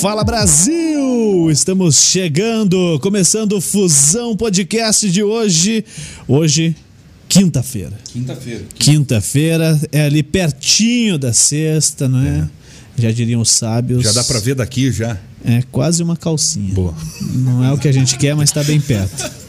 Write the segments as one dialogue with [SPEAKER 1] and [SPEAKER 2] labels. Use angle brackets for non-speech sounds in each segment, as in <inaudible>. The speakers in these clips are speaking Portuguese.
[SPEAKER 1] Fala Brasil! Estamos chegando, começando o Fusão Podcast de hoje. Hoje, quinta-feira.
[SPEAKER 2] Quinta-feira.
[SPEAKER 1] Quinta-feira é ali pertinho da sexta, não é? Já diriam os sábios.
[SPEAKER 2] Já dá pra ver daqui já.
[SPEAKER 1] É quase uma calcinha.
[SPEAKER 2] Boa.
[SPEAKER 1] Não é o que a gente quer, mas tá bem perto. <laughs>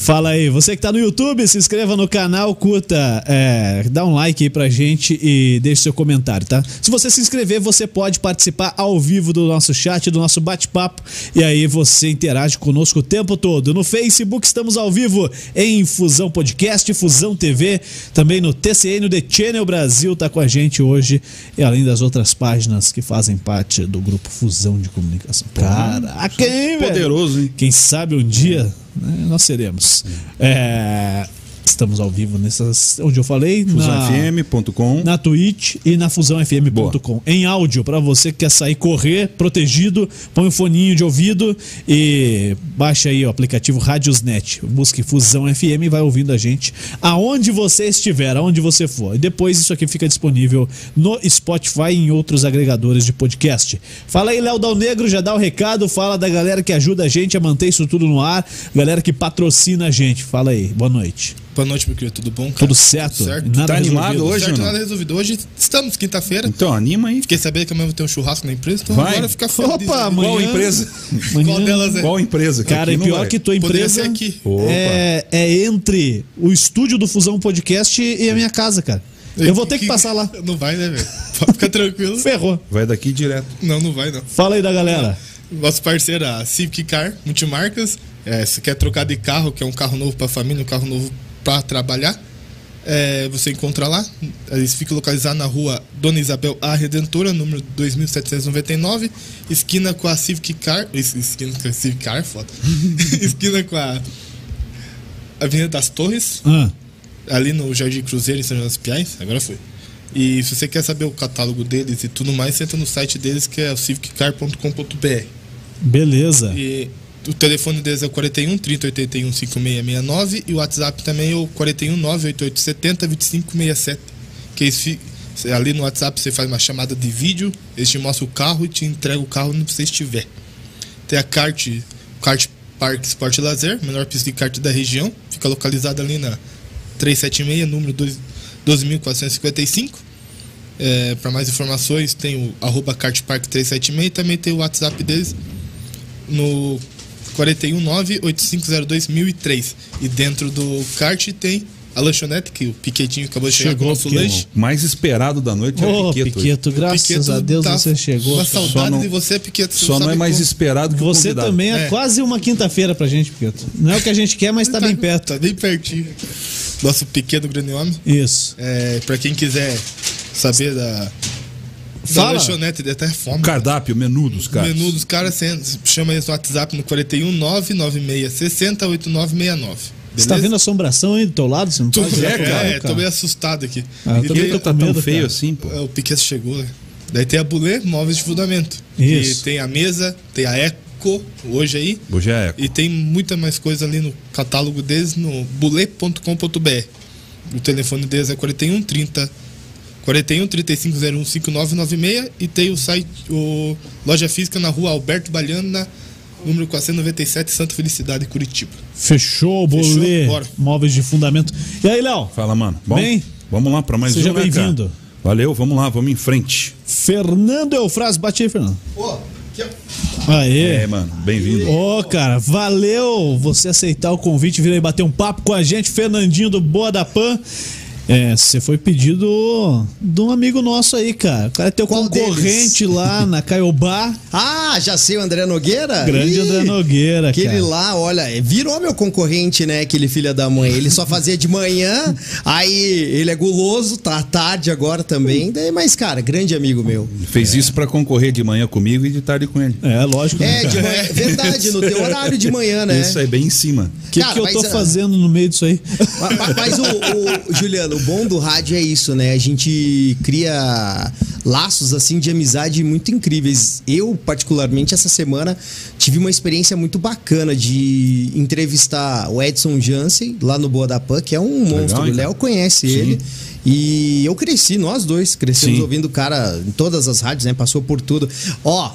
[SPEAKER 1] Fala aí, você que tá no YouTube, se inscreva no canal, curta, é, dá um like aí pra gente e deixe seu comentário, tá? Se você se inscrever, você pode participar ao vivo do nosso chat, do nosso bate-papo, e aí você interage conosco o tempo todo. No Facebook estamos ao vivo em Fusão Podcast, Fusão TV, também no TCN, no The Channel Brasil tá com a gente hoje, e além das outras páginas que fazem parte do grupo Fusão de Comunicação. Caraca, hein, velho?
[SPEAKER 2] Poderoso, hein?
[SPEAKER 1] Quem sabe um dia né, nós seremos. É, estamos ao vivo nessas. Onde eu falei? Na,
[SPEAKER 2] FusãoFM.com.
[SPEAKER 1] na Twitch e na fusãofm.com. Em áudio, para você que quer sair correr protegido, põe um foninho de ouvido e baixa aí o aplicativo Radiosnet. Busque Fusão FM e vai ouvindo a gente aonde você estiver, aonde você for. E depois isso aqui fica disponível no Spotify e em outros agregadores de podcast. Fala aí, Léo Dal Negro, já dá o recado, fala da galera que ajuda a gente a manter isso tudo no ar, galera que patrocina a gente. Fala aí, boa noite.
[SPEAKER 3] Boa noite, meu querido. Tudo bom? Cara?
[SPEAKER 1] Tudo certo?
[SPEAKER 3] certo.
[SPEAKER 1] Nada
[SPEAKER 2] Tá animado hoje?
[SPEAKER 3] certo, nada resolvido. Hoje estamos, quinta-feira.
[SPEAKER 2] Então, anima aí.
[SPEAKER 3] Fiquei sabendo que amanhã vai ter um churrasco na empresa, então
[SPEAKER 2] Vai.
[SPEAKER 3] agora fica feliz.
[SPEAKER 1] Opa,
[SPEAKER 3] né?
[SPEAKER 1] amanhã-
[SPEAKER 2] Qual empresa?
[SPEAKER 1] Amanhã-
[SPEAKER 3] Qual delas é?
[SPEAKER 2] Qual empresa?
[SPEAKER 1] Cara, e
[SPEAKER 2] não
[SPEAKER 1] pior
[SPEAKER 2] vai.
[SPEAKER 1] que tua empresa
[SPEAKER 3] ser aqui.
[SPEAKER 2] Opa.
[SPEAKER 1] é, é entre o estúdio do Fusão Podcast e a minha casa, cara. Eu vou ter que passar lá.
[SPEAKER 3] Não vai, né, velho? Pode ficar tranquilo. <laughs>
[SPEAKER 1] Ferrou.
[SPEAKER 2] Vai daqui direto.
[SPEAKER 3] Não, não vai, não.
[SPEAKER 1] Fala aí da galera.
[SPEAKER 3] Nosso parceiro, a Civic Car, multimarcas. É, se quer trocar de carro, que é um carro novo para família, um carro novo para trabalhar, é, você encontra lá. Eles ficam localizados na rua Dona Isabel A Redentora, número 2799, esquina com a Civic Car. es- Esquina com a Civic Car, foda. <laughs> esquina com a Avenida das Torres,
[SPEAKER 1] Ah,
[SPEAKER 3] ali no Jardim Cruzeiro, em São João das Piais. Agora foi. E se você quer saber o catálogo deles e tudo mais, você entra no site deles que é o civiccar.com.br.
[SPEAKER 1] beleza.
[SPEAKER 3] E o telefone deles é o 41 30 81 5669 e o WhatsApp também é o 41 98870 2567. Que eles ali no WhatsApp você faz uma chamada de vídeo, eles te mostram o carro e te entregam o carro onde você estiver. Tem a kart, kart Park Sport e Lazer, menor pista de kart da região, fica localizada ali na 376, número 2 12.455. É, Para mais informações, tem o arroba kartpark376 e também tem o WhatsApp deles no 419-8502-1003. E dentro do kart tem a lanchonete, que o Piquetinho acabou de chegar
[SPEAKER 1] Chegou,
[SPEAKER 3] com o nosso
[SPEAKER 1] Piqueto.
[SPEAKER 3] lanche.
[SPEAKER 2] O mais esperado da noite é
[SPEAKER 1] Ô,
[SPEAKER 2] o Piqueto.
[SPEAKER 1] Piqueto, graças
[SPEAKER 3] Piqueto
[SPEAKER 1] a Deus
[SPEAKER 3] tá
[SPEAKER 1] você chegou.
[SPEAKER 3] Uma saudade
[SPEAKER 2] Só não-
[SPEAKER 3] de você, Piqueto. você
[SPEAKER 2] Só não é
[SPEAKER 3] sabe
[SPEAKER 2] mais
[SPEAKER 3] como.
[SPEAKER 2] esperado que o
[SPEAKER 1] Você
[SPEAKER 2] convidado.
[SPEAKER 1] também é,
[SPEAKER 3] É.
[SPEAKER 1] quase uma quinta-feira pra gente, Piqueto. Não é o que a gente quer, mas tá bem <laughs> perto.
[SPEAKER 3] Tá bem pertinho. Nosso pequeno grande homem.
[SPEAKER 1] Isso.
[SPEAKER 3] É, pra quem quiser saber da,
[SPEAKER 1] Fala.
[SPEAKER 3] lanchonete, até fome.
[SPEAKER 2] Cardápio, menu dos caras.
[SPEAKER 3] menu dos caras, chama eles no WhatsApp no 41 996 60 8969.
[SPEAKER 1] Você tá vendo a assombração aí do teu lado? Você não
[SPEAKER 3] Tô,
[SPEAKER 1] pode
[SPEAKER 3] é, cara,
[SPEAKER 1] lado,
[SPEAKER 3] é, tô meio assustado aqui.
[SPEAKER 1] Ah, eu
[SPEAKER 3] E
[SPEAKER 1] também tô
[SPEAKER 2] tá tão
[SPEAKER 1] medo,
[SPEAKER 2] feio
[SPEAKER 1] cara.
[SPEAKER 2] assim, pô.
[SPEAKER 3] É, O Piquet chegou, né? Daí tem a Bulê, móveis de fundamento.
[SPEAKER 1] Isso.
[SPEAKER 3] E tem a mesa, tem a Eco, hoje aí.
[SPEAKER 2] Hoje é eco.
[SPEAKER 3] E tem muita mais coisa ali no catálogo deles no bulê.com.br. O telefone deles é 41 30 41 3501 5996 e tem o site, o loja física na rua Alberto Baliana, número 497, Santa Felicidade, Curitiba.
[SPEAKER 1] Fechou, bolê. Móveis de fundamento. E aí, Léo?
[SPEAKER 2] Fala, mano. Bom,
[SPEAKER 1] Bem?
[SPEAKER 2] vamos lá pra mais
[SPEAKER 1] Seja
[SPEAKER 2] um, né, cara?
[SPEAKER 1] bem-vindo.
[SPEAKER 2] Valeu, vamos lá, vamos em frente.
[SPEAKER 1] Fernando Eufrás, bate aí, Fernando.
[SPEAKER 3] Pô, que
[SPEAKER 1] Aê.
[SPEAKER 2] É, mano, bem-vindo.
[SPEAKER 1] Ô, cara, valeu você aceitar o convite, vir aí bater um papo com a gente, Fernandinho do Boa da Pan. É, você foi pedido de um amigo nosso aí, cara. O cara é teu
[SPEAKER 4] Qual
[SPEAKER 1] concorrente lá na Caiobá.
[SPEAKER 4] Ah, já sei o André Nogueira?
[SPEAKER 1] Grande
[SPEAKER 4] Ih,
[SPEAKER 1] André Nogueira,
[SPEAKER 4] Aquele
[SPEAKER 1] cara.
[SPEAKER 4] lá, olha, virou meu concorrente, né? Aquele filho da mãe. Ele só fazia de manhã, aí ele é guloso, tá à tarde agora também. Daí, mas, cara, grande amigo meu.
[SPEAKER 2] Fez isso pra concorrer de manhã comigo e de tarde com ele.
[SPEAKER 1] É, lógico. né,
[SPEAKER 4] É, de manhã, verdade, no teu horário de manhã, né?
[SPEAKER 2] Isso aí, bem em cima.
[SPEAKER 1] O que,
[SPEAKER 4] Cara,
[SPEAKER 1] que eu
[SPEAKER 4] mas,
[SPEAKER 1] tô
[SPEAKER 4] ah,
[SPEAKER 1] fazendo no meio disso aí?
[SPEAKER 4] Ma- ma- Mas o, o- Juliano, o bom do rádio é isso, né? A gente cria laços assim de amizade muito incríveis. Eu, particularmente, essa semana tive uma experiência muito bacana de entrevistar o Edson Jansen lá no Boa da Pan, que é um monstro.
[SPEAKER 2] hein,
[SPEAKER 4] o Léo conhece
[SPEAKER 2] Sim.
[SPEAKER 4] ele. E eu cresci, nós dois crescemos
[SPEAKER 2] Sim.
[SPEAKER 4] ouvindo o cara em todas as rádios, né? Passou por tudo. Ó,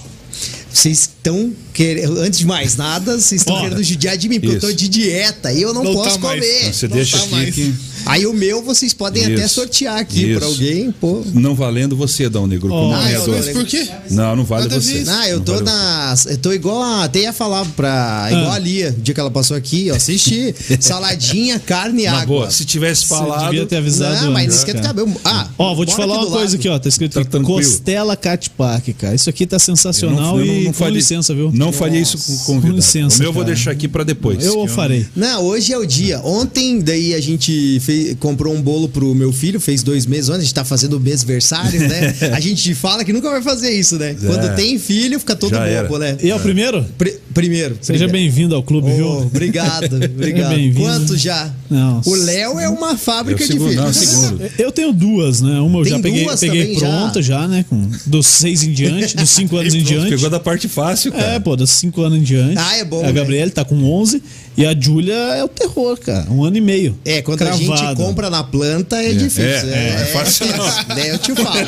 [SPEAKER 4] vocês estão querendo. Antes de mais nada, vocês estão querendo judiar de mim, porque eu tô de dieta e eu não,
[SPEAKER 3] Não
[SPEAKER 4] posso
[SPEAKER 3] tá
[SPEAKER 4] comer.
[SPEAKER 2] Você
[SPEAKER 3] Não
[SPEAKER 2] deixa
[SPEAKER 3] tá
[SPEAKER 2] aqui
[SPEAKER 4] Aí o meu vocês podem até
[SPEAKER 2] Isso.
[SPEAKER 4] sortear aqui
[SPEAKER 2] Isso.
[SPEAKER 4] pra alguém, pô.
[SPEAKER 2] não valendo você, Dão Negro, como
[SPEAKER 1] Ó,
[SPEAKER 4] Ah, eu-.
[SPEAKER 3] Mas por quê?
[SPEAKER 2] Não, não vale
[SPEAKER 3] Nada
[SPEAKER 2] você.
[SPEAKER 3] ver.
[SPEAKER 4] Ah, eu
[SPEAKER 2] Não
[SPEAKER 4] tô
[SPEAKER 2] vale
[SPEAKER 4] na. Eu tô igual a. Até ia falar pra. Igual
[SPEAKER 1] Ah.
[SPEAKER 4] a Lia, o dia que ela passou aqui, ó. Assisti. <laughs> Saladinha, carne e água.
[SPEAKER 2] boa, se tivesse
[SPEAKER 1] Você
[SPEAKER 2] falado.
[SPEAKER 1] devia ter avisado
[SPEAKER 4] Não, mas não esquenta o cabelo. Ah,
[SPEAKER 1] Ó, vou te falar uma coisa
[SPEAKER 4] lado.
[SPEAKER 1] aqui, ó. Tá escrito
[SPEAKER 2] Tá
[SPEAKER 1] aqui,
[SPEAKER 2] tranquilo.
[SPEAKER 1] Costela Cat Park, cara. Isso aqui tá
[SPEAKER 2] Eu
[SPEAKER 1] sensacional
[SPEAKER 2] eu
[SPEAKER 1] e com
[SPEAKER 2] faria-
[SPEAKER 1] licença, viu?
[SPEAKER 2] Não faria isso com o convidado.
[SPEAKER 1] Com licença,
[SPEAKER 2] o meu eu vou deixar aqui pra depois.
[SPEAKER 1] Eu farei.
[SPEAKER 4] Não, hoje é o dia. Ontem, daí a gente fez- comprou um bolo pro meu filho, fez dois meses ontem, a gente tá fazendo o mêsversário, né? <laughs> A gente fala que nunca vai fazer isso, né? Quando tem filho, fica todo
[SPEAKER 2] Já era.
[SPEAKER 4] né?
[SPEAKER 1] E é o primeiro?
[SPEAKER 4] Pri- primeiro.
[SPEAKER 1] Seja bem-vindo ao clube,
[SPEAKER 4] Oh,
[SPEAKER 1] viu?
[SPEAKER 4] obrigado, obrigado.
[SPEAKER 1] bem-vindo.
[SPEAKER 4] Quanto já?
[SPEAKER 1] Não.
[SPEAKER 4] O Léo é uma fábrica
[SPEAKER 2] Eu
[SPEAKER 4] de
[SPEAKER 2] segundo, não,
[SPEAKER 4] filhos.
[SPEAKER 2] segundo.
[SPEAKER 1] Eu tenho duas, né? Uma eu
[SPEAKER 4] Tem
[SPEAKER 1] já peguei,
[SPEAKER 4] duas
[SPEAKER 1] peguei
[SPEAKER 4] também já?
[SPEAKER 1] pronta já. né? Com, dos seis em diante, dos cinco <laughs> anos em diante.
[SPEAKER 2] Pegou da parte fácil, cara.
[SPEAKER 1] É, pô, dos cinco anos em diante.
[SPEAKER 4] Ah, é bom,
[SPEAKER 1] A
[SPEAKER 4] né?
[SPEAKER 1] Gabriele tá com 11 e a Júlia é o terror, cara. Um ano e meio.
[SPEAKER 4] É, quando a gente
[SPEAKER 1] Cravado.
[SPEAKER 4] compra na planta é, difícil.
[SPEAKER 2] é, é, é fácil não.
[SPEAKER 4] né, eu te falo.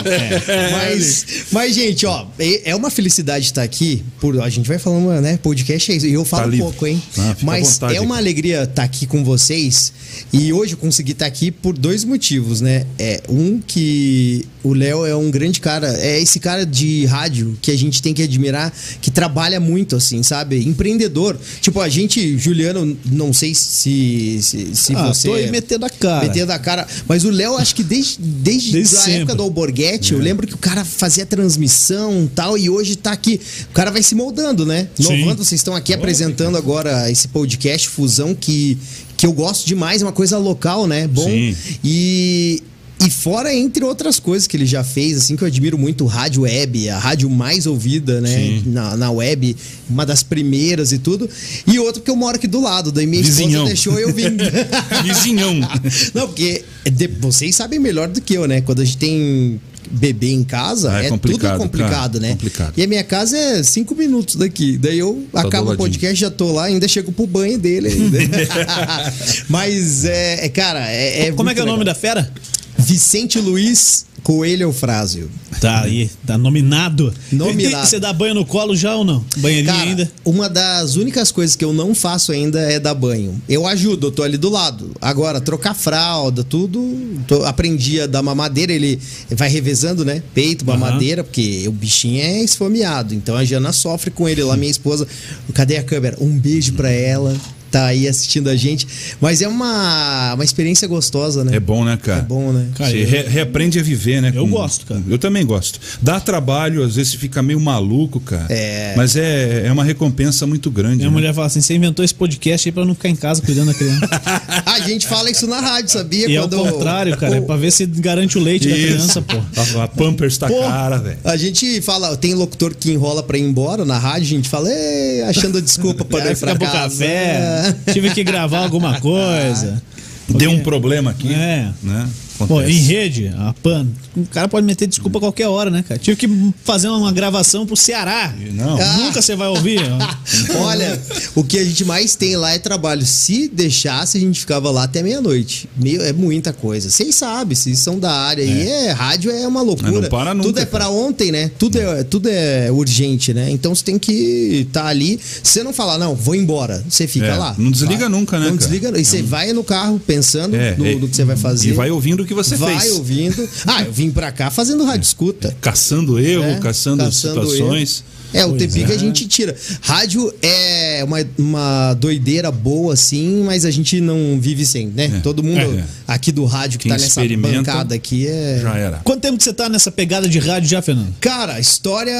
[SPEAKER 4] Mas, mas, gente, ó, é é uma felicidade estar aqui. Por, a gente vai falando, né? Podcast é isso. E eu falo
[SPEAKER 2] Tá
[SPEAKER 4] pouco, hein?
[SPEAKER 2] Ah,
[SPEAKER 4] mas
[SPEAKER 2] vontade,
[SPEAKER 4] é uma
[SPEAKER 2] cara.
[SPEAKER 4] alegria estar aqui com vocês. E hoje eu consegui estar aqui por dois motivos, né? É, um que o Léo é um grande cara. É esse cara de rádio que a gente tem que admirar, que trabalha muito, assim, sabe? Empreendedor. Tipo, a gente, Juliano, não sei se, se, se
[SPEAKER 1] ah,
[SPEAKER 4] você.
[SPEAKER 1] tô aí metendo a cara.
[SPEAKER 4] Metendo a cara. Mas o Léo, acho que desde, desde,
[SPEAKER 1] Desde
[SPEAKER 4] a
[SPEAKER 1] sempre.
[SPEAKER 4] época do Alborguete, eu lembro que o cara fazia transmissão e tal, e hoje tá aqui. O cara vai se moldando, né? Novando, vocês estão aqui apresentando agora esse podcast Fusão que, que eu gosto demais, é uma coisa local, né? Bom.
[SPEAKER 2] Sim.
[SPEAKER 4] E. E fora, entre outras coisas que ele já fez, assim, que eu admiro muito, rádio web, a rádio mais ouvida, né? Na, na web, uma das primeiras e tudo. E outra porque eu moro aqui do lado, daí minha
[SPEAKER 2] Vizinhão.
[SPEAKER 4] esposa deixou eu vir. <laughs>
[SPEAKER 2] Vizinhão. <laughs>
[SPEAKER 4] Não, porque de- vocês sabem melhor do que eu, né? Quando a gente tem bebê em casa,
[SPEAKER 2] Ah, é
[SPEAKER 4] é,
[SPEAKER 2] complicado,
[SPEAKER 4] tudo complicado,
[SPEAKER 2] cara,
[SPEAKER 4] né?
[SPEAKER 2] complicado.
[SPEAKER 4] E a minha casa é cinco minutos daqui. Daí eu acabo o podcast, já tô lá, ainda chego pro banho dele ainda. <laughs> Mas é, é, cara, é, é
[SPEAKER 1] Como é que é o nome
[SPEAKER 4] legal.
[SPEAKER 1] da fera?
[SPEAKER 4] Vicente Luiz Coelho Eufrásio.
[SPEAKER 1] Tá aí, tá nominado.
[SPEAKER 4] Nominado.
[SPEAKER 1] Você dá banho no colo já ou não? Banheirinho
[SPEAKER 4] Cara,
[SPEAKER 1] ainda?
[SPEAKER 4] uma das únicas coisas que eu não faço ainda é dar banho. Eu ajudo, eu tô ali do lado. Agora, trocar fralda, tudo. tô- aprendi a dar mamadeira, ele vai revezando, né? Peito, mamadeira, porque o bichinho é esfomeado. Então a Jana sofre com ele lá, minha esposa. Cadê a câmera? Um beijo pra ela. Tá aí assistindo a gente. Mas é uma, uma experiência gostosa, né?
[SPEAKER 2] É bom, né, cara?
[SPEAKER 4] É bom, né?
[SPEAKER 1] Cara,
[SPEAKER 2] Você
[SPEAKER 1] eu-
[SPEAKER 2] re- reaprende a viver, né?
[SPEAKER 1] Eu gosto, cara.
[SPEAKER 2] Eu também gosto. Dá trabalho, às vezes você fica meio maluco, cara.
[SPEAKER 4] É.
[SPEAKER 2] Mas é, é uma recompensa muito grande.
[SPEAKER 1] Minha
[SPEAKER 2] né?
[SPEAKER 1] mulher fala assim: você inventou esse podcast aí pra não ficar em casa cuidando da criança. <laughs>
[SPEAKER 4] A gente fala isso na rádio, sabia?
[SPEAKER 1] e é o
[SPEAKER 4] Quando
[SPEAKER 1] contrário, cara. É
[SPEAKER 4] o-
[SPEAKER 1] pra ver se garante o leite da
[SPEAKER 2] Isso.
[SPEAKER 1] criança, pô.
[SPEAKER 2] A, a Pampers tá
[SPEAKER 4] Pô,
[SPEAKER 2] cara, velho.
[SPEAKER 4] A gente fala, tem locutor que enrola pra ir embora na rádio, a gente fala, achando desculpa pra ir pra
[SPEAKER 1] pro
[SPEAKER 4] casa.
[SPEAKER 1] café, <laughs> tive que gravar alguma coisa.
[SPEAKER 2] Deu um
[SPEAKER 1] Porque-
[SPEAKER 2] problema aqui.
[SPEAKER 1] É.
[SPEAKER 2] Né?
[SPEAKER 1] Pô, em rede, a PAN, o cara pode meter desculpa a qualquer hora, né, cara? Tive que fazer uma gravação pro Ceará.
[SPEAKER 2] Não.
[SPEAKER 4] Ah.
[SPEAKER 1] Nunca você vai ouvir. <laughs>
[SPEAKER 4] Olha, o que a gente mais tem lá é trabalho. Se deixasse, a gente ficava lá até meia-noite. Meio, é muita coisa. Vocês sabem, vocês são da área aí. É. rádio é uma loucura.
[SPEAKER 2] Não para nunca,
[SPEAKER 4] tudo é pra ontem, né? Tudo é, tudo é urgente, né? Então você tem que estar ali. Se você não falar, não, vou embora, você fica
[SPEAKER 2] É,
[SPEAKER 4] lá.
[SPEAKER 2] não desliga nunca, né,
[SPEAKER 4] Não
[SPEAKER 2] cara?
[SPEAKER 4] desliga. E você vai no carro pensando
[SPEAKER 2] É,
[SPEAKER 4] no,
[SPEAKER 2] é.
[SPEAKER 4] no que você vai fazer.
[SPEAKER 2] E vai ouvindo o que você
[SPEAKER 4] vai
[SPEAKER 2] fez.
[SPEAKER 4] ouvindo. Ah, eu vim pra cá fazendo rádio escuta.
[SPEAKER 2] Caçando erro,
[SPEAKER 4] É,
[SPEAKER 2] caçando,
[SPEAKER 4] caçando
[SPEAKER 2] situações.
[SPEAKER 4] É, o que
[SPEAKER 1] é.
[SPEAKER 4] a gente tira. Rádio é uma, uma doideira boa, assim, mas a gente não vive sem, né?
[SPEAKER 2] É.
[SPEAKER 4] Todo mundo
[SPEAKER 2] É.
[SPEAKER 4] aqui do rádio que
[SPEAKER 2] Quem
[SPEAKER 4] tá nessa bancada aqui é.
[SPEAKER 2] Já era.
[SPEAKER 1] Quanto tempo que você tá nessa pegada de rádio já, Fernando?
[SPEAKER 4] Cara, história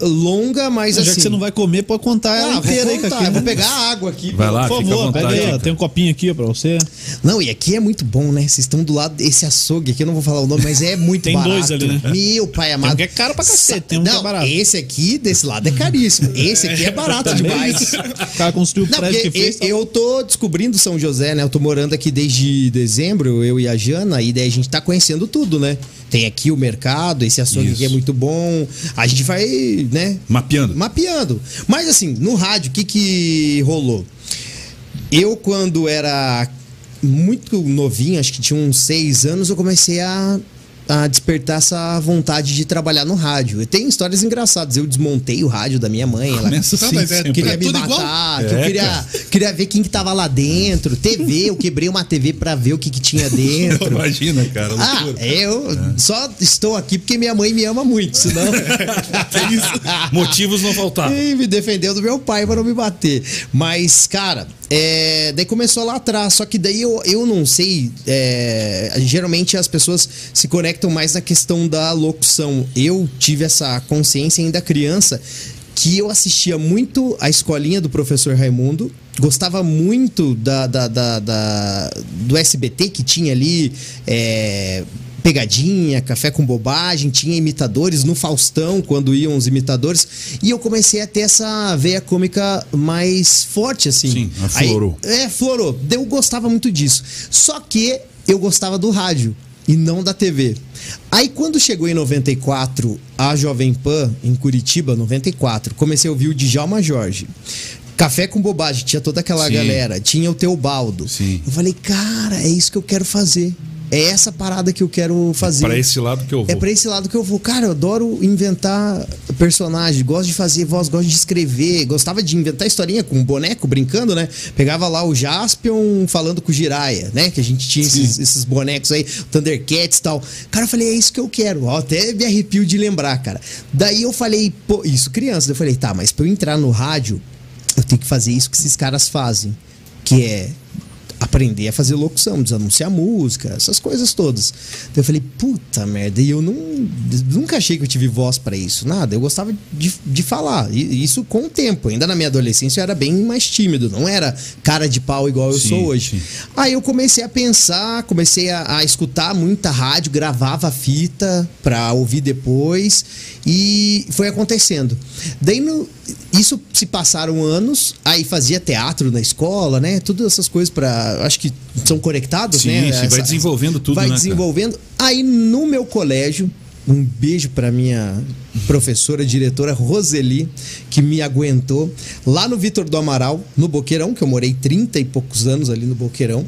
[SPEAKER 4] longa, mas
[SPEAKER 1] já
[SPEAKER 4] assim.
[SPEAKER 1] que você não vai comer, pode contar ela
[SPEAKER 4] Ah, vou,
[SPEAKER 1] inteira
[SPEAKER 4] contar, eu vou pegar a água aqui.
[SPEAKER 2] Vai lá,
[SPEAKER 1] Por
[SPEAKER 2] fica à
[SPEAKER 1] favor, pega aí. Tem um copinho aqui pra você.
[SPEAKER 4] Não, e aqui é muito bom, né? Vocês estão do lado desse açougue aqui, eu não vou falar o nome, mas é muito
[SPEAKER 1] Tem
[SPEAKER 4] barato.
[SPEAKER 1] dois ali, né?
[SPEAKER 4] Meu pai
[SPEAKER 1] Tem um
[SPEAKER 4] amado.
[SPEAKER 1] que é caro pra cacete, tem um que é
[SPEAKER 4] não,
[SPEAKER 1] barato.
[SPEAKER 4] esse aqui, desse lado, é caríssimo. Esse aqui é <laughs> barato demais.
[SPEAKER 1] O cara construiu o
[SPEAKER 4] Não,
[SPEAKER 1] prédio que fez.
[SPEAKER 4] eu, eu tô descobrindo São José, né? Eu tô morando aqui desde dezembro, eu e a Jana, e daí a gente tá conhecendo tudo, né? Tem aqui o mercado, esse açougue
[SPEAKER 2] Isso.
[SPEAKER 4] aqui é muito bom. A gente vai, né?
[SPEAKER 2] Mapeando.
[SPEAKER 4] Mapeando. Mas assim, no rádio, o que que rolou? Eu, quando era muito novinho, acho que tinha uns seis anos, eu comecei a a despertar essa vontade de trabalhar no rádio. E tem histórias engraçadas. Eu desmontei o rádio da minha mãe. Ela
[SPEAKER 2] Começa assim,
[SPEAKER 3] mas é-
[SPEAKER 4] queria
[SPEAKER 3] É
[SPEAKER 4] me matar, que eu
[SPEAKER 2] É,
[SPEAKER 4] queria, queria ver quem que tava lá dentro. TV, eu quebrei uma TV pra ver o que, que tinha <laughs> dentro.
[SPEAKER 2] Imagina, cara.
[SPEAKER 4] Ah, eu só estou aqui porque minha mãe me ama muito, senão. <laughs>
[SPEAKER 2] Motivos não faltavam.
[SPEAKER 4] E me defendeu do meu pai para não me bater. Mas, cara, é, daí começou lá atrás. Só que daí eu, eu não sei. é, geralmente as pessoas se conectam mais na questão da locução. Eu tive essa consciência ainda criança que eu assistia muito a escolinha do professor Raimundo. Gostava muito da, da- da- da- do SBT que tinha ali. é, pegadinha, café com bobagem, tinha imitadores no Faustão quando iam os imitadores e eu comecei a ter essa veia cômica mais forte assim.
[SPEAKER 2] Sim, aflorou.
[SPEAKER 4] Aí, é, florou. Eu gostava muito disso. Só que eu gostava do rádio e não da TV. Aí quando chegou em 94 a Jovem Pan em Curitiba, 94, comecei a ouvir o Djalma Jorge. Café com bobagem, tinha toda aquela
[SPEAKER 2] Sim.
[SPEAKER 4] galera, tinha o Teobaldo.
[SPEAKER 2] Sim.
[SPEAKER 4] Eu falei, cara, é isso que eu quero fazer. É essa parada que eu quero fazer.
[SPEAKER 2] Pra esse lado que eu vou.
[SPEAKER 4] É pra esse lado que eu vou. Cara, eu adoro inventar personagem, gosto de fazer voz, gosto de escrever, gostava de inventar historinha com um boneco, brincando, né? Pegava lá o Jaspion falando com o Jiraya, né? Que a gente tinha esses, esses bonecos aí, Thundercats e tal. Cara, eu falei, é isso que eu quero. Ó, até me arrepio de lembrar, cara. Daí eu falei, pô, isso criança. Eu falei, tá, mas pra eu entrar no rádio, eu tenho que fazer isso que esses caras fazem, que é aprender a fazer locução, desanunciar música, essas coisas todas. Então eu falei, puta merda, e eu não, nunca achei que eu tive voz pra isso, nada. Eu gostava de, de falar, e isso com o tempo. Ainda na minha adolescência eu era bem mais tímido, não era cara de pau igual eu
[SPEAKER 2] Sim,
[SPEAKER 4] sou hoje.
[SPEAKER 2] sim.
[SPEAKER 4] Aí eu comecei a pensar, comecei a, a escutar muita rádio, gravava fita pra ouvir depois e foi acontecendo. Daí no, isso se passaram anos, aí fazia teatro na escola, né? Todas essas coisas para, acho que são conectadas,
[SPEAKER 2] Sim,
[SPEAKER 4] né?
[SPEAKER 2] sim, vai desenvolvendo tudo,
[SPEAKER 4] Vai
[SPEAKER 2] né, cara?
[SPEAKER 4] desenvolvendo. Aí no meu colégio, um beijo para minha professora, diretora Roseli, que me aguentou lá no Vitor do Amaral, no Boqueirão, que eu morei 30 e poucos anos ali no Boqueirão.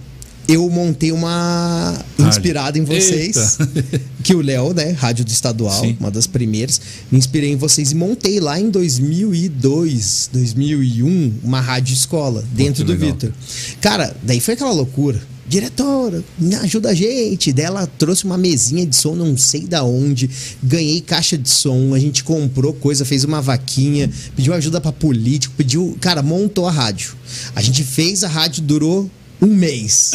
[SPEAKER 4] Eu montei uma inspirada em vocês,
[SPEAKER 2] Eita. <laughs>
[SPEAKER 4] que o Léo, né, rádio do estadual,
[SPEAKER 2] Sim.
[SPEAKER 4] uma das primeiras, me inspirei em vocês e montei lá em 2002, 2001, uma rádio escola dentro do. Vitor. Cara, daí foi aquela loucura. Diretora, me ajuda a gente. Daí ela trouxe uma mesinha de som, não sei da onde. Ganhei caixa de som, a gente comprou coisa, fez uma vaquinha, pediu ajuda pra político, pediu. Cara, montou a rádio. A gente fez, a rádio durou um mês.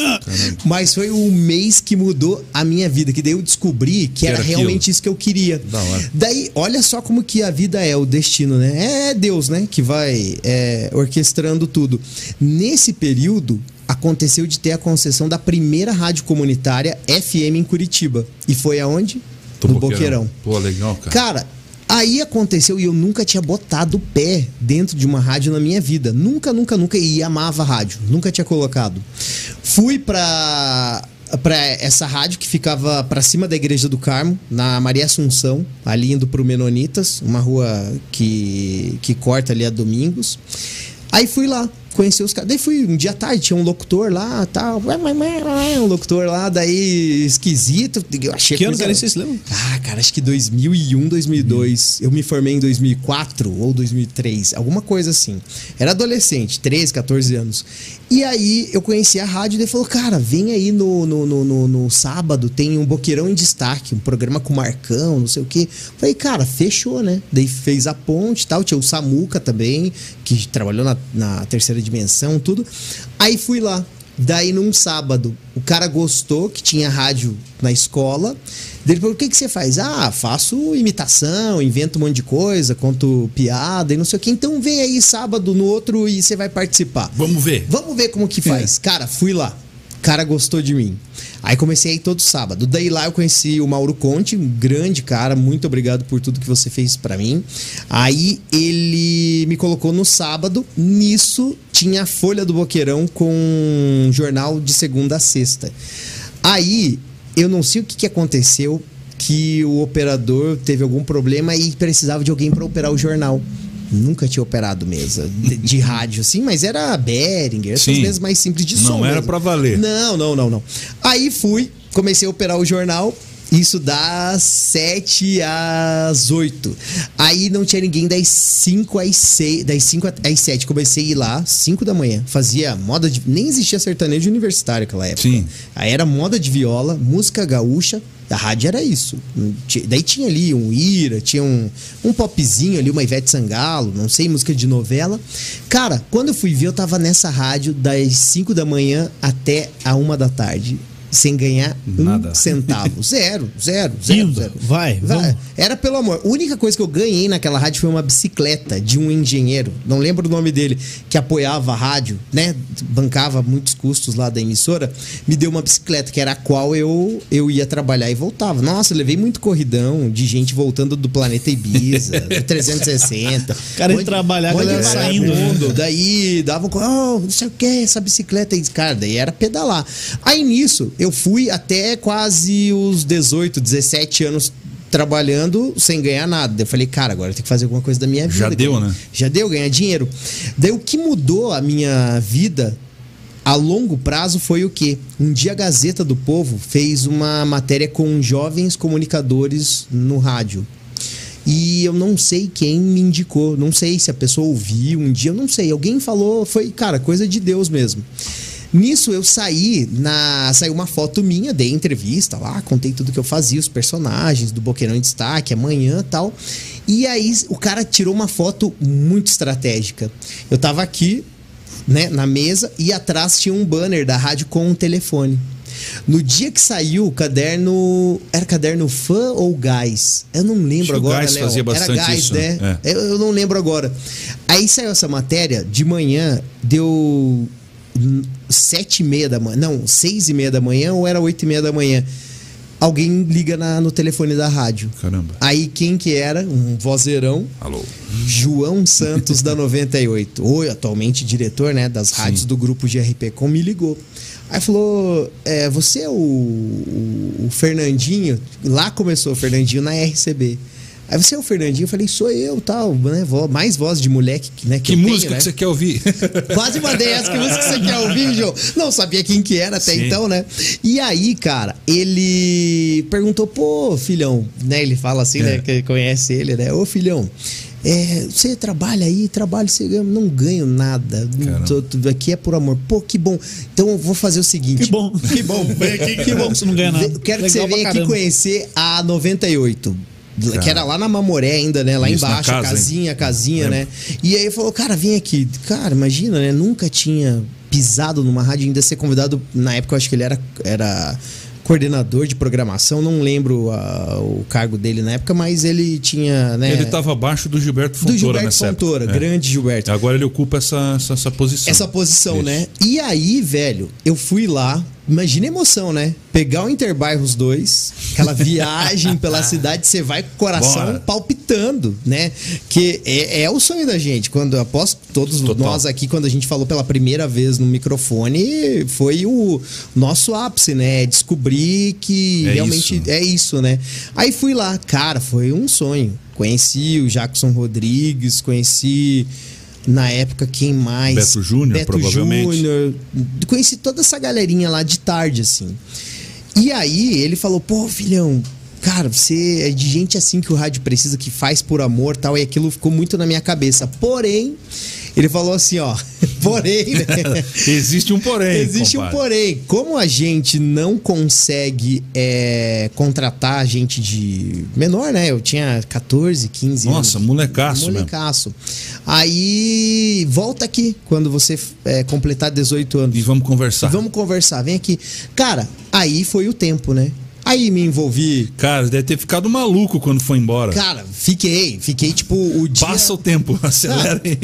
[SPEAKER 4] Mas foi um mês que mudou a minha vida. Que daí eu descobri que, era,
[SPEAKER 2] era aquilo.
[SPEAKER 4] realmente isso que eu queria. Daí, olha só como que a vida é, o destino, né? É Deus, né? Que vai é, orquestrando tudo. Nesse período, aconteceu de ter a concessão da primeira rádio comunitária FM em Curitiba. E foi aonde?
[SPEAKER 2] Do
[SPEAKER 4] no Boqueirão.
[SPEAKER 2] Pô, legal, cara.
[SPEAKER 4] Cara, aí aconteceu e eu nunca tinha botado o pé dentro de uma rádio na minha vida. Nunca, nunca, nunca. E amava rádio. Nunca tinha colocado. Fui pra para essa rádio que ficava pra cima da Igreja do Carmo, na Maria Assunção, ali indo pro Menonitas, uma rua que, que corta ali a Domingos. Aí fui lá, conheci os caras. Daí fui um dia tarde, tinha um locutor lá, tal. Um locutor lá, daí esquisito. Eu achei
[SPEAKER 1] Que ano
[SPEAKER 4] coisa-
[SPEAKER 1] que era isso, vocês lembram?
[SPEAKER 4] ah, cara, acho que 2001, 2002. Eu me formei em 2004 ou 2003, alguma coisa assim. Era adolescente, 13, 14 anos. E aí eu conheci a rádio e ele falou: Cara, vem aí no, no, no, no- no sábado, tem um Boqueirão em Destaque, um programa com Marcão, não sei o quê. Falei, cara, fechou, né? Daí fez a ponte e tal. Tinha o Samuca também, que trabalhou na, na terceira dimensão, tudo. Aí fui lá. Daí, num sábado, o cara gostou que tinha rádio na escola. Daí ele falou: o que, que você faz? Ah, faço imitação, invento um monte de coisa, conto piada e não sei o que. Então vem aí sábado no outro e você vai participar.
[SPEAKER 2] Vamos ver.
[SPEAKER 4] Vamos ver como que faz. Cara, fui lá. O cara gostou de mim. Aí comecei todo sábado. Daí lá eu conheci o Mauro Conte, um grande cara. Muito obrigado por tudo que você fez pra mim. Aí ele me colocou no sábado. Nisso tinha a Folha do Boqueirão com um jornal de segunda a sexta. Aí eu não sei o que, que aconteceu que o operador teve algum problema e precisava de alguém pra operar o jornal. Nunca tinha operado mesa de, de <laughs> rádio assim, mas era Behringer, essas
[SPEAKER 2] Sim.
[SPEAKER 4] mesas mais simples de
[SPEAKER 2] Não
[SPEAKER 4] som.
[SPEAKER 2] era
[SPEAKER 4] mesmo.
[SPEAKER 2] pra valer.
[SPEAKER 4] Não, não, não, não. Aí fui, comecei a operar o jornal Isso das 7 às 8. Aí não tinha ninguém das 5 às 6, das 5 às 7. Comecei a ir lá, 5 da manhã. Fazia moda de. Nem existia sertanejo universitário naquela época.
[SPEAKER 2] Sim.
[SPEAKER 4] Aí era moda de viola, música gaúcha. A rádio era isso. Daí tinha ali um Ira, tinha um, um popzinho ali, uma Ivete Sangalo, não sei, música de novela. Cara, quando eu fui ver, eu tava nessa rádio das 5 da manhã até a 1 da tarde. Sem ganhar um
[SPEAKER 2] Nada.
[SPEAKER 4] centavo. Zero, zero, zero,
[SPEAKER 1] Indo.
[SPEAKER 4] zero.
[SPEAKER 1] Vai, vamos.
[SPEAKER 4] Era pelo amor. A única coisa que eu ganhei naquela rádio foi uma bicicleta de um engenheiro, não lembro o nome dele, que apoiava a rádio, né? Bancava muitos custos lá da emissora. Me deu uma bicicleta, que era a qual eu, eu ia trabalhar e voltava. Nossa, levei muito corridão de gente voltando do planeta Ibiza, <laughs> do 360.
[SPEAKER 1] O cara ia
[SPEAKER 4] Onde-
[SPEAKER 1] trabalhar,
[SPEAKER 4] onde
[SPEAKER 1] galera
[SPEAKER 4] vai
[SPEAKER 1] saindo, né?
[SPEAKER 4] mundo. Daí dava um. Oh, não sei o que, essa bicicleta aí. Cara, daí era pedalar. Aí nisso, eu fui até quase os 18, 17 anos trabalhando sem ganhar nada. Eu falei, cara, agora eu tenho que fazer alguma coisa da minha vida.
[SPEAKER 2] Já deu, né?
[SPEAKER 4] Já deu, ganhar dinheiro. Daí o que mudou a minha vida a longo prazo foi o quê? Um dia a Gazeta do Povo fez uma matéria com jovens comunicadores no rádio. E eu não sei quem me indicou, não sei se a pessoa ouviu um dia, eu não sei. Alguém falou, foi, cara, coisa de Deus mesmo. Nisso eu saí, na saiu uma foto minha, dei entrevista lá, contei tudo que eu fazia, os personagens do Boqueirão em Destaque, amanhã tal. E aí o cara tirou uma foto muito estratégica. Eu tava aqui, né, na mesa e atrás tinha um banner da rádio com um telefone. No dia que saiu o caderno. Era caderno fã ou gás? Eu não lembro
[SPEAKER 2] Acho que o
[SPEAKER 4] agora.
[SPEAKER 2] Gás
[SPEAKER 4] Léo.
[SPEAKER 2] fazia bastante
[SPEAKER 4] Era gás,
[SPEAKER 2] isso,
[SPEAKER 4] né?
[SPEAKER 2] né?
[SPEAKER 4] Eu, eu não lembro agora. Aí saiu essa matéria, de manhã, deu sete e meia da manhã. Não, seis e meia da manhã ou era oito e meia da manhã. Alguém liga na- no telefone da rádio.
[SPEAKER 2] Caramba.
[SPEAKER 4] Aí quem que era? Um vozeirão.
[SPEAKER 2] Alô.
[SPEAKER 4] João Santos da 98, hoje <laughs> atualmente diretor né, das rádios do grupo GRP Com, me ligou. Aí falou: é, Você é o, o- o Fernandinho? Lá começou o Fernandinho na RCB. Aí você é o Fernandinho? Eu falei: Sou eu, tal, né? Mais voz de moleque que, né, que,
[SPEAKER 2] Que
[SPEAKER 4] eu tenho,
[SPEAKER 2] música
[SPEAKER 4] né?
[SPEAKER 2] que você quer ouvir? <laughs>
[SPEAKER 4] Quase mandei essa. Que música você quer ouvir, João? Não sabia quem que era até
[SPEAKER 2] Sim.
[SPEAKER 4] então, né? E aí, cara, ele perguntou, pô, filhão, né? Ele fala assim,
[SPEAKER 2] É.
[SPEAKER 4] né? Que conhece ele, né? Ô, filhão, é, você trabalha aí, trabalho, você ganha, não ganho nada. Tô- tô- aqui é por amor. Pô, que bom. Então eu vou fazer o seguinte.
[SPEAKER 1] Que bom. <laughs>
[SPEAKER 4] Que bom.
[SPEAKER 1] Vem aqui, que bom que você não ganha nada.
[SPEAKER 4] Quero que
[SPEAKER 1] Legal
[SPEAKER 4] você
[SPEAKER 1] pra
[SPEAKER 4] venha aqui
[SPEAKER 1] caramba.
[SPEAKER 4] conhecer a 98. Que era lá na Mamoré ainda, né? Lá
[SPEAKER 2] Isso,
[SPEAKER 4] embaixo,
[SPEAKER 2] casa, hein?
[SPEAKER 4] casinha, a casinha, né? E aí falou, cara, vem aqui. Cara, imagina, né? Nunca tinha pisado numa rádio, ainda ser convidado. Na época, eu acho que ele era, era coordenador de programação, não lembro ah, o cargo dele na época, mas ele tinha, né?
[SPEAKER 2] Ele estava abaixo do Gilberto
[SPEAKER 4] do
[SPEAKER 2] Fontoura
[SPEAKER 4] Gilberto
[SPEAKER 2] nessa época.
[SPEAKER 4] Fontoura,
[SPEAKER 2] É.
[SPEAKER 4] grande Gilberto.
[SPEAKER 2] Agora ele ocupa essa, essa, essa posição.
[SPEAKER 4] Essa posição,
[SPEAKER 2] Isso.
[SPEAKER 4] né? E aí, velho, eu fui lá. Imagina a emoção, né? Pegar o Interbairros 2, aquela viagem pela <laughs> cidade, você vai com o coração
[SPEAKER 2] Bora.
[SPEAKER 4] palpitando, né? Que é, é o sonho da gente. Quando aposto, todos
[SPEAKER 2] Total.
[SPEAKER 4] nós aqui, quando a gente falou pela primeira vez no microfone, foi o nosso ápice, né? Descobrir que
[SPEAKER 2] É
[SPEAKER 4] realmente
[SPEAKER 2] isso.
[SPEAKER 4] é isso, né? Aí fui lá, cara, foi um sonho. Conheci o Jackson Rodrigues, conheci na época quem mais?
[SPEAKER 2] Beto Júnior, provavelmente.
[SPEAKER 4] Júnior. Conheci toda essa galerinha lá de tarde, assim. E aí ele falou, pô, filhão, cara, você é de gente assim que o rádio precisa, que faz por amor tal, e aquilo ficou muito na minha cabeça. Porém, ele falou assim, ó, <laughs> porém, né? <laughs>
[SPEAKER 2] Existe um porém.
[SPEAKER 4] Existe um
[SPEAKER 2] compadre.
[SPEAKER 4] porém. Como a gente não consegue é, contratar gente de menor, né? Eu tinha 14, 15 anos.
[SPEAKER 2] Nossa, molecaço mesmo.
[SPEAKER 4] Molecaço. Aí volta aqui quando você é, completar 18 anos.
[SPEAKER 2] E vamos conversar.
[SPEAKER 4] Vamos conversar, vem aqui. Cara, aí foi o tempo, né? Aí me envolvi.
[SPEAKER 2] Cara, deve ter ficado maluco quando foi embora.
[SPEAKER 4] Cara, fiquei. Fiquei tipo o dia.
[SPEAKER 2] Passa o tempo, <laughs> acelera aí.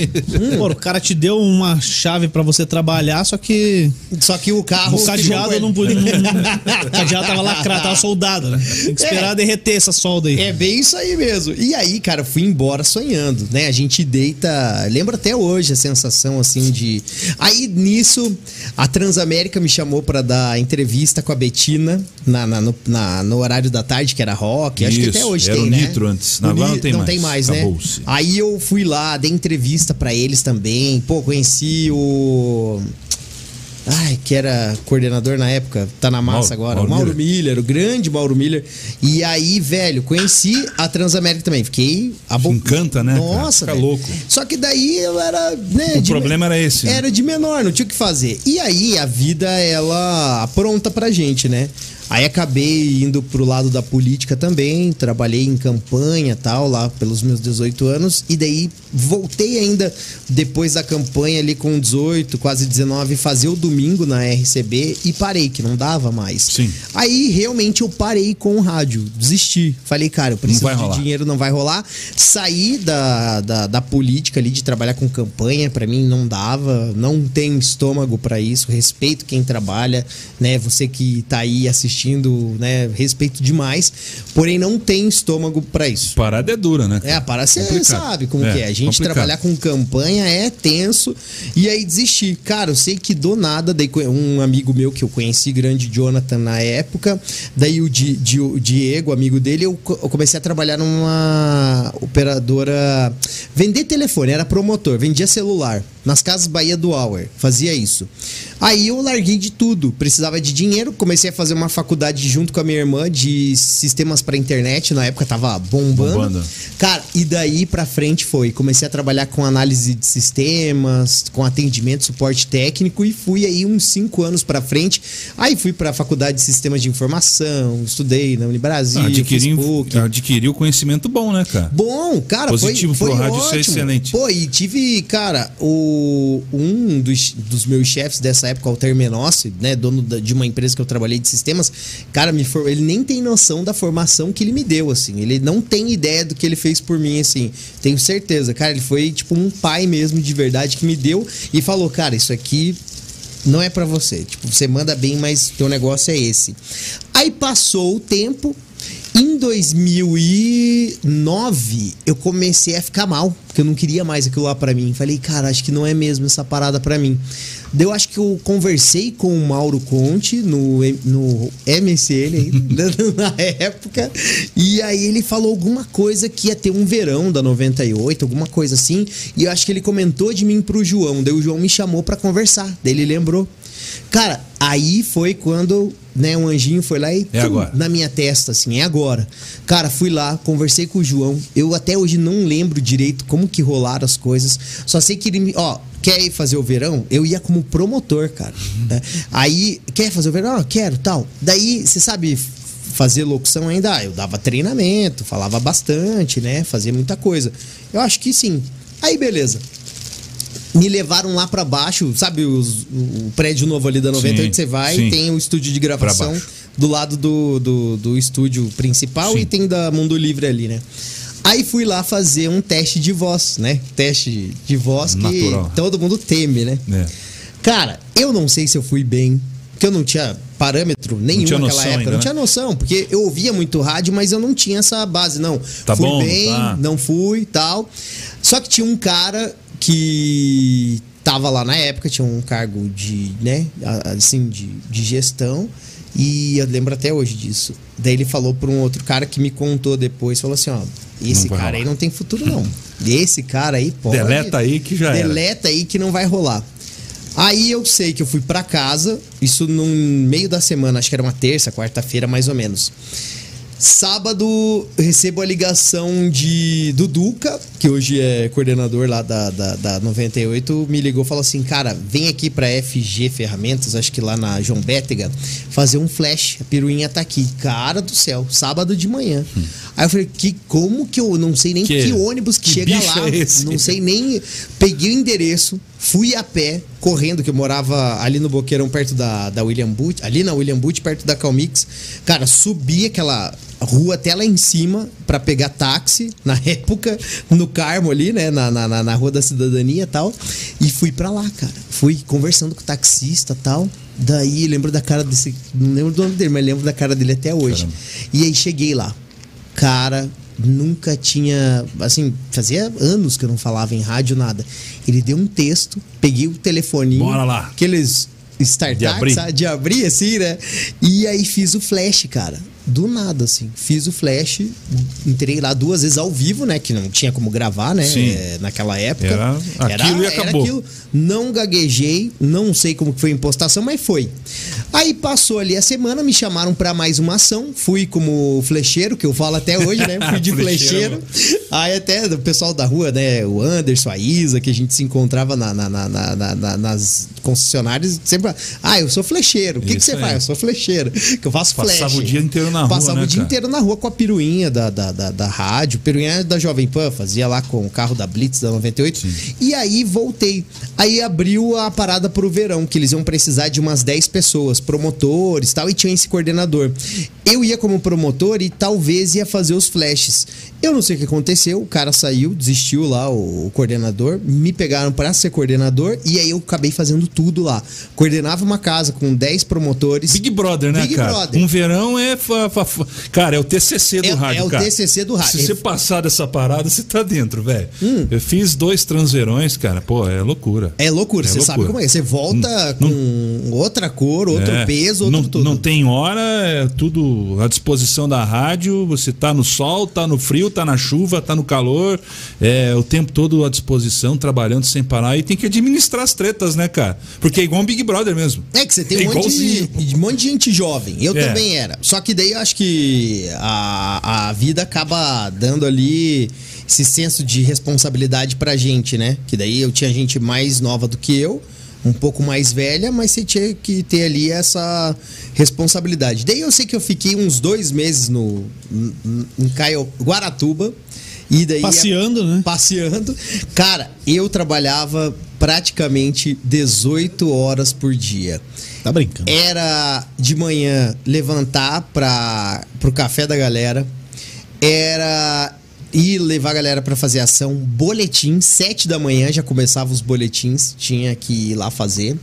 [SPEAKER 1] Pô, o cara te deu uma chave pra você trabalhar, só que
[SPEAKER 4] Só que o carro.
[SPEAKER 1] o cadeado não podia. não- <laughs> O cadeado tava lacrado, tava soldado, né? Tem que esperar
[SPEAKER 4] É.
[SPEAKER 1] derreter essa solda aí.
[SPEAKER 4] É bem isso aí mesmo. E aí, cara, fui embora sonhando, né? A gente deita. Lembro até hoje a sensação assim de. Aí nisso, a Transamérica me chamou pra dar entrevista com a Betina na, na- no, na- no horário da tarde, que era rock. Acho que
[SPEAKER 2] Isso,
[SPEAKER 4] até hoje
[SPEAKER 2] era
[SPEAKER 4] tem,
[SPEAKER 2] o
[SPEAKER 4] né?
[SPEAKER 2] Nitro antes.
[SPEAKER 4] O
[SPEAKER 2] Agora não tem
[SPEAKER 4] não
[SPEAKER 2] mais.
[SPEAKER 4] tem mais, né? Aí eu fui lá, dei entrevista pra eles também. Pô, conheci o. Ai, que era coordenador na época, tá na massa
[SPEAKER 2] Mauro-
[SPEAKER 4] agora.
[SPEAKER 2] Mauro
[SPEAKER 4] Mauro, Miller. o grande Mauro Miller. E aí, velho, conheci a Transamérica também. Fiquei abo...
[SPEAKER 2] Encanta, né?
[SPEAKER 4] Nossa,
[SPEAKER 2] Fica
[SPEAKER 4] velho.
[SPEAKER 2] louco.
[SPEAKER 4] Só que daí eu era. Né,
[SPEAKER 2] O
[SPEAKER 4] de-
[SPEAKER 2] problema era esse, né?
[SPEAKER 4] Era de menor, não tinha o que fazer. E aí a vida, ela apronta pra gente, né? Aí acabei indo pro lado da política também, trabalhei em campanha e tal, lá pelos meus 18 anos, e daí voltei ainda depois da campanha ali com 18, quase 19, fazer o domingo na RCB e parei, que não dava mais.
[SPEAKER 2] Sim.
[SPEAKER 4] Aí realmente eu parei com o rádio, desisti. Falei, cara, eu preciso de
[SPEAKER 2] rolar.
[SPEAKER 4] dinheiro, não vai rolar. Saí da, da, da política ali, de trabalhar com campanha, pra mim não dava, não tenho estômago pra isso, respeito quem trabalha, né? Você que tá aí assistindo, né? Respeito demais, porém não tenho estômago pra isso.
[SPEAKER 2] Parada é dura, né?
[SPEAKER 4] É, a para você
[SPEAKER 2] Complicado.
[SPEAKER 4] sabe como
[SPEAKER 2] É,
[SPEAKER 4] que é. A gente
[SPEAKER 2] complicado.
[SPEAKER 4] trabalhar com campanha é tenso. E aí desisti. Cara, eu sei que do nada, daí um amigo meu que eu conheci, grande Jonathan na época, daí o, Di- Di- o Diego, amigo dele, eu, eu comecei a trabalhar numa operadora. Vender telefone, era promotor, vendia celular. Nas casas Bahia do Hour, fazia isso. Aí eu larguei de tudo, precisava de dinheiro, comecei a fazer uma faculdade junto com a minha irmã de sistemas para internet, na época tava bombando.
[SPEAKER 2] Bombando.
[SPEAKER 4] Cara, e daí pra frente foi. Comecei a trabalhar com análise de sistemas, com atendimento, suporte técnico e fui aí uns cinco anos pra frente. Aí fui pra faculdade de sistemas de informação, estudei na Unibrasil, PUC.
[SPEAKER 2] adquirir o conhecimento bom, né, cara?
[SPEAKER 4] Bom, cara,
[SPEAKER 2] Positivo
[SPEAKER 4] foi,
[SPEAKER 2] pro
[SPEAKER 4] foi
[SPEAKER 2] rádio, isso é
[SPEAKER 4] ótimo.
[SPEAKER 2] excelente.
[SPEAKER 4] Pô, e tive, cara, o, um dos, dos meus chefes dessa época, Alter Menossi, né, dono da- de uma empresa que eu trabalhei de sistemas, cara, me for, ele nem tem noção da formação que ele me deu, assim. Ele não tem ideia do que ele fez por mim, assim. Tenho certeza. Cara, ele foi tipo um pai mesmo de verdade que me deu e falou, cara, isso aqui não é pra você. Tipo, você manda bem, mas teu negócio é esse. Aí passou o tempo. Em 2009, eu comecei a ficar mal, porque eu não queria mais aquilo lá pra mim. Falei, cara, acho que não é mesmo essa parada pra mim. Daí eu acho que eu conversei com o Mauro Conte no, no MSN aí, <laughs> na época, e aí ele falou alguma coisa que ia ter um verão da 98, alguma coisa assim, e eu acho que ele comentou de mim pro João. Daí o João me chamou pra conversar, daí ele lembrou. Cara, aí foi quando, né, um anjinho foi lá e
[SPEAKER 2] É
[SPEAKER 4] tum,
[SPEAKER 2] agora.
[SPEAKER 4] na minha testa, assim, é agora. Cara, fui lá, conversei com o João. Eu até hoje não lembro direito como que rolaram as coisas. Só sei que ele me. Ó, quer ir fazer o verão? Eu ia como promotor, cara. né? Aí, quer fazer o verão? Ah, quero, tal. Daí, você sabe fazer locução ainda? Ah, eu dava treinamento, falava bastante, né? Fazia muita coisa. Eu acho que sim. Aí, beleza me levaram lá pra baixo, sabe os- o prédio novo ali da 98
[SPEAKER 2] Sim,
[SPEAKER 4] você vai,
[SPEAKER 2] sim.
[SPEAKER 4] tem o estúdio de gravação do lado do, do, do estúdio principal
[SPEAKER 2] Sim.
[SPEAKER 4] e tem da Mundo Livre ali, né? Aí fui lá fazer um teste de voz, né? Teste de voz que
[SPEAKER 2] Natural.
[SPEAKER 4] todo mundo teme, né?
[SPEAKER 2] É.
[SPEAKER 4] Cara, eu não sei se eu fui bem, porque eu não tinha parâmetro nenhum
[SPEAKER 2] tinha
[SPEAKER 4] naquela época.
[SPEAKER 2] ainda,
[SPEAKER 4] não
[SPEAKER 2] né?
[SPEAKER 4] tinha noção, porque eu ouvia muito rádio, mas eu não tinha essa base, não.
[SPEAKER 2] Tá
[SPEAKER 4] fui
[SPEAKER 2] bom,
[SPEAKER 4] bem,
[SPEAKER 2] tá.
[SPEAKER 4] não fui tal. Só que tinha um cara que tava lá na época, tinha um cargo de, né, assim, de, de gestão. E eu lembro até hoje disso. Daí ele falou pra um outro cara que me contou depois, falou assim, ó, esse cara aí
[SPEAKER 2] rolar.
[SPEAKER 4] não tem futuro não. Esse cara aí pode...
[SPEAKER 2] Deleta aí que já era.
[SPEAKER 4] Deleta aí que não vai rolar. Aí eu sei que eu fui pra casa, isso no meio da semana, acho que era uma terça, quarta-feira mais ou menos. Sábado recebo a ligação de do Duca, que hoje é coordenador lá da, da, da 98, me ligou e falou assim: Cara, vem aqui pra FG Ferramentas, acho que lá na João Bétega, fazer um flash. A piruinha tá aqui. Cara do céu, sábado de manhã. Aí eu falei: que, Como que eu não sei nem
[SPEAKER 2] Que-
[SPEAKER 4] que, ônibus que,
[SPEAKER 2] que
[SPEAKER 4] chega lá?
[SPEAKER 2] é?
[SPEAKER 4] Não sei nem. Peguei o endereço, fui a pé, correndo, que eu morava ali no Boqueirão, perto da, da William Booth, ali na William Booth, perto da Calmix. Cara, subi aquela rua até lá em cima pra pegar táxi, na <laughs> época, no Carmo ali, né? Na, na, na- Rua da Cidadania e tal. E fui pra lá, cara. Fui conversando com o taxista e tal. Daí lembro da cara desse. Não lembro do nome dele, mas lembro da cara dele até hoje.
[SPEAKER 2] Caramba.
[SPEAKER 4] E aí cheguei lá. Cara, nunca tinha. Assim, fazia anos que eu não falava em rádio, nada. Ele deu um texto, peguei o telefoninho.
[SPEAKER 2] Bora lá.
[SPEAKER 4] Aqueles startups,
[SPEAKER 2] De abrir.
[SPEAKER 4] sabe? De abrir, assim, né? E aí fiz o flash, cara. Do nada, assim. Fiz o flash, entrei lá duas vezes ao vivo, né? Que não tinha como gravar, né? É, naquela época.
[SPEAKER 2] Era aquilo e acabou.
[SPEAKER 4] Não gaguejei, não sei como que foi a impostação, mas foi. Aí passou ali a semana, me chamaram pra mais uma ação. Fui como flecheiro, que eu falo até hoje, né? Fui de <laughs>
[SPEAKER 2] Flecheiro.
[SPEAKER 4] Aí até o pessoal da rua, né? O Anderson, a Isa, que a gente se encontrava na, na- na- na- na- na- nas concessionárias, sempre. Ah, eu sou flecheiro. O que, que você faz? Eu sou flecheiro. Que eu faço flash.
[SPEAKER 2] Passava o dia inteiro na rua,
[SPEAKER 4] Passava
[SPEAKER 2] né,
[SPEAKER 4] o dia
[SPEAKER 2] cara?
[SPEAKER 4] inteiro na rua com a piruinha da, da, da, da rádio, piruinha da Jovem Pan, fazia lá com o carro da Blitz da 98. E aí voltei. Aí abriu a parada pro verão, que eles iam precisar de umas 10 pessoas, promotores e tal, e tinha esse coordenador. Eu ia como promotor e talvez ia fazer os flashes. Eu não sei o que aconteceu, o cara saiu, desistiu lá, o, coordenador, me pegaram pra ser coordenador e aí eu acabei fazendo tudo lá. Coordenava uma casa com 10 promotores.
[SPEAKER 2] Big Brother, né,
[SPEAKER 4] Big
[SPEAKER 2] cara?
[SPEAKER 4] Brother.
[SPEAKER 2] Um verão é. fa- fa- fa- Cara, é o TCC do
[SPEAKER 4] É-
[SPEAKER 2] rádio,
[SPEAKER 4] é o
[SPEAKER 2] cara.
[SPEAKER 4] TCC do rádio.
[SPEAKER 2] Se você passar dessa parada, você tá dentro, velho.
[SPEAKER 4] Hum.
[SPEAKER 2] Eu fiz dois transverões, cara. Pô, é loucura.
[SPEAKER 4] É loucura,
[SPEAKER 2] É
[SPEAKER 4] você sabe como é. Você volta
[SPEAKER 2] Não-
[SPEAKER 4] com outra cor, outro
[SPEAKER 2] É.
[SPEAKER 4] peso, outro
[SPEAKER 2] não,
[SPEAKER 4] tudo.
[SPEAKER 2] não tem hora, é tudo à disposição da rádio. Você tá no sol, tá no frio, tá na chuva, tá no calor. É o tempo todo à disposição, trabalhando sem parar. E tem que administrar as tretas, né, cara? Porque é igual um Big Brother mesmo.
[SPEAKER 4] É que você tem
[SPEAKER 2] É
[SPEAKER 4] um monte, de- um monte de gente jovem. Eu
[SPEAKER 2] É.
[SPEAKER 4] também era. Só que daí eu acho que a, a vida acaba dando ali esse senso de responsabilidade pra gente, né? Que daí eu tinha gente mais nova do que eu, um pouco mais velha, mas você tinha que ter ali essa responsabilidade. Daí eu sei que eu fiquei uns dois meses no em- Caio, Guaratuba. E daí
[SPEAKER 1] Passeando, né?
[SPEAKER 4] passeando. Cara, eu trabalhava praticamente 18 horas por dia.
[SPEAKER 1] Tá brincando.
[SPEAKER 4] Era de manhã levantar para pro café da galera. Era ir levar a galera para fazer ação, boletim, 7 da manhã já começava os boletins, tinha que ir lá fazer.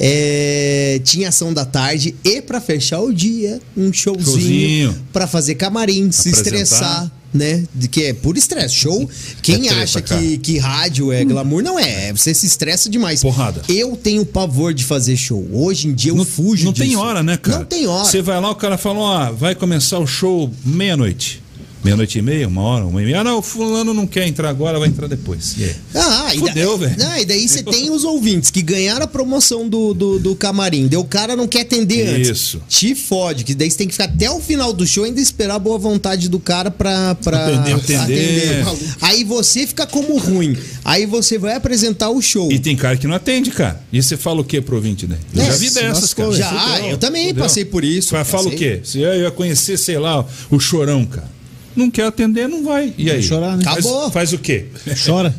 [SPEAKER 4] É, tinha ação da tarde e para fechar o dia, um showzinho, para fazer camarim, se
[SPEAKER 2] Apresentar.
[SPEAKER 4] estressar, né? De que é puro estresse. Show. Quem
[SPEAKER 2] É treta,
[SPEAKER 4] acha
[SPEAKER 2] cara.
[SPEAKER 4] que, que rádio é glamour, não é. Você se estressa demais.
[SPEAKER 2] Porrada.
[SPEAKER 4] Eu tenho pavor de fazer show. Hoje em dia eu fujo
[SPEAKER 2] Não
[SPEAKER 4] disso.
[SPEAKER 2] tem hora, né, cara?
[SPEAKER 4] Não tem hora.
[SPEAKER 2] Você vai lá, o cara fala, ó, vai começar o show meia-noite. Meia-noite e meia, uma hora, uma e meia. Ah, não, o fulano não quer entrar agora, vai entrar depois. Aí?
[SPEAKER 4] Ah, e
[SPEAKER 2] Fudeu, velho.
[SPEAKER 4] Não, e daí você tem os ouvintes que ganharam a promoção do, do, do camarim. Daí o cara não quer atender antes.
[SPEAKER 2] Isso.
[SPEAKER 4] Te fode, que daí você tem que ficar até o final do show e ainda esperar a boa vontade do cara pra, pra
[SPEAKER 2] Atender, atender.
[SPEAKER 4] Aí você fica como ruim. Aí você vai apresentar o show.
[SPEAKER 2] E tem cara que não atende, cara. E você fala o quê pro ouvinte, né? Eu
[SPEAKER 4] É,
[SPEAKER 2] já vi dessas, cara.
[SPEAKER 4] Já, eu também
[SPEAKER 2] fudeu.
[SPEAKER 4] passei por isso.
[SPEAKER 2] Fala, fala o quê? Se eu ia conhecer, sei lá, o chorão, cara. Não quer atender, não vai. E aí?
[SPEAKER 1] chorar, né?
[SPEAKER 2] Faz-
[SPEAKER 4] Acabou.
[SPEAKER 2] Faz o quê?
[SPEAKER 1] Chora.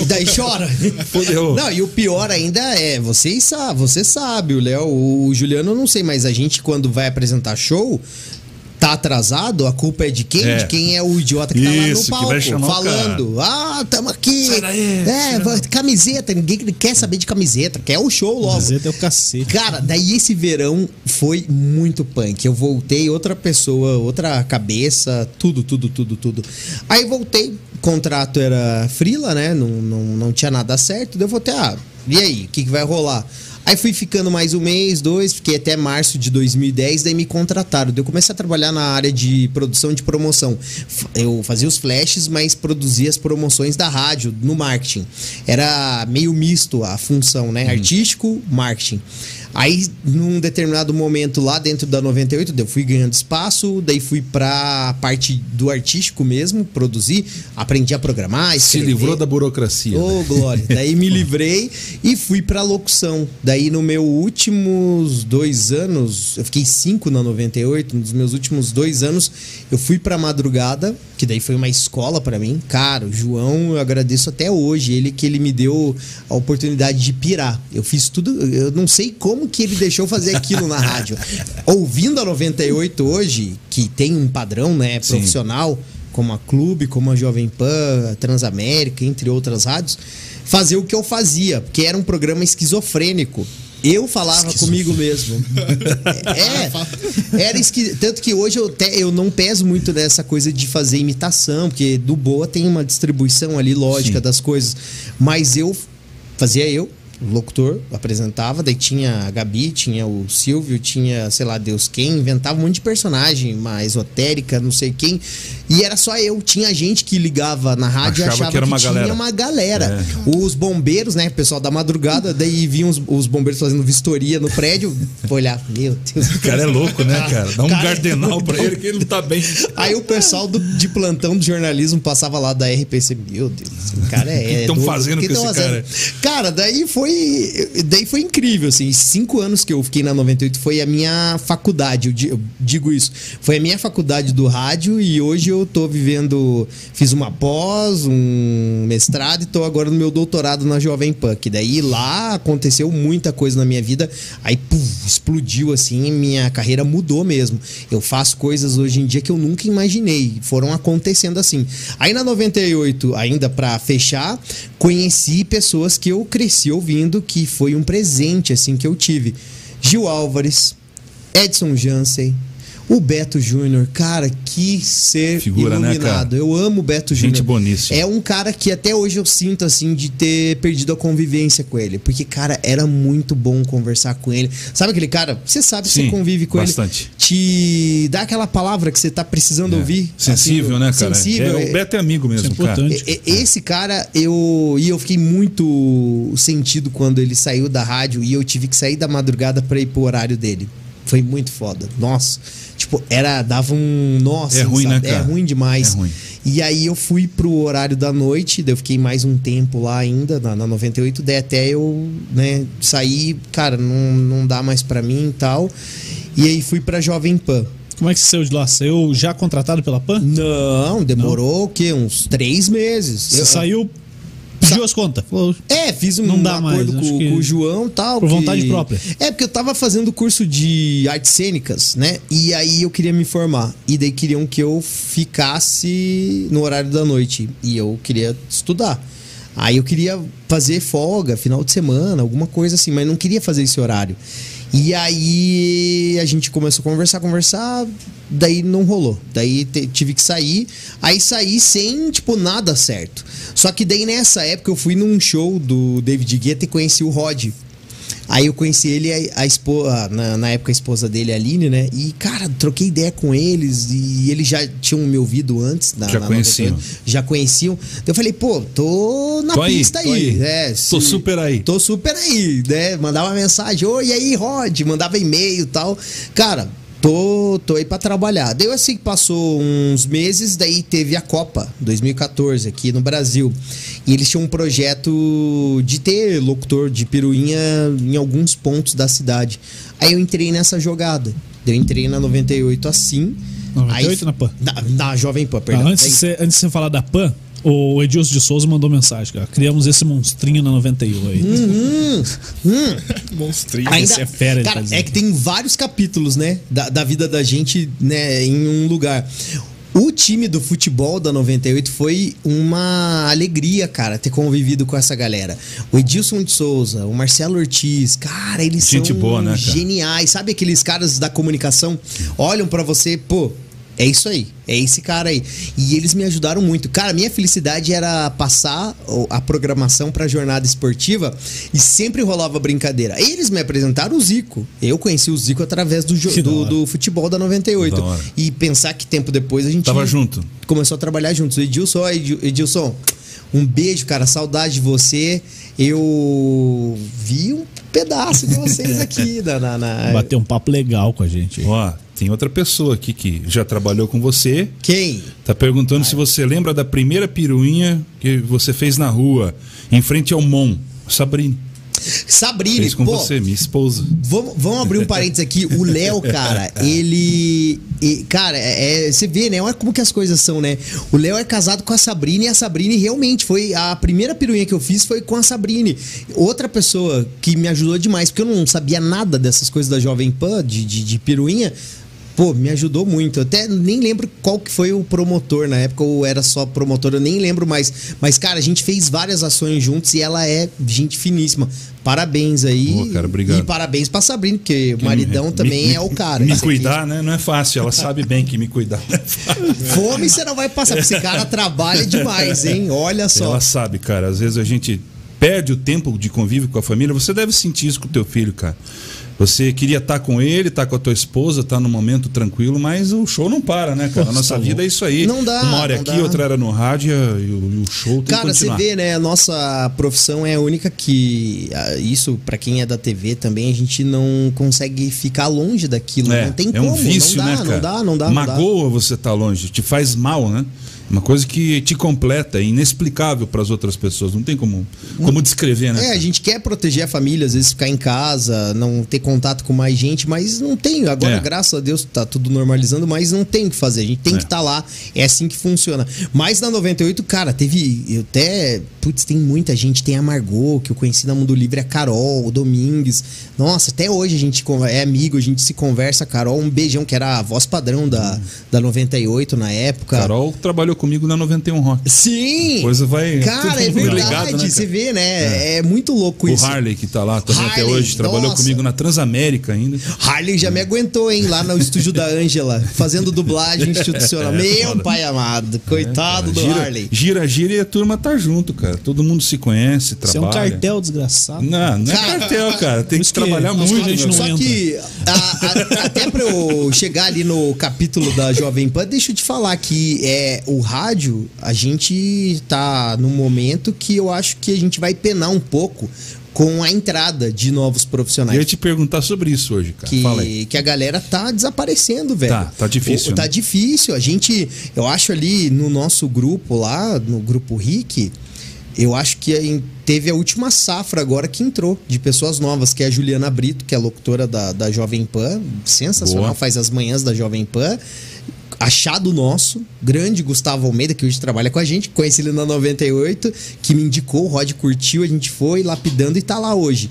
[SPEAKER 4] E daí chora.
[SPEAKER 2] Fudeu.
[SPEAKER 4] Não, e o pior ainda é, vocês sabem, você sabe, o Léo, o Juliano eu não sei, mas a gente quando vai apresentar show, tá atrasado, a culpa é de quem?
[SPEAKER 2] É.
[SPEAKER 4] De quem é o idiota que tá lá no palco
[SPEAKER 2] vai chamar o
[SPEAKER 4] falando. Ah, tamo aqui.
[SPEAKER 2] Daí,
[SPEAKER 4] é, vai- camiseta, ninguém quer saber de camiseta, quer o show logo.
[SPEAKER 1] Camiseta é o cacete.
[SPEAKER 4] Cara, daí esse verão foi muito punk. Eu voltei outra pessoa, outra cabeça, tudo, tudo, tudo, tudo. Aí voltei, o contrato era frila, né? Não, não, não tinha nada certo. Daí eu voltei, ah, e aí, o que, que vai rolar? Aí fui ficando mais um mês, dois, fiquei até março de 2010, daí me contrataram. Daí eu comecei a trabalhar na área de produção de promoção. Eu fazia os flashes, mas produzia as promoções da rádio, no marketing. Era meio misto a função, né? Artístico, marketing. Aí, num determinado momento lá dentro da 98, eu fui ganhando espaço, daí fui pra parte do artístico mesmo, produzir, aprendi a programar,
[SPEAKER 2] Se
[SPEAKER 4] escrever.
[SPEAKER 2] livrou da burocracia.
[SPEAKER 4] Ô,
[SPEAKER 2] né?
[SPEAKER 4] Glória. Daí me <laughs> livrei e fui pra locução. Daí, no meu últimos dois anos, eu fiquei cinco na 98, nos meus últimos dois anos, eu fui pra madrugada, que daí foi uma escola pra mim. Cara, o João, eu agradeço até hoje, ele que ele me deu a oportunidade de pirar. Eu fiz tudo, eu não sei como que ele deixou fazer aquilo na rádio. <laughs> Ouvindo a 98 hoje, que tem um padrão, né,
[SPEAKER 2] Sim.
[SPEAKER 4] profissional, como a Clube, como a Jovem Pan, a Transamérica, entre outras rádios, fazer o que eu fazia, porque era um programa esquizofrênico. Eu falava comigo mesmo. <laughs> É, era esqui... tanto que hoje eu, te- eu não peso muito nessa coisa de fazer imitação, porque do Boa tem uma distribuição ali lógica
[SPEAKER 2] Sim.
[SPEAKER 4] das coisas, mas eu fazia eu, locutor, apresentava, daí tinha a Gabi, tinha o Silvio, tinha, sei lá, Deus quem, inventava um monte de personagem, uma esotérica, não sei quem. E era só eu. Tinha gente que ligava na rádio e
[SPEAKER 2] Achava
[SPEAKER 4] achava
[SPEAKER 2] que era uma
[SPEAKER 4] tinha
[SPEAKER 2] galera.
[SPEAKER 4] uma galera. Os bombeiros, né, pessoal da madrugada, daí vinham os, os bombeiros fazendo vistoria no prédio, vou olhar, meu Deus.
[SPEAKER 2] O cara é louco, né, cara? Dá um
[SPEAKER 4] Cara,
[SPEAKER 2] gardenal pra ele que ele não tá bem.
[SPEAKER 4] Aí o pessoal do- de plantão do jornalismo passava lá da RPC. Meu Deus, esse cara é.
[SPEAKER 2] que
[SPEAKER 4] é
[SPEAKER 2] tão
[SPEAKER 4] doido.
[SPEAKER 2] fazendo
[SPEAKER 4] O que
[SPEAKER 2] com esse cara?
[SPEAKER 4] Cara, daí foi. Daí foi incrível, assim. Cinco anos que eu fiquei na 98 foi a minha faculdade, eu di- eu digo isso. Foi a minha faculdade do rádio e hoje eu tô vivendo. Fiz uma pós, um mestrado e tô agora no meu doutorado na Jovem Pan. Que daí lá aconteceu muita coisa na minha vida. Aí, explodiu assim, minha carreira mudou mesmo. Eu faço coisas hoje em dia que eu nunca imaginei. Foram acontecendo assim. Aí na 98, ainda pra fechar, conheci pessoas que eu cresci ouvindo, que foi um presente assim que eu tive. Gil Álvares, Edson Jansen, o Beto Júnior, cara, que ser
[SPEAKER 2] Figura, né,
[SPEAKER 4] iluminado.
[SPEAKER 2] cara?
[SPEAKER 4] Eu amo o Beto
[SPEAKER 2] Gente
[SPEAKER 4] Júnior.
[SPEAKER 2] boníssima.
[SPEAKER 4] É um cara que até hoje eu sinto assim de ter perdido a convivência com ele, porque cara, era muito bom conversar com ele. Sabe aquele cara? Você sabe que
[SPEAKER 2] Sim,
[SPEAKER 4] você convive com
[SPEAKER 2] bastante.
[SPEAKER 4] ele, te dá aquela palavra que você tá precisando ouvir.
[SPEAKER 2] Sensível,
[SPEAKER 4] assim,
[SPEAKER 2] né, cara?
[SPEAKER 4] Sensível.
[SPEAKER 2] É, o Beto é amigo mesmo,
[SPEAKER 1] Isso é
[SPEAKER 2] cara.
[SPEAKER 1] importante.
[SPEAKER 4] E- e- Esse cara, eu. E eu fiquei muito sentido quando ele saiu da rádio e eu tive que sair da madrugada pra ir pro horário dele. Foi muito foda. Nossa. Tipo, era. Dava um. Nossa.
[SPEAKER 2] É ruim, né,
[SPEAKER 4] sabe?
[SPEAKER 2] cara?
[SPEAKER 4] É ruim demais.
[SPEAKER 2] É ruim.
[SPEAKER 4] E aí eu fui pro horário da noite, daí eu fiquei mais um tempo lá ainda, na, na 98, daí até eu, né, sair, cara, não, não dá mais pra mim e tal. E aí fui pra Jovem Pan.
[SPEAKER 1] Como é que você saiu de lá? Saiu já contratado pela PAN?
[SPEAKER 4] Não, demorou o quê? Uns três meses.
[SPEAKER 1] Você
[SPEAKER 4] Eu-
[SPEAKER 1] saiu, pediu as contas. Falou,
[SPEAKER 4] É, fiz um
[SPEAKER 1] Não dá
[SPEAKER 4] acordo
[SPEAKER 1] mais, acho
[SPEAKER 4] com, com o João e tal.
[SPEAKER 1] Por
[SPEAKER 4] que-
[SPEAKER 1] vontade própria.
[SPEAKER 4] É, porque eu tava fazendo curso de artes cênicas, né? E aí eu queria me formar. E daí queriam que eu ficasse no horário da noite. E eu queria estudar. Aí eu queria fazer folga, final de semana, alguma coisa assim, mas não queria fazer esse horário. E aí a gente começou a conversar, conversar, daí não rolou. Daí tive que sair. Aí saí sem, tipo, nada certo. Só que daí nessa época eu fui num show do David Guetta e conheci o Rod. Aí eu conheci ele, a, a esposa, na, na época a esposa dele, a Aline, né? E, cara, troquei ideia com eles e eles já tinham me ouvido antes. Na,
[SPEAKER 2] Já
[SPEAKER 4] na
[SPEAKER 2] conheciam.
[SPEAKER 4] 98, Já conheciam. Daí eu falei, pô, tô na
[SPEAKER 2] Tô aí,
[SPEAKER 4] pista
[SPEAKER 2] tô
[SPEAKER 4] aí.
[SPEAKER 2] aí.
[SPEAKER 4] É,
[SPEAKER 2] Tô
[SPEAKER 4] se-
[SPEAKER 2] super aí.
[SPEAKER 4] Tô super aí, né? Mandava mensagem, oi, e aí, Rod? Mandava e-mail e tal. Cara, tô, tô aí pra trabalhar. Daí assim que passou uns meses, daí teve a Copa 2014 aqui no Brasil. E eles tinham um projeto de ter locutor de piruinha em alguns pontos da cidade. Aí eu entrei nessa jogada. Eu entrei na 98 assim.
[SPEAKER 1] 98
[SPEAKER 4] aí,
[SPEAKER 1] na PAN?
[SPEAKER 4] Na, na Jovem Pan,
[SPEAKER 1] Ah,
[SPEAKER 4] perdão.
[SPEAKER 1] antes, de você, antes de você falar da PAN, o Edilson de Souza mandou mensagem, cara. Criamos esse monstrinho na 98.
[SPEAKER 4] Hum, hum.
[SPEAKER 3] Monstrinho.
[SPEAKER 4] Ainda,
[SPEAKER 1] Esse é fera,
[SPEAKER 4] cara,
[SPEAKER 1] tá dizendo.
[SPEAKER 4] é que tem vários capítulos, né? Da, da vida da gente, né, em um lugar. O time do futebol da 98 foi uma alegria, cara, ter convivido com essa galera. O Edilson de Souza, o Marcelo Ortiz, cara, eles
[SPEAKER 2] Gente
[SPEAKER 4] são
[SPEAKER 2] boa, né, cara?
[SPEAKER 4] geniais. Sabe aqueles caras da comunicação? Olham pra você, pô, é isso aí, é esse cara aí. E eles me ajudaram muito. Cara, minha felicidade era passar a programação pra jornada esportiva e sempre rolava brincadeira. Eles me apresentaram o Zico. Eu conheci o Zico através do, do, do futebol da 98.
[SPEAKER 2] Da.
[SPEAKER 4] E pensar que tempo depois a gente
[SPEAKER 2] Tava junto.
[SPEAKER 4] começou a trabalhar juntos. Edilson, ó, Edilson, um beijo, cara. Saudade de você. Eu vi um pedaço de vocês <laughs> aqui na. na, na-
[SPEAKER 1] Bateu um papo legal com a gente.
[SPEAKER 2] Ó, tem outra pessoa aqui que já trabalhou com você.
[SPEAKER 4] Quem?
[SPEAKER 2] Tá perguntando se você lembra da primeira piruinha que você fez na rua, em frente ao Mon. Sabrina.
[SPEAKER 4] Sabrine,
[SPEAKER 2] Fez com
[SPEAKER 4] pô.
[SPEAKER 2] você, minha esposa.
[SPEAKER 4] Vamos, vamos abrir um parênteses aqui. O Léo, cara, <laughs> ele. e, cara, é, é- você vê, né? Olha como que as coisas são, né? O Léo é casado com a Sabrine e a Sabrine realmente foi. A primeira piruinha que eu fiz foi com a Sabrine. Outra pessoa que me ajudou demais, porque eu não sabia nada dessas coisas da Jovem Pan, de, de, de piruinha. Pô, me ajudou muito. Eu até nem lembro qual que foi o promotor na época, ou era só promotor, eu nem lembro mais. Mas, cara, a gente fez várias ações juntos e ela é gente finíssima. Parabéns aí.
[SPEAKER 2] Pô, cara, obrigado.
[SPEAKER 4] E parabéns pra Sabrina, porque o maridão
[SPEAKER 2] Me-
[SPEAKER 4] também
[SPEAKER 2] me-
[SPEAKER 4] é o cara.
[SPEAKER 2] Me
[SPEAKER 4] Esse aqui.
[SPEAKER 2] cuidar, né? Não é fácil. Ela sabe bem que me cuidar é.
[SPEAKER 4] Fome você não vai passar, porque esse cara trabalha demais, hein? Olha só.
[SPEAKER 2] Ela sabe, cara. Às vezes a gente perde o tempo de convívio com a família, você deve sentir isso com o teu filho, cara. Você queria estar com ele, estar com a tua esposa, estar num momento tranquilo, mas o show não para, né, cara? A nossa vida é isso aí.
[SPEAKER 4] Não dá,
[SPEAKER 2] Uma hora aqui,
[SPEAKER 4] dá.
[SPEAKER 2] outra era no rádio e o, e o show tem
[SPEAKER 4] Cara,
[SPEAKER 2] que
[SPEAKER 4] você
[SPEAKER 2] continuar.
[SPEAKER 4] vê, né? A nossa profissão é a única que. Isso, pra quem é da TV também, a gente não consegue ficar longe daquilo.
[SPEAKER 2] É,
[SPEAKER 4] não tem
[SPEAKER 2] é
[SPEAKER 4] como.
[SPEAKER 2] um vício,
[SPEAKER 4] não dá,
[SPEAKER 2] né, cara?
[SPEAKER 4] não dá, não dá, não dá.
[SPEAKER 2] Magoa você tá longe, te faz mal, né? Uma coisa que te completa, é inexplicável para as outras pessoas. Não tem como, como descrever, né?
[SPEAKER 4] É, a gente quer proteger a família, às vezes ficar em casa, não ter contato com mais gente, mas não tem. Agora,
[SPEAKER 2] É.
[SPEAKER 4] graças a Deus, tá tudo normalizando, mas não tem o que fazer. A gente tem
[SPEAKER 2] É.
[SPEAKER 4] que estar lá. É assim que funciona. Mas na 98, cara, teve. Eu até. Putz, tem muita gente. Tem a Margot, que eu conheci na Mundo Livre, a Carol, o Domingues. Nossa, até hoje a gente é amigo, a gente se conversa. Carol, um beijão, que era a voz padrão da, da 98 na época.
[SPEAKER 2] Carol trabalhou comigo na 91 Rock.
[SPEAKER 4] Sim!
[SPEAKER 2] Coisa vai-
[SPEAKER 4] Cara, é verdade.
[SPEAKER 2] ligado, né, cara?
[SPEAKER 4] Você vê, né? É. muito louco
[SPEAKER 2] O
[SPEAKER 4] isso.
[SPEAKER 2] Harley, que tá lá também até hoje, trabalhou
[SPEAKER 4] nossa.
[SPEAKER 2] comigo na Transamérica ainda.
[SPEAKER 4] Harley já me aguentou, hein, lá no estúdio da Ângela, fazendo dublagem institucional. <laughs>
[SPEAKER 2] É,
[SPEAKER 4] Meu
[SPEAKER 2] foda.
[SPEAKER 4] pai amado, coitado do
[SPEAKER 2] gira,
[SPEAKER 4] Harley.
[SPEAKER 2] gira, gira e a turma tá junto, cara. Todo mundo se conhece,
[SPEAKER 1] Isso é
[SPEAKER 2] trabalha.
[SPEAKER 1] um cartel desgraçado.
[SPEAKER 2] Não, não é
[SPEAKER 4] Cara,
[SPEAKER 2] cartel, cara. Tem que
[SPEAKER 1] que-
[SPEAKER 2] trabalhar
[SPEAKER 1] que
[SPEAKER 2] muito.
[SPEAKER 1] a gente
[SPEAKER 2] meu.
[SPEAKER 1] não
[SPEAKER 4] Só
[SPEAKER 1] entra.
[SPEAKER 4] que a- a- até pra eu chegar ali no capítulo da Jovem Pan, deixa eu te falar que é, o rádio, a gente tá num momento que eu acho que a gente vai penar um pouco com a entrada de novos
[SPEAKER 2] Eu
[SPEAKER 4] profissionais.
[SPEAKER 2] ia te perguntar sobre isso hoje, cara.
[SPEAKER 4] Que, que a galera tá desaparecendo, velho.
[SPEAKER 2] Tá, tá difícil,
[SPEAKER 4] O- Tá
[SPEAKER 2] né?
[SPEAKER 4] difícil. A gente, eu acho ali no nosso grupo lá, no grupo RIC, eu acho que teve a última safra agora que entrou de pessoas novas, que é a Juliana Brito, que é a locutora da, da Jovem Pan, sensacional,
[SPEAKER 2] Boa.
[SPEAKER 4] faz as manhãs da Jovem Pan. Achado nosso, grande Gustavo Almeida, que hoje trabalha com a gente, conheci ele na 98, que me indicou, o Rod curtiu, a gente foi lapidando e tá lá hoje.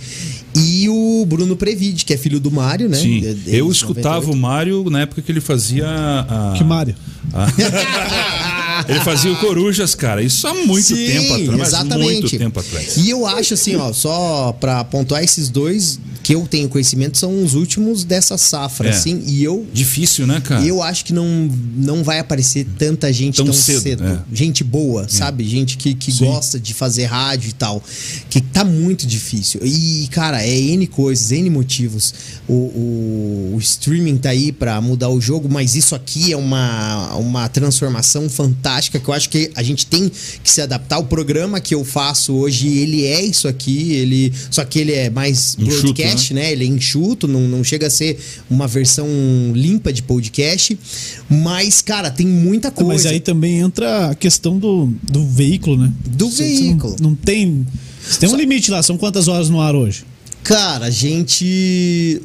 [SPEAKER 4] E o Bruno Previde, que é filho do Mário, né?
[SPEAKER 2] Sim, eu
[SPEAKER 4] 98.
[SPEAKER 2] escutava o Mário na época que ele fazia. A...
[SPEAKER 1] Que Mário? <laughs>
[SPEAKER 2] Ele fazia o Corujas, cara. Isso há muito
[SPEAKER 4] Sim,
[SPEAKER 2] tempo atrás.
[SPEAKER 4] Exatamente.
[SPEAKER 2] Muito tempo atrás.
[SPEAKER 4] E eu acho assim, ó, só pra pontuar esses dois que eu tenho conhecimento são os últimos dessa safra,
[SPEAKER 2] É.
[SPEAKER 4] assim, e eu
[SPEAKER 2] Difícil, né, cara?
[SPEAKER 4] eu acho que não, não vai aparecer tanta gente
[SPEAKER 2] Tão
[SPEAKER 4] tão,
[SPEAKER 2] cedo,
[SPEAKER 4] cedo.
[SPEAKER 2] é.
[SPEAKER 4] Gente boa, sabe? Gente que, que
[SPEAKER 2] Sim.
[SPEAKER 4] gosta de fazer rádio e tal. Que tá muito difícil. E, cara, é N coisas, N motivos. O, o, o streaming tá aí pra mudar o jogo, mas isso aqui é uma, uma transformação fantástica que eu acho que a gente tem que se adaptar. O programa que eu faço hoje, ele é isso aqui, ele só que ele é mais
[SPEAKER 2] Enxuto,
[SPEAKER 4] broadcast, né? Ele é enxuto, não, não chega a ser uma versão limpa de podcast. Mas, cara, tem muita coisa.
[SPEAKER 1] Mas aí também entra a questão do, do veículo, né?
[SPEAKER 4] Do
[SPEAKER 1] Você- você
[SPEAKER 4] veículo.
[SPEAKER 1] Não, não tem. Você tem um limite lá, são quantas horas no ar hoje?
[SPEAKER 4] Cara, a gente.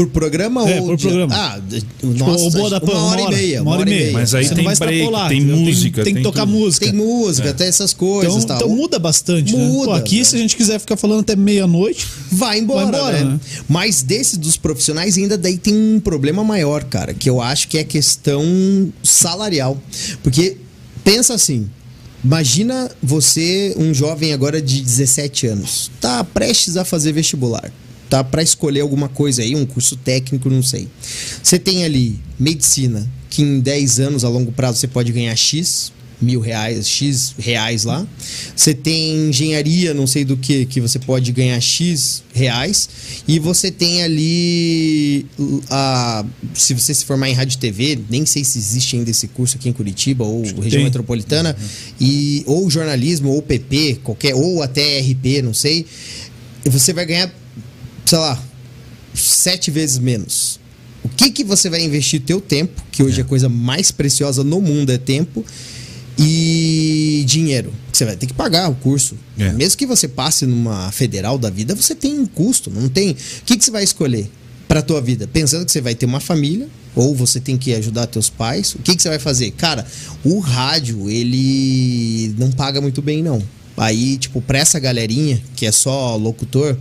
[SPEAKER 4] Por programa
[SPEAKER 1] É,
[SPEAKER 4] ou.
[SPEAKER 1] por
[SPEAKER 4] de-
[SPEAKER 1] programa.
[SPEAKER 4] Ah, de- nossa,
[SPEAKER 1] o Boa da Pan,
[SPEAKER 4] uma hora e meia.
[SPEAKER 1] Uma hora e meia.
[SPEAKER 2] Mas aí
[SPEAKER 1] Você
[SPEAKER 2] tem
[SPEAKER 1] não vai
[SPEAKER 2] break, tem música,
[SPEAKER 1] Tem,
[SPEAKER 2] tem
[SPEAKER 1] que tocar
[SPEAKER 2] tudo.
[SPEAKER 1] música.
[SPEAKER 4] Tem música, tem essas coisas.
[SPEAKER 1] Então,
[SPEAKER 4] tal.
[SPEAKER 1] então muda bastante, né?
[SPEAKER 4] Muda,
[SPEAKER 1] Pô, aqui,
[SPEAKER 4] né?
[SPEAKER 1] se a gente quiser ficar falando até meia-noite,
[SPEAKER 4] Vai embora,
[SPEAKER 1] Vai embora,
[SPEAKER 4] né?
[SPEAKER 1] né?
[SPEAKER 4] Mas desses dos profissionais ainda daí tem um problema maior, cara, que eu acho que é questão salarial. Porque pensa assim, imagina você, um jovem agora de 17 anos, tá prestes a fazer vestibular, tá para escolher alguma coisa aí, um curso técnico, não sei. Você tem ali medicina, que em 10 anos a longo prazo você pode ganhar X, mil reais, X reais lá. Você tem engenharia, não sei do que, que você pode ganhar X reais. E você tem ali. A, se você se formar em rádio e TV, nem sei se existe ainda esse curso aqui em Curitiba ou região
[SPEAKER 1] tem.
[SPEAKER 4] metropolitana. E, ou jornalismo, ou PP, qualquer, ou até RP, não sei. Você vai ganhar, sei lá, sete vezes menos. O que que você vai investir teu tempo, que hoje é. a coisa mais preciosa no mundo é tempo, e dinheiro, que você vai ter que pagar o curso.
[SPEAKER 2] É.
[SPEAKER 4] Mesmo que você passe numa federal da vida, você tem um custo, não tem. O que que você vai escolher para tua vida? Pensando que você vai ter uma família, ou você tem que ajudar teus pais, o que que você vai fazer? Cara, o rádio, ele não paga muito bem não. Aí, tipo, pra essa galerinha que é só locutor,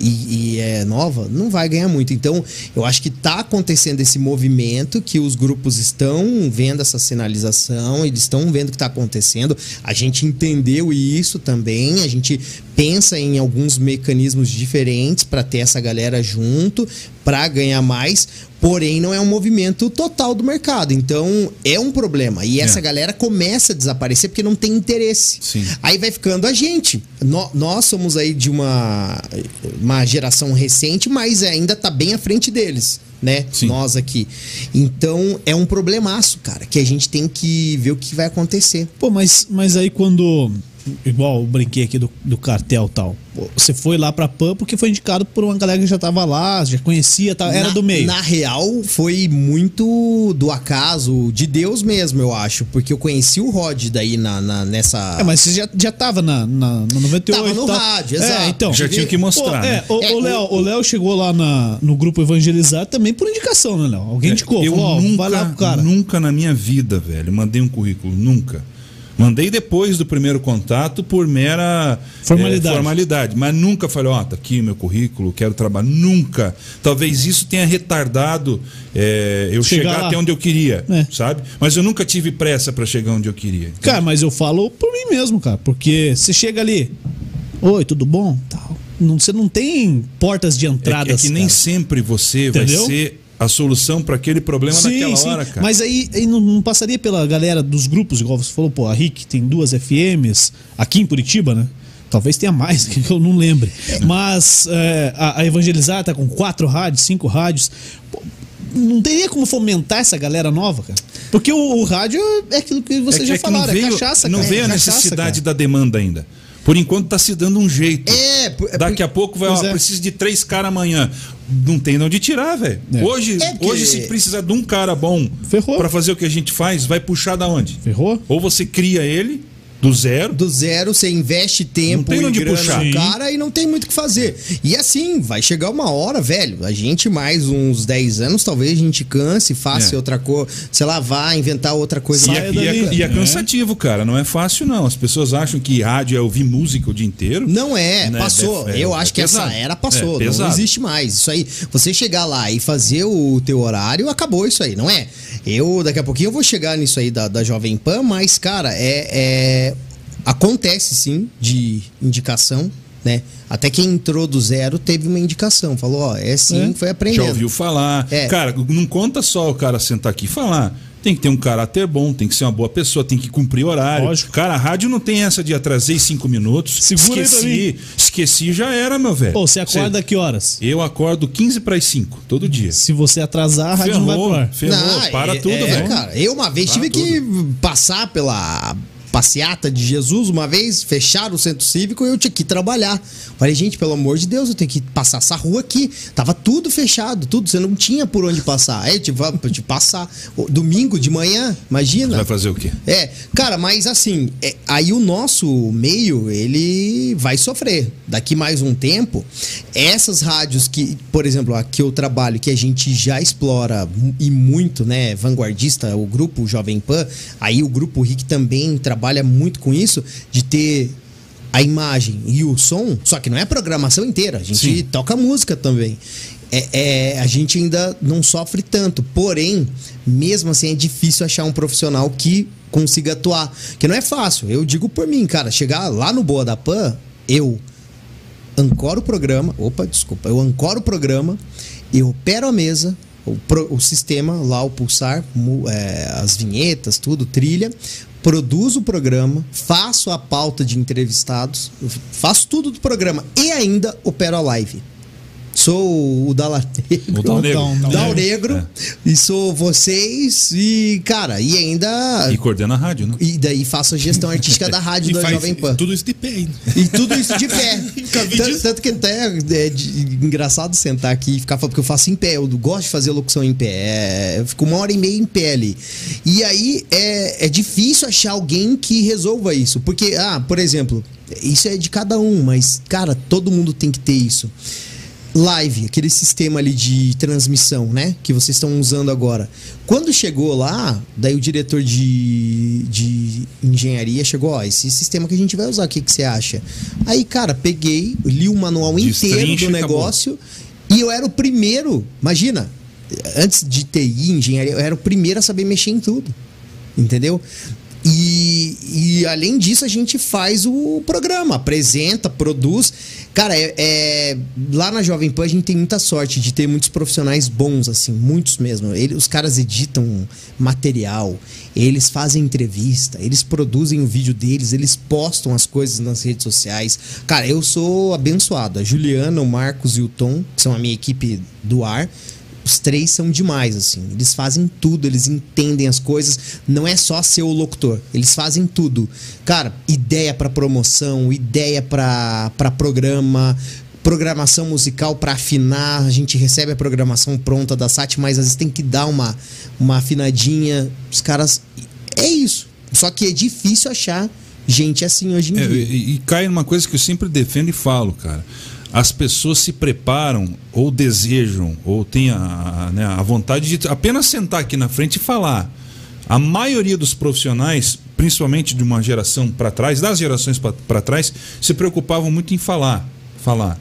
[SPEAKER 4] e, e é nova, não vai ganhar muito. Então, eu acho que tá acontecendo esse movimento que os grupos estão vendo essa sinalização, eles estão vendo o que está acontecendo. A gente entendeu isso também, a gente pensa em alguns mecanismos diferentes para ter essa galera junto, para ganhar mais, porém não é um movimento total do mercado. Então é um problema. E essa
[SPEAKER 2] É.
[SPEAKER 4] galera começa a desaparecer porque não tem interesse.
[SPEAKER 2] Sim.
[SPEAKER 4] Aí vai ficando a gente. Nó- nós somos aí de uma, uma geração recente, mas ainda tá bem à frente deles, né?
[SPEAKER 2] Sim.
[SPEAKER 4] Nós aqui. Então é um problemaço, cara, que a gente tem que ver o que vai acontecer.
[SPEAKER 1] Pô, mas, mas aí quando. Igual eu brinquei aqui do, do cartel e tal. Você foi lá pra PAN porque foi indicado por uma galera que já tava lá, já conhecia, tá, era
[SPEAKER 4] Na-
[SPEAKER 1] do meio.
[SPEAKER 4] Na real, foi muito do acaso, de Deus mesmo, eu acho. Porque eu conheci o Rod daí na, na- nessa.
[SPEAKER 1] É, mas você já, já tava na, na, na 98
[SPEAKER 4] Tava no
[SPEAKER 1] e tal.
[SPEAKER 4] rádio,
[SPEAKER 1] É,
[SPEAKER 4] exato.
[SPEAKER 1] então.
[SPEAKER 2] Já tinha que mostrar,
[SPEAKER 1] Pô, é,
[SPEAKER 2] né?
[SPEAKER 1] o,
[SPEAKER 4] É,
[SPEAKER 1] o
[SPEAKER 4] o-
[SPEAKER 1] Léo, o Léo chegou lá na, no grupo Evangelizar também por indicação, né, Léo? Alguém indicou,
[SPEAKER 2] É, Eu
[SPEAKER 1] falou,
[SPEAKER 2] nunca,
[SPEAKER 1] vai lá pro cara.
[SPEAKER 2] nunca na minha vida, velho, mandei um currículo, nunca. Mandei depois do primeiro contato por mera
[SPEAKER 1] Formalidade.
[SPEAKER 2] eh, formalidade, mas nunca falei, ó, tá aqui meu currículo, quero trabalhar. Nunca. Talvez isso tenha retardado eh, eu
[SPEAKER 1] Chegar
[SPEAKER 2] chegar, até onde eu queria,
[SPEAKER 1] É.
[SPEAKER 2] sabe? Mas eu nunca tive pressa para chegar onde eu queria.
[SPEAKER 1] Cara, mas eu falo por mim mesmo, cara. Porque você chega ali, oi, tudo bom? Tal. Não, você não tem portas de
[SPEAKER 2] é,
[SPEAKER 1] entrada.
[SPEAKER 2] é que nem sempre você
[SPEAKER 1] Entendeu?
[SPEAKER 2] vai ser a solução para aquele problema naquela hora, cara.
[SPEAKER 1] Mas aí, aí não, não passaria pela galera dos grupos, igual você falou, pô, a RIC tem duas FMs aqui em Curitiba, né? Talvez tenha mais, <laughs> que eu não lembre. Mas é, a, a Evangelizar tá com quatro rádios, cinco rádios. Pô, não teria como fomentar essa galera nova, cara? Porque o, o rádio é aquilo que vocês
[SPEAKER 2] É
[SPEAKER 1] já
[SPEAKER 2] é
[SPEAKER 1] falaram,
[SPEAKER 2] veio,
[SPEAKER 1] é cachaça,
[SPEAKER 2] Não
[SPEAKER 1] cara.
[SPEAKER 2] veio
[SPEAKER 1] é
[SPEAKER 2] a
[SPEAKER 1] cachaça,
[SPEAKER 2] necessidade
[SPEAKER 1] cara.
[SPEAKER 2] da demanda ainda. Por enquanto tá se dando um jeito.
[SPEAKER 4] É, por- é
[SPEAKER 2] Daqui
[SPEAKER 4] porque-
[SPEAKER 2] a pouco vai, ó,
[SPEAKER 1] é.
[SPEAKER 2] preciso de três caras amanhã. Não tem de onde tirar, velho.
[SPEAKER 1] É.
[SPEAKER 2] Hoje,
[SPEAKER 4] É porque-
[SPEAKER 2] hoje, se precisar de um cara bom
[SPEAKER 1] Ferrou.
[SPEAKER 2] pra fazer o que a gente faz, vai puxar da onde?
[SPEAKER 1] Ferrou?
[SPEAKER 2] Ou você cria ele do zero.
[SPEAKER 4] do zero, você investe tempo
[SPEAKER 2] Não tem
[SPEAKER 4] e
[SPEAKER 2] puxar.
[SPEAKER 4] no cara e não tem muito o que fazer. E assim, vai chegar uma hora, velho, a gente mais uns 10 anos, talvez a gente canse, faça
[SPEAKER 2] É.
[SPEAKER 4] outra coisa, sei lá, vá inventar outra coisa.
[SPEAKER 2] E é, e é- e é
[SPEAKER 1] É.
[SPEAKER 2] cansativo, cara. Não é fácil, não. As pessoas acham que rádio é ouvir música o dia inteiro.
[SPEAKER 4] Não é,
[SPEAKER 2] Né,
[SPEAKER 4] passou.
[SPEAKER 2] é- é-
[SPEAKER 4] Eu
[SPEAKER 2] é
[SPEAKER 4] acho que
[SPEAKER 2] pesado.
[SPEAKER 4] essa era passou.
[SPEAKER 2] É
[SPEAKER 4] não existe mais. Isso aí, você chegar lá e fazer o teu horário, acabou isso aí, não é? Eu, daqui a pouquinho, eu vou chegar nisso aí da, da Jovem Pan, mas, cara, é, é- Acontece sim de indicação, né? Até quem entrou do zero teve uma indicação. Falou, ó, é sim,
[SPEAKER 1] É.
[SPEAKER 4] foi aprendendo.
[SPEAKER 2] Já ouviu falar.
[SPEAKER 4] É.
[SPEAKER 2] Cara, não conta só o cara sentar aqui e falar. Tem que ter um caráter bom, tem que ser uma boa pessoa, tem que cumprir horário.
[SPEAKER 1] Lógico.
[SPEAKER 2] Cara, a rádio não tem essa de atrasei cinco minutos.
[SPEAKER 1] Segura
[SPEAKER 2] esqueci, esqueci já era, meu velho.
[SPEAKER 1] Pô, você acorda a que horas?
[SPEAKER 2] Eu acordo 15 para as 5, todo dia.
[SPEAKER 1] Se você atrasar, a rádio não vai pro ar.
[SPEAKER 2] ferrou,
[SPEAKER 4] Não,
[SPEAKER 2] para
[SPEAKER 4] é-
[SPEAKER 2] tudo,
[SPEAKER 4] é,
[SPEAKER 2] velho.
[SPEAKER 4] cara. Eu uma vez
[SPEAKER 2] Para
[SPEAKER 4] tive que passar pela passeata de Jesus uma vez, fecharam o centro cívico e eu tinha que trabalhar. Falei, gente, pelo amor de Deus, eu tenho que passar essa rua aqui. Tava tudo fechado, tudo, você não tinha por onde passar. Aí eu tive que passar. Domingo de manhã, imagina.
[SPEAKER 2] Vai fazer o quê?
[SPEAKER 4] É, cara, mas assim, é, aí o nosso meio, ele vai sofrer. Daqui mais um tempo, essas rádios que, por exemplo, a que eu trabalho, que a gente já explora e muito, né, vanguardista, o grupo Jovem Pan, aí o grupo Rick também trabalha muito com isso, de ter a imagem e o som, só que não é a programação inteira, a gente
[SPEAKER 2] Sim.
[SPEAKER 4] toca música também. É, é, a gente ainda não sofre tanto, porém, mesmo assim é difícil achar um profissional que consiga atuar. Que não é fácil. Eu digo por mim, cara, chegar lá no Boa da Pan, eu ancoro o programa. Opa, desculpa. Eu ancoro o programa, eu opero a mesa, o, pro- o sistema, lá o pulsar, é, as vinhetas, tudo, trilha. Produzo o programa, faço a pauta de entrevistados, faço tudo do programa e ainda opero a live. Sou o Dala Negro.
[SPEAKER 2] O Dal Negro.
[SPEAKER 1] Dal-
[SPEAKER 4] Dal
[SPEAKER 1] Negro.
[SPEAKER 4] Negro. E sou vocês. E, cara, e ainda.
[SPEAKER 2] E coordena a rádio, né?
[SPEAKER 4] E daí faço a gestão artística da <laughs> rádio
[SPEAKER 3] E
[SPEAKER 4] da
[SPEAKER 3] faz
[SPEAKER 4] Jovem Pan.
[SPEAKER 3] tudo isso de pé ainda.
[SPEAKER 4] E tudo isso de pé. <laughs> Tanto, tanto que até é de- engraçado sentar aqui e ficar falando, porque eu faço em pé, eu gosto de fazer locução em pé. É, eu fico uma hora e meia em pé ali. E aí é, é difícil achar alguém que resolva isso. Porque, ah, por exemplo, isso é de cada um, mas, cara, todo mundo tem que ter isso. Live, aquele sistema ali de transmissão, né? Que vocês estão usando agora. Quando chegou lá, daí o diretor de, de engenharia chegou, ó, esse sistema que a gente vai usar, o que, que você acha? Aí, cara, peguei, li o manual inteiro do
[SPEAKER 2] e acabou.
[SPEAKER 4] negócio e eu era o primeiro, imagina, antes de TI, engenharia, eu era o primeiro a saber mexer em tudo. Entendeu? E, e além disso, a gente faz o programa, apresenta, produz. Cara, é, é- lá na Jovem Pan a gente tem muita sorte de ter muitos profissionais bons, assim, muitos mesmo. Ele, os caras editam material, eles fazem entrevista, eles produzem o vídeo deles, eles postam as coisas nas redes sociais. Cara, eu sou abençoado. A Juliana, o Marcos e o Tom, que são a minha equipe do ar, os três são demais, assim. Eles fazem tudo, eles entendem as coisas. Não é só ser o locutor, eles fazem tudo. Cara, ideia pra promoção, ideia pra programa, programação musical pra afinar. A gente recebe a programação pronta da SAT, mas às vezes tem que dar uma, uma afinadinha. Os caras. É isso. Só que é difícil achar gente assim hoje em
[SPEAKER 2] É,
[SPEAKER 4] dia.
[SPEAKER 2] e, e cai numa coisa que eu sempre defendo e falo, cara. As pessoas se preparam ou desejam ou têm a, né, a vontade de apenas sentar aqui na frente e falar. A maioria dos profissionais, principalmente de uma geração para trás, das gerações para trás, se preocupavam muito em falar, falar.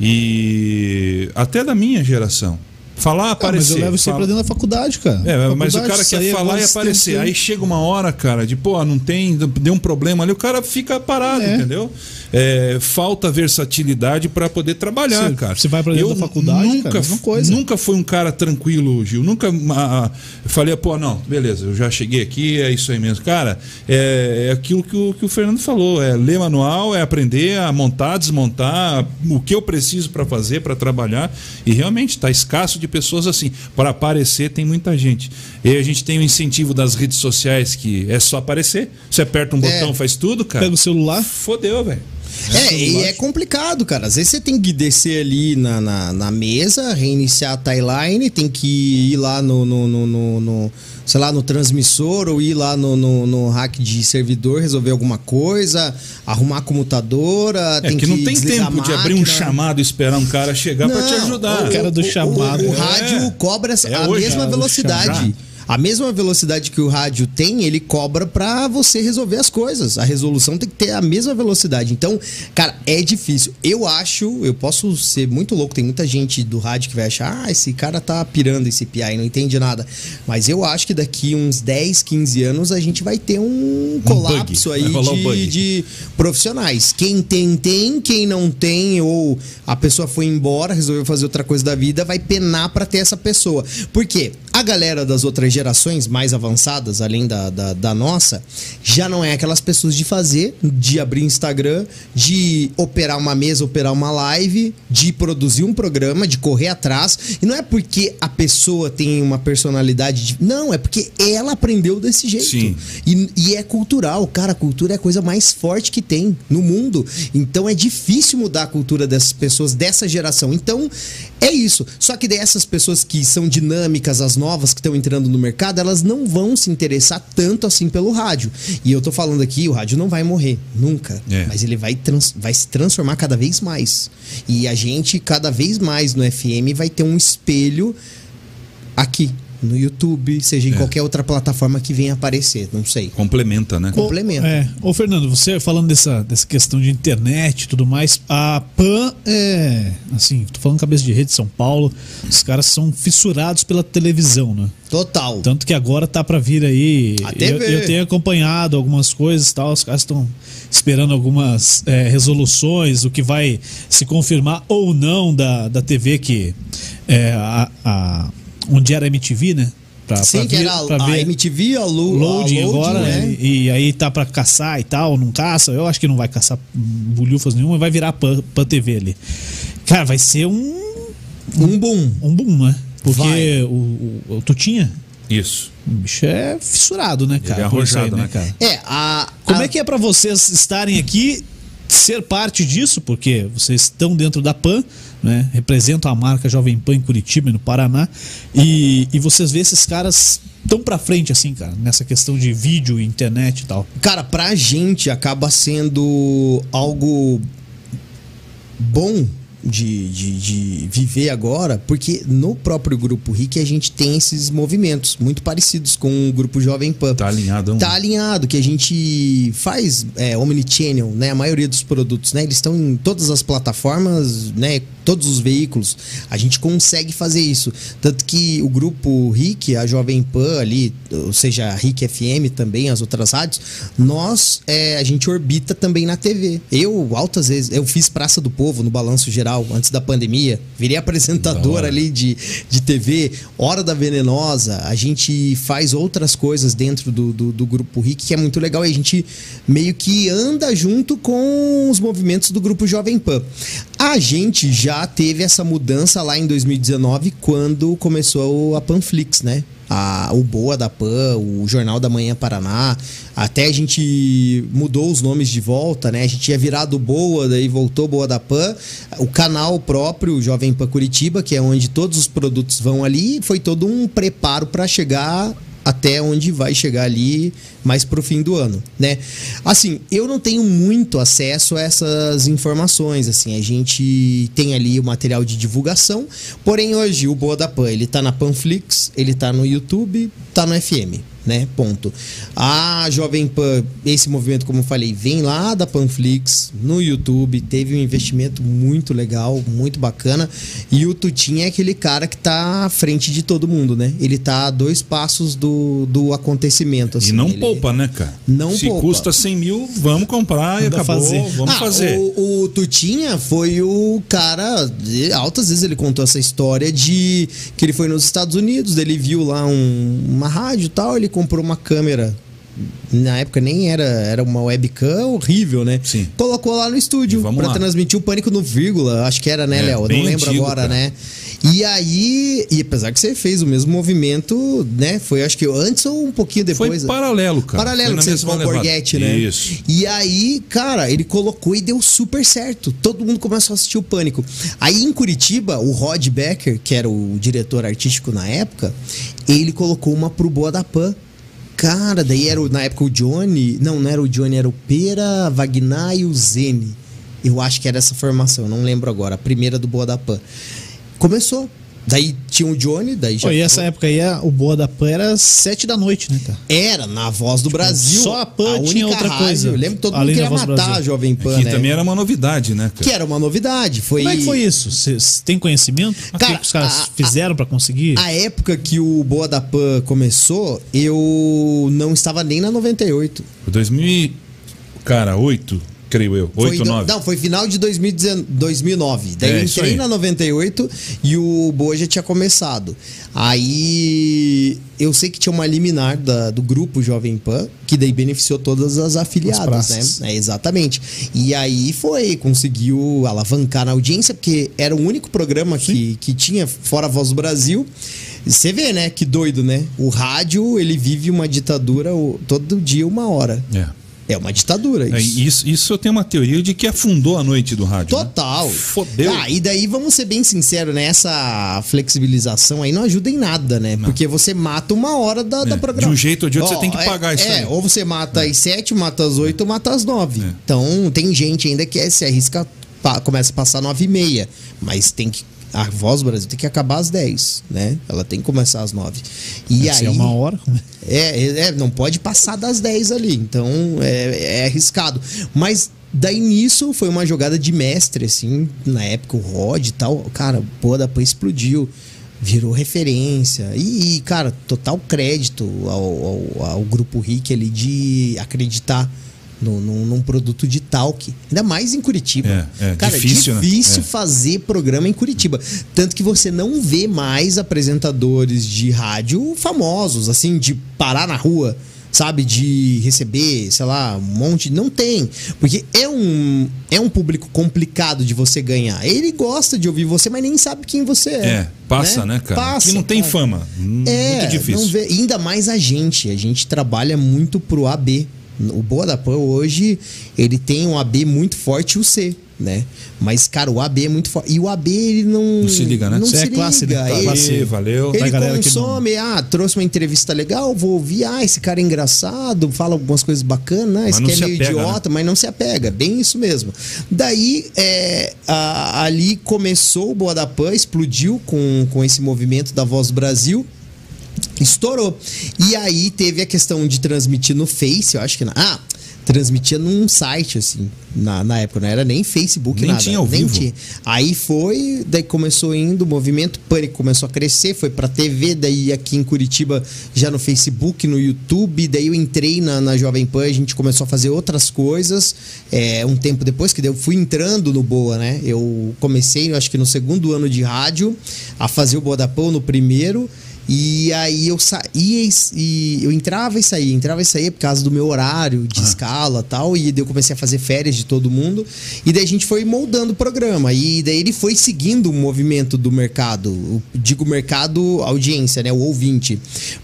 [SPEAKER 2] E até da minha geração. Falar,
[SPEAKER 1] Ah, mas
[SPEAKER 2] aparecer.
[SPEAKER 1] eu levo isso aí pra dentro da faculdade, cara.
[SPEAKER 2] é, mas o
[SPEAKER 1] Faculdade,
[SPEAKER 2] cara quer
[SPEAKER 1] é
[SPEAKER 2] falar e aparecer. Aí chega uma hora, cara, de pô, não tem, deu um problema ali, o cara fica parado,
[SPEAKER 1] É.
[SPEAKER 2] entendeu? É, falta versatilidade pra poder trabalhar,
[SPEAKER 1] Você-
[SPEAKER 2] cara.
[SPEAKER 1] você vai pra dentro
[SPEAKER 2] Eu
[SPEAKER 1] da faculdade,
[SPEAKER 2] nunca,
[SPEAKER 1] cara, mesma coisa.
[SPEAKER 2] Nunca fui um cara tranquilo, Gil. Nunca ah, ah, falei, pô, não, beleza, eu já cheguei aqui, é isso aí mesmo. Cara, é, é aquilo que o, que o Fernando falou: é ler manual, é aprender a montar, desmontar, o que eu preciso pra fazer, pra trabalhar. E realmente tá escasso de pessoas assim. Para aparecer, tem muita gente. E a gente tem o incentivo das redes sociais que é só aparecer. Você aperta um
[SPEAKER 4] É.
[SPEAKER 2] botão, faz tudo, cara.
[SPEAKER 1] Pega o celular.
[SPEAKER 2] Fodeu, velho.
[SPEAKER 4] É, e é complicado, cara. Às vezes você tem que descer ali na, na, na mesa, reiniciar a timeline, tem que ir lá no, no, no, no- no- sei lá, no transmissor ou ir lá no, no, no hack de servidor, resolver alguma coisa, arrumar a comutadora,
[SPEAKER 2] É
[SPEAKER 4] tem
[SPEAKER 2] que
[SPEAKER 4] que
[SPEAKER 2] não tem tempo de abrir um chamado e esperar um cara chegar pra te ajudar.
[SPEAKER 1] o cara do
[SPEAKER 4] o-
[SPEAKER 1] chamado.
[SPEAKER 4] O, o
[SPEAKER 2] É.
[SPEAKER 4] rádio cobra essa-
[SPEAKER 2] É
[SPEAKER 4] a
[SPEAKER 2] hoje,
[SPEAKER 4] mesma
[SPEAKER 2] o
[SPEAKER 4] velocidade. A mesma velocidade que o rádio tem, ele cobra pra você resolver as coisas. A resolução tem que ter a mesma velocidade. Então, cara, é difícil. Eu acho, eu posso ser muito louco. Tem muita gente do rádio que vai achar, ah, esse cara tá pirando esse PI, não entende nada. Mas eu acho que daqui uns 10, 15 anos a gente vai ter um colapso
[SPEAKER 2] bug.
[SPEAKER 4] aí
[SPEAKER 2] um
[SPEAKER 4] de,
[SPEAKER 2] bug.
[SPEAKER 4] de profissionais. Quem tem, tem. Quem não tem, ou a pessoa foi embora, resolveu fazer outra coisa da vida, vai penar pra ter essa pessoa. Por quê? A galera das outras gerações mais avançadas, além da, da, da nossa, já não é aquelas pessoas de fazer, de abrir Instagram, de operar uma mesa, operar uma live, de produzir um programa, de correr atrás. E não é porque a pessoa tem uma personalidade. De... Não, é porque ela aprendeu desse jeito.
[SPEAKER 2] Sim.
[SPEAKER 4] E, e é cultural, cara. A cultura é a coisa mais forte que tem no mundo. Então é difícil mudar a cultura dessas pessoas dessa geração. Então é isso. Só que dessas pessoas que são dinâmicas, as novas que estão entrando no mercado, elas não vão se interessar tanto assim pelo rádio. E eu tô falando aqui, o rádio não vai morrer, nunca.
[SPEAKER 2] É.
[SPEAKER 4] Mas ele vai, trans- vai se transformar cada vez mais. E a gente, cada vez mais no FM, vai ter um espelho aqui. No YouTube, seja em
[SPEAKER 2] É.
[SPEAKER 4] qualquer outra plataforma que venha aparecer, não sei.
[SPEAKER 2] Complementa, né?
[SPEAKER 4] Com- complemento.
[SPEAKER 1] É. Ô, Fernando, você falando dessa, dessa questão de internet e tudo mais, a PAN é. Assim, tô falando cabeça de rede de São Paulo, os caras são fissurados pela televisão, né?
[SPEAKER 4] Total.
[SPEAKER 1] Tanto que agora tá pra vir aí.
[SPEAKER 4] A
[SPEAKER 1] Eu,
[SPEAKER 4] TV.
[SPEAKER 1] eu tenho acompanhado algumas coisas e tal. Os caras estão esperando algumas é, resoluções, o que vai se confirmar ou não da, da TV que. É, a, a- onde era a MTV, né? Pra,
[SPEAKER 4] Sim,
[SPEAKER 1] pra
[SPEAKER 4] que
[SPEAKER 1] vir-
[SPEAKER 4] era
[SPEAKER 1] pra
[SPEAKER 4] a
[SPEAKER 1] ver
[SPEAKER 4] MTV, a, Lu,
[SPEAKER 1] loading,
[SPEAKER 4] a
[SPEAKER 1] agora,
[SPEAKER 4] né?
[SPEAKER 1] né? E, e aí tá pra caçar e tal, não caça. Eu acho que não vai caçar bulhufas nenhuma, vai virar Pan, Pan TV ali. Cara, vai ser um,
[SPEAKER 4] Um boom.
[SPEAKER 1] um boom, né? Porque o, o, o Tutinha,
[SPEAKER 2] Isso.
[SPEAKER 1] o bicho é fissurado, né, cara?
[SPEAKER 2] é
[SPEAKER 1] por isso aí,
[SPEAKER 2] arrojado, né, cara?
[SPEAKER 4] É, a.
[SPEAKER 1] Como
[SPEAKER 4] a-
[SPEAKER 1] é que é pra vocês estarem aqui, ser parte disso, porque vocês estão dentro da PAN, né? Representam a marca Jovem Pan em Curitiba e no Paraná. E, e vocês vê esses caras tão pra frente assim, cara, nessa questão de vídeo, internet e tal.
[SPEAKER 4] Cara, pra gente acaba sendo algo bom de, de, de viver agora, porque no próprio grupo RIC a gente tem esses movimentos muito parecidos com o grupo Jovem Pan.
[SPEAKER 2] Tá alinhado.
[SPEAKER 4] Tá alinhado, que a gente faz é, omnichannel, né? A maioria dos produtos, né? Eles estão em todas as plataformas, né? todos os veículos, a gente consegue fazer isso. Tanto que o grupo RIC, a Jovem Pan ali, ou seja, a RIC FM também, as outras rádios, nós, é, a gente orbita também na TV. Eu, altas vezes, eu fiz Praça do Povo no Balanço Geral, antes da pandemia, virei apresentador ali de, de TV, Hora da Venenosa, a gente faz outras coisas dentro do, do, do grupo RIC, que é muito legal, e a gente meio que anda junto com os movimentos do grupo Jovem Pan. A gente já teve essa mudança lá em 2019, quando começou a Panflix, né? A, o Boa da Pan, o Jornal da Manhã Paraná. Até a gente mudou os nomes de volta, né? A gente tinha virado Boa, daí voltou Boa da Pan. O canal próprio, o Jovem Pan Curitiba, que é onde todos os produtos vão ali, foi todo um preparo para chegar até onde vai chegar ali mais pro fim do ano, né? Assim, eu não tenho muito acesso a essas informações, assim, a gente tem ali o material de divulgação, porém hoje o Boa da Pan, ele tá na Panflix, ele tá no YouTube, tá no FM, né? Ponto. A Jovem Pan, esse movimento, como eu falei, vem lá da Panflix no YouTube, teve um investimento muito legal, muito bacana. E o Tutinho é aquele cara que tá à frente de todo mundo, né? Ele tá a dois passos do, do acontecimento. Assim.
[SPEAKER 2] e não
[SPEAKER 4] Ele-
[SPEAKER 2] poupa, né, cara?
[SPEAKER 4] Não
[SPEAKER 2] Se
[SPEAKER 4] poupa.
[SPEAKER 2] custa 100 mil, vamos comprar e
[SPEAKER 1] Manda
[SPEAKER 2] acabou.
[SPEAKER 1] fazer.
[SPEAKER 2] Vamos
[SPEAKER 4] Ah,
[SPEAKER 2] fazer.
[SPEAKER 4] O, o Tutinha foi o cara. Altas vezes ele contou essa história de que ele foi nos Estados Unidos, ele viu lá um- uma rádio e tal, ele comprou uma câmera. Na época nem era, era uma webcam horrível, né?
[SPEAKER 2] Sim.
[SPEAKER 4] Colocou lá no estúdio
[SPEAKER 2] lá.
[SPEAKER 4] transmitir o pânico no vírgula, acho que era, né,
[SPEAKER 2] É,
[SPEAKER 4] Léo? Não lembro
[SPEAKER 2] antigo,
[SPEAKER 4] agora,
[SPEAKER 2] cara.
[SPEAKER 4] né? E aí, e apesar que você fez o mesmo movimento, né? Foi acho que antes ou um pouquinho
[SPEAKER 2] Foi
[SPEAKER 4] depois.
[SPEAKER 2] paralelo, cara.
[SPEAKER 4] Paralelo,
[SPEAKER 2] Foi
[SPEAKER 4] que você
[SPEAKER 2] mesma
[SPEAKER 4] com o. Borghetti, né?
[SPEAKER 2] Isso.
[SPEAKER 4] E aí, cara, ele colocou e deu super certo. Todo mundo começou a assistir o Pânico. Aí em Curitiba, o Rod Becker, que era o diretor artístico na época, ele colocou uma pro Boa da Pan. Cara, daí era na época o Johnny. Não, não era o Johnny, era o Pera, Wagner e o Zene. Eu acho que era essa formação, não lembro agora. A primeira do Boa da Pan. Começou. Daí tinha o Johnny, daí já.
[SPEAKER 1] Pô, e essa época aí, a- o Boa da Pan era sete da noite, né, cara?
[SPEAKER 4] Era, na voz do Brasil.
[SPEAKER 1] só a Pan tinha
[SPEAKER 4] única
[SPEAKER 1] outra
[SPEAKER 4] rádio.
[SPEAKER 1] coisa,
[SPEAKER 4] Eu lembro que todo mundo
[SPEAKER 1] além da
[SPEAKER 4] queria
[SPEAKER 1] Voz do
[SPEAKER 4] matar
[SPEAKER 1] Brasil.
[SPEAKER 4] a Jovem Pan,
[SPEAKER 2] Que
[SPEAKER 4] né?
[SPEAKER 2] também era uma novidade, né, cara?
[SPEAKER 4] Que era uma novidade. Foi...
[SPEAKER 1] Como é que foi isso? Vocês têm conhecimento? O que
[SPEAKER 4] Cara,
[SPEAKER 1] os caras
[SPEAKER 4] a-
[SPEAKER 1] fizeram pra conseguir?
[SPEAKER 4] A época que o Boa da Pan começou, eu não estava nem na 98.
[SPEAKER 2] 2000, e- cara, 8, creio eu. 8,
[SPEAKER 4] foi,
[SPEAKER 2] 9.
[SPEAKER 4] Não, foi final de 2019, 2009. Daí
[SPEAKER 2] É,
[SPEAKER 4] eu entrei na 98 e o Boa já tinha começado. Aí eu sei que tinha uma liminar da- do grupo Jovem Pan, que daí beneficiou todas as afiliadas,
[SPEAKER 1] praças.
[SPEAKER 4] né? É, exatamente. E aí foi, conseguiu alavancar na audiência, porque era o único programa que, que tinha, fora a Voz do Brasil. Você vê, né? Que doido, né? O rádio, ele vive uma ditadura todo dia, uma hora.
[SPEAKER 2] É.
[SPEAKER 4] É uma ditadura
[SPEAKER 2] É,
[SPEAKER 4] isso.
[SPEAKER 2] isso, isso eu tenho uma teoria de que afundou a noite do rádio. né?
[SPEAKER 4] Total.
[SPEAKER 2] Fodeu.
[SPEAKER 4] Ah, e daí vamos ser bem sinceros, né? Essa flexibilização aí não ajuda em nada, né? Porque você mata uma hora da, da
[SPEAKER 2] É,
[SPEAKER 4] programa.
[SPEAKER 2] de um jeito ou de outro você tem que
[SPEAKER 4] é-
[SPEAKER 2] pagar isso
[SPEAKER 4] É,
[SPEAKER 2] aí.
[SPEAKER 4] ou você mata às sete, mata às oito, ou mata às nove.
[SPEAKER 2] É.
[SPEAKER 4] Então tem gente ainda que se arrisca, pa- começa a passar nove e meia. Mas tem que. A Voz do Brasil tem que acabar às 10, né? Ela tem que começar às 9. E
[SPEAKER 1] Deve
[SPEAKER 4] aí.
[SPEAKER 1] ser uma hora.
[SPEAKER 4] É, é, é, não pode passar das 10 ali. Então é, é arriscado. Mas daí nisso foi uma jogada de mestre, assim, na época o Rod e tal. Cara, pô, da Pan explodiu. Virou referência. E, e, cara, total crédito ao, ao, ao grupo Rick ali de acreditar. No, num, num produto de talk. Ainda mais em Curitiba.
[SPEAKER 2] É, é,
[SPEAKER 4] Cara,
[SPEAKER 2] difícil, né?
[SPEAKER 4] difícil
[SPEAKER 2] É.
[SPEAKER 4] fazer programa em Curitiba. Tanto que você não vê mais apresentadores de rádio famosos, assim, de parar na rua, sabe? De receber, sei lá, um monte. Não tem. Porque é um, é um público complicado de você ganhar. Ele gosta de ouvir você, mas nem sabe quem você é.
[SPEAKER 2] É, passa, né, cara?
[SPEAKER 4] Passa.
[SPEAKER 2] que não tem
[SPEAKER 4] passa.
[SPEAKER 2] fama. Hum,
[SPEAKER 4] É,
[SPEAKER 2] Muito difícil.
[SPEAKER 4] não vê- ainda mais a gente. A gente trabalha muito pro AB. O Boa da Pan hoje, ele tem um AB muito forte e o C, né? Mas, cara, o AB é muito forte. E o AB, ele não.
[SPEAKER 2] Não se liga, né?
[SPEAKER 4] Não
[SPEAKER 1] Isso
[SPEAKER 4] se
[SPEAKER 1] é classe, né?
[SPEAKER 4] liga. Ele-
[SPEAKER 1] classe.
[SPEAKER 2] valeu.
[SPEAKER 4] Ele
[SPEAKER 1] galera que
[SPEAKER 4] consome, ah, trouxe uma entrevista legal, vou ouvir, ah, esse cara é engraçado, fala algumas coisas bacanas, esse
[SPEAKER 2] não
[SPEAKER 4] cara é
[SPEAKER 2] se
[SPEAKER 4] meio
[SPEAKER 2] apega, né?
[SPEAKER 4] idiota, mas não se apega, bem isso mesmo. Daí, é, a- ali começou o Boa da Pan, explodiu com, com esse movimento da Voz do Brasil, estourou. E aí teve a questão de transmitir no Face, eu acho que... Na, ah, transmitia num site, assim, na, na época. Não era nem Facebook,
[SPEAKER 2] Nem
[SPEAKER 4] nada.
[SPEAKER 2] tinha ao
[SPEAKER 4] nem
[SPEAKER 2] vivo.
[SPEAKER 4] tinha. Aí foi, daí começou indo, o movimento Pânico começou a crescer, foi pra TV, daí aqui em Curitiba, já no Facebook, no YouTube, daí eu entrei na, na Jovem Pan, a gente começou a fazer outras coisas. É, um tempo depois, que daí eu fui entrando no Boa, né? Eu comecei, eu acho que no segundo ano de rádio, a fazer o Boa da Pão no primeiro. E aí eu saía e, eu entrava e saía, entrava e saía por causa do meu horário de escala e tal. E daí eu comecei a fazer férias de todo mundo. E daí a gente foi moldando o programa. E daí ele foi seguindo o movimento do mercado. o- digo mercado audiência, né? O ouvinte.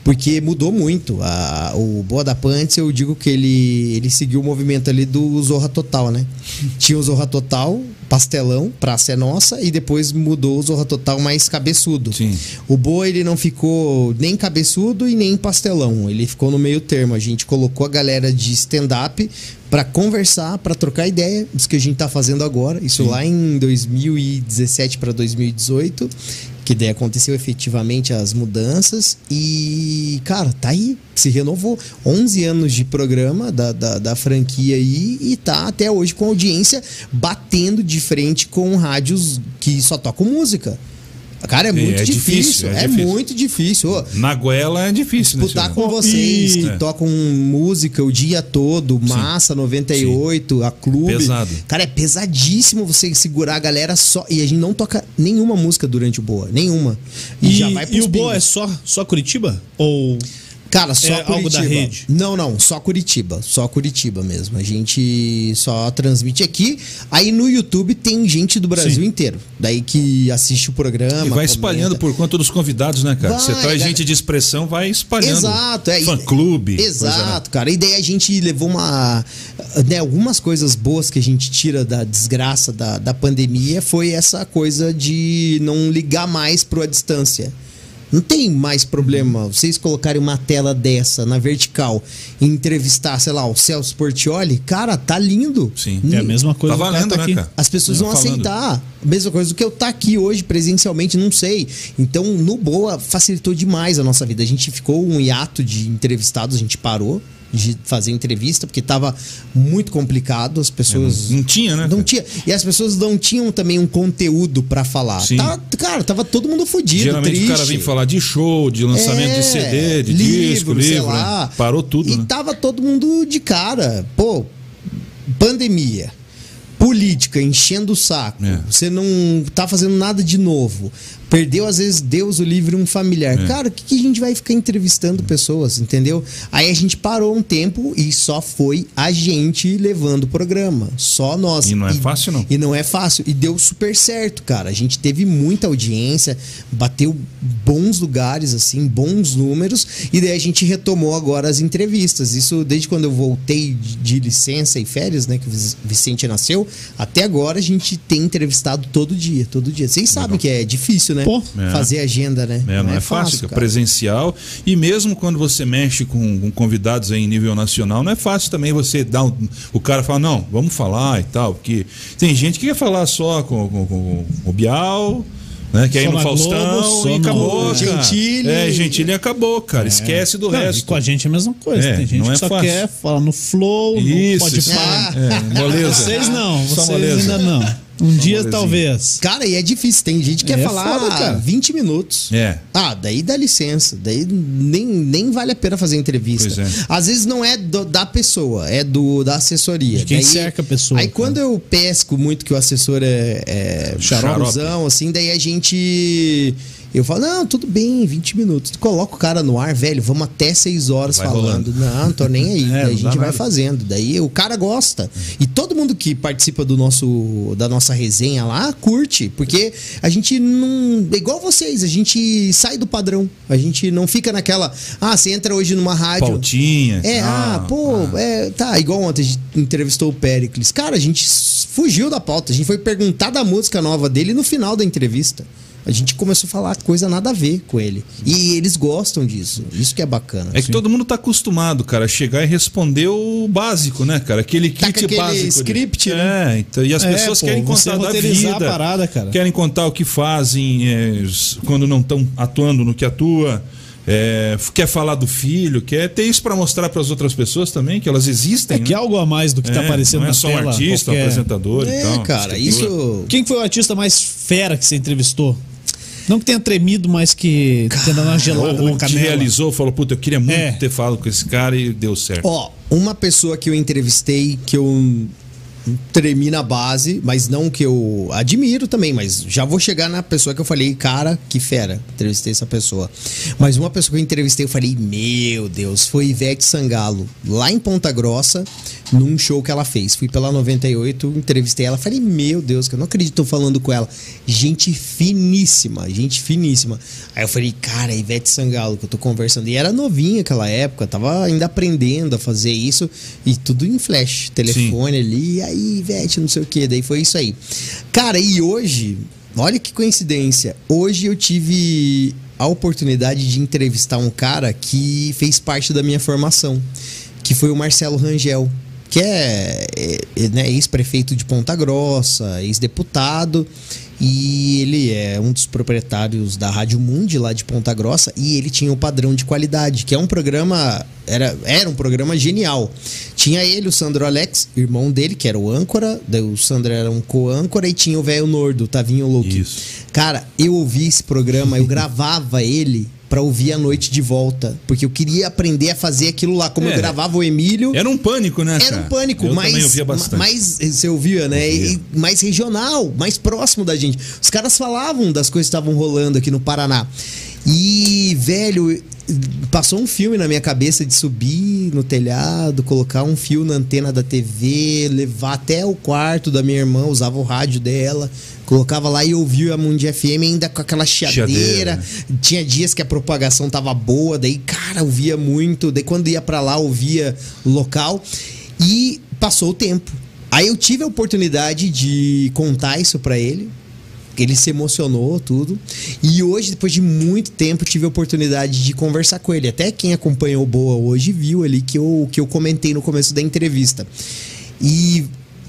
[SPEAKER 4] Porque mudou muito. A- o Boa da Pan, antes eu digo que ele, ele seguiu o movimento ali do Zorra Total, né? Tinha o Zorra Total, pastelão, praça é nossa, e depois mudou o Zorra Total mais cabeçudo.
[SPEAKER 2] Sim.
[SPEAKER 4] O Boa ele não ficou nem cabeçudo e nem pastelão, ele ficou no meio termo. A gente colocou a galera de stand-up pra conversar, pra trocar ideia, isso que a gente tá fazendo agora. Isso lá em 2017 para 2018, que daí aconteceu efetivamente as mudanças e, cara, tá aí, se renovou. 11 anos de programa da, da, da franquia aí e tá até hoje com audiência batendo de frente com rádios que só tocam música. Cara, é muito
[SPEAKER 2] é
[SPEAKER 4] difícil,
[SPEAKER 2] difícil, é
[SPEAKER 4] é,
[SPEAKER 2] difícil.
[SPEAKER 4] muito difícil.
[SPEAKER 2] Na goela é difícil, né?
[SPEAKER 4] disputar com vocês
[SPEAKER 1] E-
[SPEAKER 4] que
[SPEAKER 2] É.
[SPEAKER 4] tocam música o dia todo, Massa 98, a Clube.
[SPEAKER 2] Pesado.
[SPEAKER 4] Cara, é pesadíssimo você segurar a galera só. E a gente não toca nenhuma música durante o Boa, nenhuma. E,
[SPEAKER 1] E,
[SPEAKER 4] já vai
[SPEAKER 1] e
[SPEAKER 4] pros
[SPEAKER 1] o Boa é só, só Curitiba? Ou.
[SPEAKER 4] Cara, só
[SPEAKER 1] é
[SPEAKER 4] Curitiba.
[SPEAKER 1] algo da rede?
[SPEAKER 4] Não, não, só Curitiba. Só Curitiba mesmo. A gente só transmite aqui. Aí no YouTube tem gente do Brasil
[SPEAKER 1] Sim.
[SPEAKER 4] inteiro. Daí que assiste o programa.
[SPEAKER 2] E vai espalhando
[SPEAKER 4] comenta.
[SPEAKER 2] por conta dos convidados, né, cara?
[SPEAKER 4] Vai,
[SPEAKER 2] Você traz
[SPEAKER 4] né?
[SPEAKER 2] gente de expressão, vai espalhando.
[SPEAKER 4] Exato, é.
[SPEAKER 2] Fã clube.
[SPEAKER 4] Exato, cara. E daí a gente levou uma. Né, algumas coisas boas que a gente tira da desgraça da, da pandemia foi essa coisa de não ligar mais pro a distância. Não tem mais problema vocês colocarem uma tela dessa na vertical e entrevistar, sei lá, o Celso Portioli. Cara, tá lindo.
[SPEAKER 2] Sim.
[SPEAKER 1] É a mesma coisa
[SPEAKER 2] Tá
[SPEAKER 1] cara
[SPEAKER 2] valendo,
[SPEAKER 1] tá
[SPEAKER 2] né,
[SPEAKER 1] aqui.
[SPEAKER 2] cara?
[SPEAKER 4] As pessoas
[SPEAKER 2] Tá
[SPEAKER 4] vão
[SPEAKER 2] falando.
[SPEAKER 4] aceitar. Mesma coisa do que eu estar aqui hoje presencialmente, não sei. Então, no Boa, facilitou demais a nossa vida. A gente ficou um hiato de entrevistados, a gente parou de fazer entrevista, porque tava muito complicado. As pessoas.
[SPEAKER 2] Não tinha, né?
[SPEAKER 4] Não tinha. E as pessoas não tinham também um conteúdo pra falar.
[SPEAKER 2] Sim.
[SPEAKER 4] Tá- cara, tava todo mundo fudido.
[SPEAKER 2] Geralmente
[SPEAKER 4] triste.
[SPEAKER 2] o cara vem falar de show, de lançamento de
[SPEAKER 4] É,
[SPEAKER 2] CD, de disco,
[SPEAKER 4] sei
[SPEAKER 2] livro.
[SPEAKER 4] lá.
[SPEAKER 2] né? Parou tudo,
[SPEAKER 4] E
[SPEAKER 2] né?
[SPEAKER 4] tava todo mundo de cara. Pô, pandemia. Política enchendo o saco.
[SPEAKER 2] É.
[SPEAKER 4] Você não tá fazendo nada de novo. Perdeu, às vezes, Deus o livre um familiar.
[SPEAKER 2] É.
[SPEAKER 4] Cara, o que, que a gente vai ficar entrevistando pessoas, entendeu? Aí a gente parou um tempo e só foi a gente levando o programa. Só nós.
[SPEAKER 2] E não é fácil, não.
[SPEAKER 4] E não é fácil. E deu super certo, cara. A gente teve muita audiência, bateu bons lugares, assim, bons números. E daí a gente retomou agora as entrevistas. Isso desde quando eu voltei de licença e férias, né? Que o Vic- Vicente nasceu, até agora a gente tem entrevistado todo dia, todo dia. Vocês sabem que é difícil, né?
[SPEAKER 1] Pô.
[SPEAKER 2] É.
[SPEAKER 4] Fazer agenda, né?
[SPEAKER 2] É, não, é, fácil, cara. presencial. E mesmo quando você mexe com, com convidados aí em nível nacional, não é fácil também você dar um, o cara falar, não, vamos falar e tal. Porque tem gente que quer falar só com, com- com o Bial. Né, que aí no Faustão
[SPEAKER 1] Globo, só
[SPEAKER 2] e
[SPEAKER 1] no-
[SPEAKER 2] acabou, cara.
[SPEAKER 4] Gentili.
[SPEAKER 2] É, Gentili acabou, cara. Esquece do
[SPEAKER 1] Não,
[SPEAKER 2] resto.
[SPEAKER 1] E com a gente é a mesma coisa.
[SPEAKER 2] É,
[SPEAKER 1] Tem gente
[SPEAKER 2] não é
[SPEAKER 1] que só
[SPEAKER 2] fácil.
[SPEAKER 1] quer falar no flow,
[SPEAKER 2] Isso,
[SPEAKER 1] no pode
[SPEAKER 2] isso. É, moleza.
[SPEAKER 1] Vocês não, vocês ainda não. Um dia talvez.
[SPEAKER 4] Cara, e é difícil. Tem gente que quer
[SPEAKER 1] É
[SPEAKER 4] falar
[SPEAKER 1] foda, cara.
[SPEAKER 4] 20 minutos.
[SPEAKER 2] É.
[SPEAKER 4] Ah, daí dá licença. Daí nem, nem vale a pena fazer entrevista.
[SPEAKER 2] Pois é.
[SPEAKER 4] Às vezes não é do- da pessoa, é do da assessoria.
[SPEAKER 1] De quem
[SPEAKER 4] Daí-
[SPEAKER 1] cerca a pessoa,
[SPEAKER 4] Aí
[SPEAKER 1] cara.
[SPEAKER 4] quando eu pesco muito que o assessor é, é assim, daí a gente. Eu falo, não, tudo bem, 20 minutos. Coloca o cara no ar, velho, vamos até 6 horas
[SPEAKER 2] Vai
[SPEAKER 4] falando.
[SPEAKER 2] rolando.
[SPEAKER 4] Não, não tô nem aí. <laughs>
[SPEAKER 2] É,
[SPEAKER 4] daí a gente vai
[SPEAKER 2] nada.
[SPEAKER 4] fazendo. Daí o cara gosta. E todo mundo que participa do nosso da nossa resenha lá curte, porque a gente não, igual vocês, a gente sai do padrão. A gente não fica naquela, ah, você entra hoje numa rádio.
[SPEAKER 2] Pautinha.
[SPEAKER 4] É, ah, pô, é, tá, igual ontem a gente entrevistou o Pericles. Cara, a gente fugiu da pauta. A gente foi perguntar da música nova dele no final da entrevista. A gente começou a falar coisa nada a ver com ele. E eles gostam disso. Isso que é bacana.
[SPEAKER 2] É que todo mundo tá acostumado, cara, a chegar e responder o básico, né, cara? Aquele
[SPEAKER 4] Tá
[SPEAKER 2] kit
[SPEAKER 4] com aquele
[SPEAKER 2] básico.
[SPEAKER 4] script,
[SPEAKER 2] é,
[SPEAKER 4] né?
[SPEAKER 2] então, e as
[SPEAKER 1] É,
[SPEAKER 2] pessoas
[SPEAKER 1] pô,
[SPEAKER 2] querem contar da vida.
[SPEAKER 1] a parada, cara.
[SPEAKER 2] Querem contar o que fazem é, quando não estão atuando no que atua. é, quer falar do filho, quer ter isso para mostrar para as outras pessoas também, que elas existem.
[SPEAKER 1] É que é
[SPEAKER 2] né?
[SPEAKER 1] algo a mais do que tá
[SPEAKER 2] É,
[SPEAKER 1] aparecendo
[SPEAKER 2] não é
[SPEAKER 1] na
[SPEAKER 2] só
[SPEAKER 1] tela.
[SPEAKER 2] um artista, um
[SPEAKER 1] qualquer-
[SPEAKER 2] apresentador e
[SPEAKER 4] É,
[SPEAKER 2] tal.
[SPEAKER 4] cara,
[SPEAKER 2] escritor.
[SPEAKER 4] isso.
[SPEAKER 1] Quem foi o artista mais fera que você entrevistou? Não que tenha tremido, mas que tenha dado uma gelada
[SPEAKER 2] Ou,
[SPEAKER 1] na canela.
[SPEAKER 2] realizou, falou, puta, eu queria muito
[SPEAKER 1] É.
[SPEAKER 2] ter falado com esse cara e deu certo.
[SPEAKER 4] Ó, uma pessoa que eu entrevistei que eu tremi na base, mas não que eu admiro também, mas já vou chegar na pessoa que eu falei, cara, que fera, entrevistei essa pessoa. Mas uma pessoa que eu entrevistei, eu falei, meu Deus, foi Ivete Sangalo, lá em Ponta Grossa, num show que ela fez. Fui pela 98, entrevistei ela, falei, meu Deus, que eu não acredito tô falando com ela. Gente finíssima, gente finíssima. Aí eu falei, cara, Ivete Sangalo, que eu tô conversando. E era novinha aquela época, tava ainda aprendendo a fazer isso, e tudo em flash, telefone ali, e aí, Ivete, não sei o que, daí foi isso aí. Cara, e hoje, olha que coincidência, hoje eu tive a oportunidade de entrevistar um cara que fez parte da minha formação, que foi o Marcelo Rangel, que é, é, né, ex-prefeito de Ponta Grossa, ex-deputado, e ele é um dos proprietários da Rádio Mundi lá de Ponta Grossa, e ele tinha o padrão de qualidade, que é um programa, era, era um programa genial. Tinha ele, o Sandro Alex, irmão dele, que era o âncora, o Sandro era um co-âncora, e tinha o velho Nordo, o Tavinho.
[SPEAKER 2] Isso.
[SPEAKER 4] Cara, eu ouvi esse programa, eu gravava ele pra ouvir a noite de volta, porque eu queria aprender a fazer aquilo lá, como
[SPEAKER 2] É.
[SPEAKER 4] eu gravava o Emílio.
[SPEAKER 2] Era um pânico, né,
[SPEAKER 4] Era um pânico,
[SPEAKER 2] eu
[SPEAKER 4] mais,
[SPEAKER 2] também ouvia bastante.
[SPEAKER 4] mais. Você ouvia, né?
[SPEAKER 2] Ouvia.
[SPEAKER 4] E mais regional, mais próximo da gente. Os caras falavam das coisas que estavam rolando aqui no Paraná. E, velho, passou um filme na minha cabeça de subir no telhado, colocar um fio na antena da TV, levar até o quarto da minha irmã, usava o rádio dela. Colocava lá e ouvia a Mundi FM ainda com aquela chiadeira.
[SPEAKER 2] Chiadeira.
[SPEAKER 4] Tinha dias que a propagação tava boa, daí, cara, ouvia muito. Daí, quando ia pra lá, ouvia local. E passou o tempo. Aí eu tive a oportunidade de contar isso pra ele. Ele se emocionou, tudo. E hoje, depois de muito tempo, tive a oportunidade de conversar com ele. Até quem acompanhou Boa hoje viu ali que eu, que eu comentei no começo da entrevista. E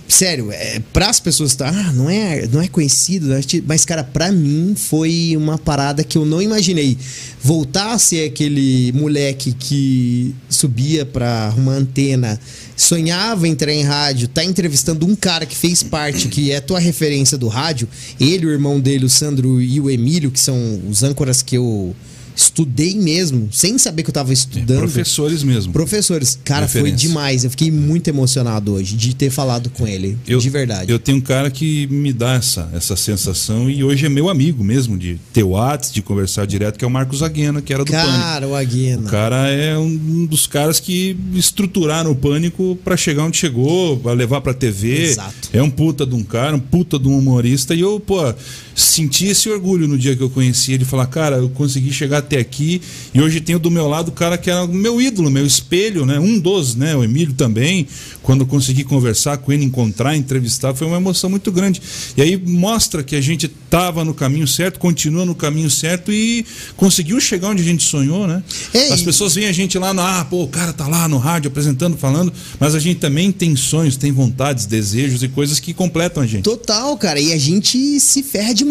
[SPEAKER 4] sério, é, para as pessoas tá, ah, não é, não é conhecido, né? mas cara, para mim foi uma parada que eu não imaginei voltar a ser aquele moleque que subia para uma antena, sonhava em entrar em rádio, tá entrevistando um cara que fez parte, que é tua referência do rádio, ele, o irmão dele, o Sandro e o Emílio, que são os âncoras que eu estudei mesmo, sem saber que eu tava estudando.
[SPEAKER 2] Professores mesmo.
[SPEAKER 4] Professores, cara, foi
[SPEAKER 2] Referência.
[SPEAKER 4] demais. Eu fiquei muito emocionado hoje de ter falado com ele. de verdade.
[SPEAKER 2] Eu tenho um cara que me dá essa, essa sensação e hoje é meu amigo mesmo, de ter WhatsApp, de conversar direto, que é o Marcos Aguena, que era do Pânico.
[SPEAKER 4] cara, o Aguena.
[SPEAKER 2] O cara é um dos caras que estruturaram o pânico pra chegar onde chegou, pra levar pra TV.
[SPEAKER 4] Exato.
[SPEAKER 2] É um puta de um cara, um puta de um humorista. E eu, pô, senti esse orgulho no dia que eu conheci ele, falar, cara, eu consegui chegar até aqui e hoje tenho do meu lado o cara que era o meu ídolo, meu espelho, né? Um dos, né? O Emílio também. Quando eu consegui conversar com ele, encontrar, entrevistar, foi uma emoção muito grande. E aí mostra que a gente tava no caminho certo, continua no caminho certo e conseguiu chegar onde a gente sonhou, né?
[SPEAKER 4] É,
[SPEAKER 2] As pessoas veem a gente lá no, ah, pô, o cara tá lá no rádio apresentando, falando, mas a gente também tem sonhos, tem vontades, desejos e coisas que completam a gente.
[SPEAKER 4] Total, cara. E a gente se ferra demais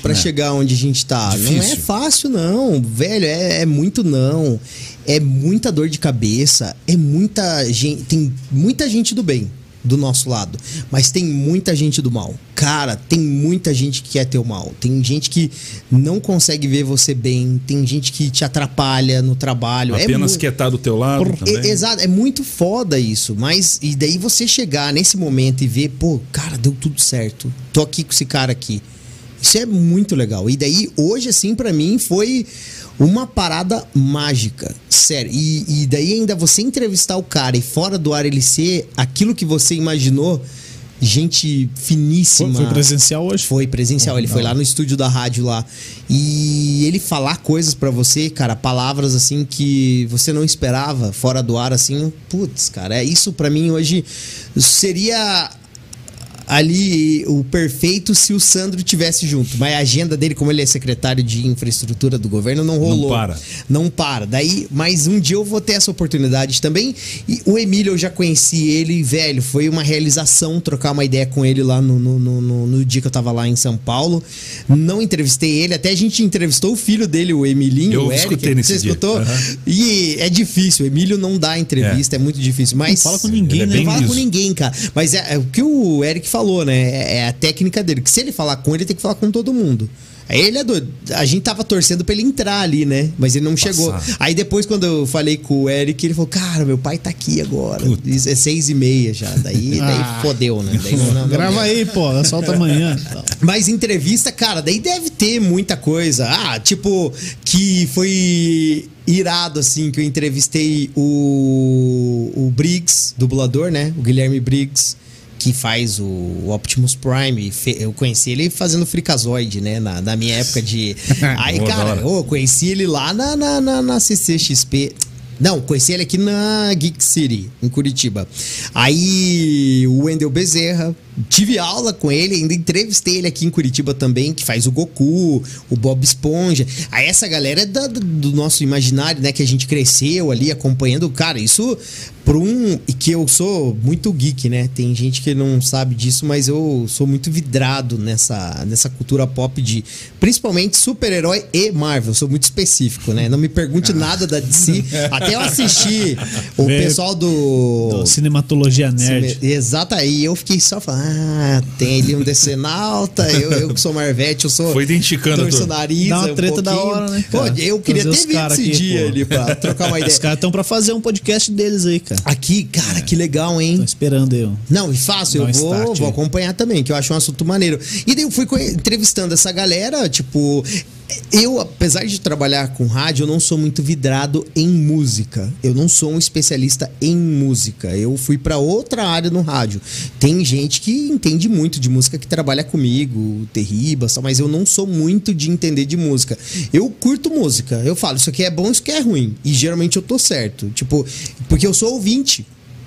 [SPEAKER 4] pra
[SPEAKER 2] É.
[SPEAKER 4] chegar onde a gente tá. Não é
[SPEAKER 2] Difícil.
[SPEAKER 4] fácil, não. Velho, é, é muito não. É muita dor de cabeça. É muita gente. Tem muita gente do bem do nosso lado. Mas tem muita gente do mal. Cara, tem muita gente que quer teu mal. Tem gente que não consegue ver você bem. Tem gente que te atrapalha no trabalho. É
[SPEAKER 2] Apenas
[SPEAKER 4] mu-
[SPEAKER 2] quer estar do teu lado
[SPEAKER 4] E-
[SPEAKER 2] também.
[SPEAKER 4] Exato, é muito foda isso. Mas, e daí você chegar nesse momento e ver, pô, cara, deu tudo certo. Tô aqui com esse cara aqui. Isso é muito legal. E daí, hoje, assim, pra mim, foi uma parada mágica. Sério. E, e daí ainda você entrevistar o cara e fora do ar ele ser aquilo que você imaginou. Gente finíssima.
[SPEAKER 1] Foi, foi presencial hoje?
[SPEAKER 4] Foi presencial, ele foi lá no estúdio da rádio lá. E ele falar coisas pra você, cara, palavras assim que você não esperava, fora do ar assim. Putz, cara, é isso pra mim hoje seria ali o perfeito se o Sandro tivesse junto. Mas a agenda dele, como ele é secretário de infraestrutura do governo, não rolou.
[SPEAKER 2] Não para.
[SPEAKER 4] Não para. Daí, mas um dia eu vou ter essa oportunidade também. E o Emílio, eu já conheci ele, velho. Foi uma realização trocar uma ideia com ele lá no, no, no, no- no dia que eu tava lá em São Paulo. Não entrevistei ele, até a gente entrevistou o filho dele, o Emilinho,
[SPEAKER 2] Eu
[SPEAKER 4] o Eric.
[SPEAKER 2] escutei nesse
[SPEAKER 4] Você
[SPEAKER 2] dia.
[SPEAKER 4] escutou?
[SPEAKER 2] Aham.
[SPEAKER 4] E é difícil. O Emílio não dá entrevista, é, muito difícil. Mas
[SPEAKER 1] fala com ninguém,
[SPEAKER 2] é
[SPEAKER 1] né?
[SPEAKER 4] não fala com
[SPEAKER 2] liso.
[SPEAKER 4] ninguém, cara. Mas é, é o que o Eric falou, né? É, é a técnica dele. Que se ele falar com ele, tem que falar com todo mundo. Aí ele é doido. A gente tava torcendo pra ele entrar ali, né? Mas ele não chegou. Aí depois, quando eu falei com o Eric, ele falou: Cara, meu pai tá aqui agora. Isso É seis e meia já. Daí, <laughs> daí
[SPEAKER 1] Ah.
[SPEAKER 4] fodeu, né? Daí não- não- não
[SPEAKER 1] Grava
[SPEAKER 4] deu.
[SPEAKER 1] aí, pô, solta amanhã.
[SPEAKER 4] Mas entrevista, cara, daí deve ter muita coisa. Ah, tipo, que foi irado, assim, que eu entrevistei o, o Briggs, dublador, né? O Guilherme Briggs, que faz o Optimus Prime. Eu conheci ele fazendo Freakazoid, né? Na, na minha época de. <laughs> Aí,
[SPEAKER 2] Boa,
[SPEAKER 4] cara, eu conheci ele lá na, na, na, na CCXP. Não, conheci ele aqui na Geek City, em Curitiba. Aí o Wendel Bezerra, tive aula com ele, ainda entrevistei ele aqui em Curitiba também, que faz o Goku, o Bob Esponja. Aí essa galera é da- do nosso imaginário, né? Que a gente cresceu ali acompanhando. Cara, isso por um. E que eu sou muito geek, né? Tem gente que não sabe disso, mas eu sou muito vidrado nessa, nessa cultura pop de. Principalmente super-herói e Marvel. Sou muito específico, né? Não me pergunte nada da DC. Até eu assisti o
[SPEAKER 1] Vê-
[SPEAKER 4] pessoal do.
[SPEAKER 1] Do Cinematologia Nerd.
[SPEAKER 4] Exato, aí eu fiquei só falando, ah, tem ali um decenalta, eu, eu que sou Marvete, eu sou.
[SPEAKER 2] Foi identificando
[SPEAKER 4] torço nariz.
[SPEAKER 1] Dá uma
[SPEAKER 4] um
[SPEAKER 1] treta da hora, né,
[SPEAKER 4] Pô, eu queria ter vindo esse
[SPEAKER 1] aqui,
[SPEAKER 4] dia
[SPEAKER 1] pô.
[SPEAKER 4] ali pra trocar uma <laughs> ideia.
[SPEAKER 1] Os caras estão pra fazer um podcast deles aí, cara.
[SPEAKER 4] Aqui, cara, que legal, hein?
[SPEAKER 1] Tô esperando eu.
[SPEAKER 4] Não, e fácil, eu vou,
[SPEAKER 1] start
[SPEAKER 4] vou acompanhar também, que eu acho um assunto maneiro. E daí eu fui entrevistando essa galera, tipo. Eu, apesar de trabalhar com rádio, eu não sou muito vidrado em música. Eu não sou um especialista em música. Eu fui pra outra área no rádio. Tem gente que entende muito de música que trabalha comigo, tal, mas eu não sou muito de entender de música. Eu curto música. Eu falo, isso aqui é bom, isso aqui é ruim. E geralmente eu tô certo. Tipo, porque eu sou ouvinte.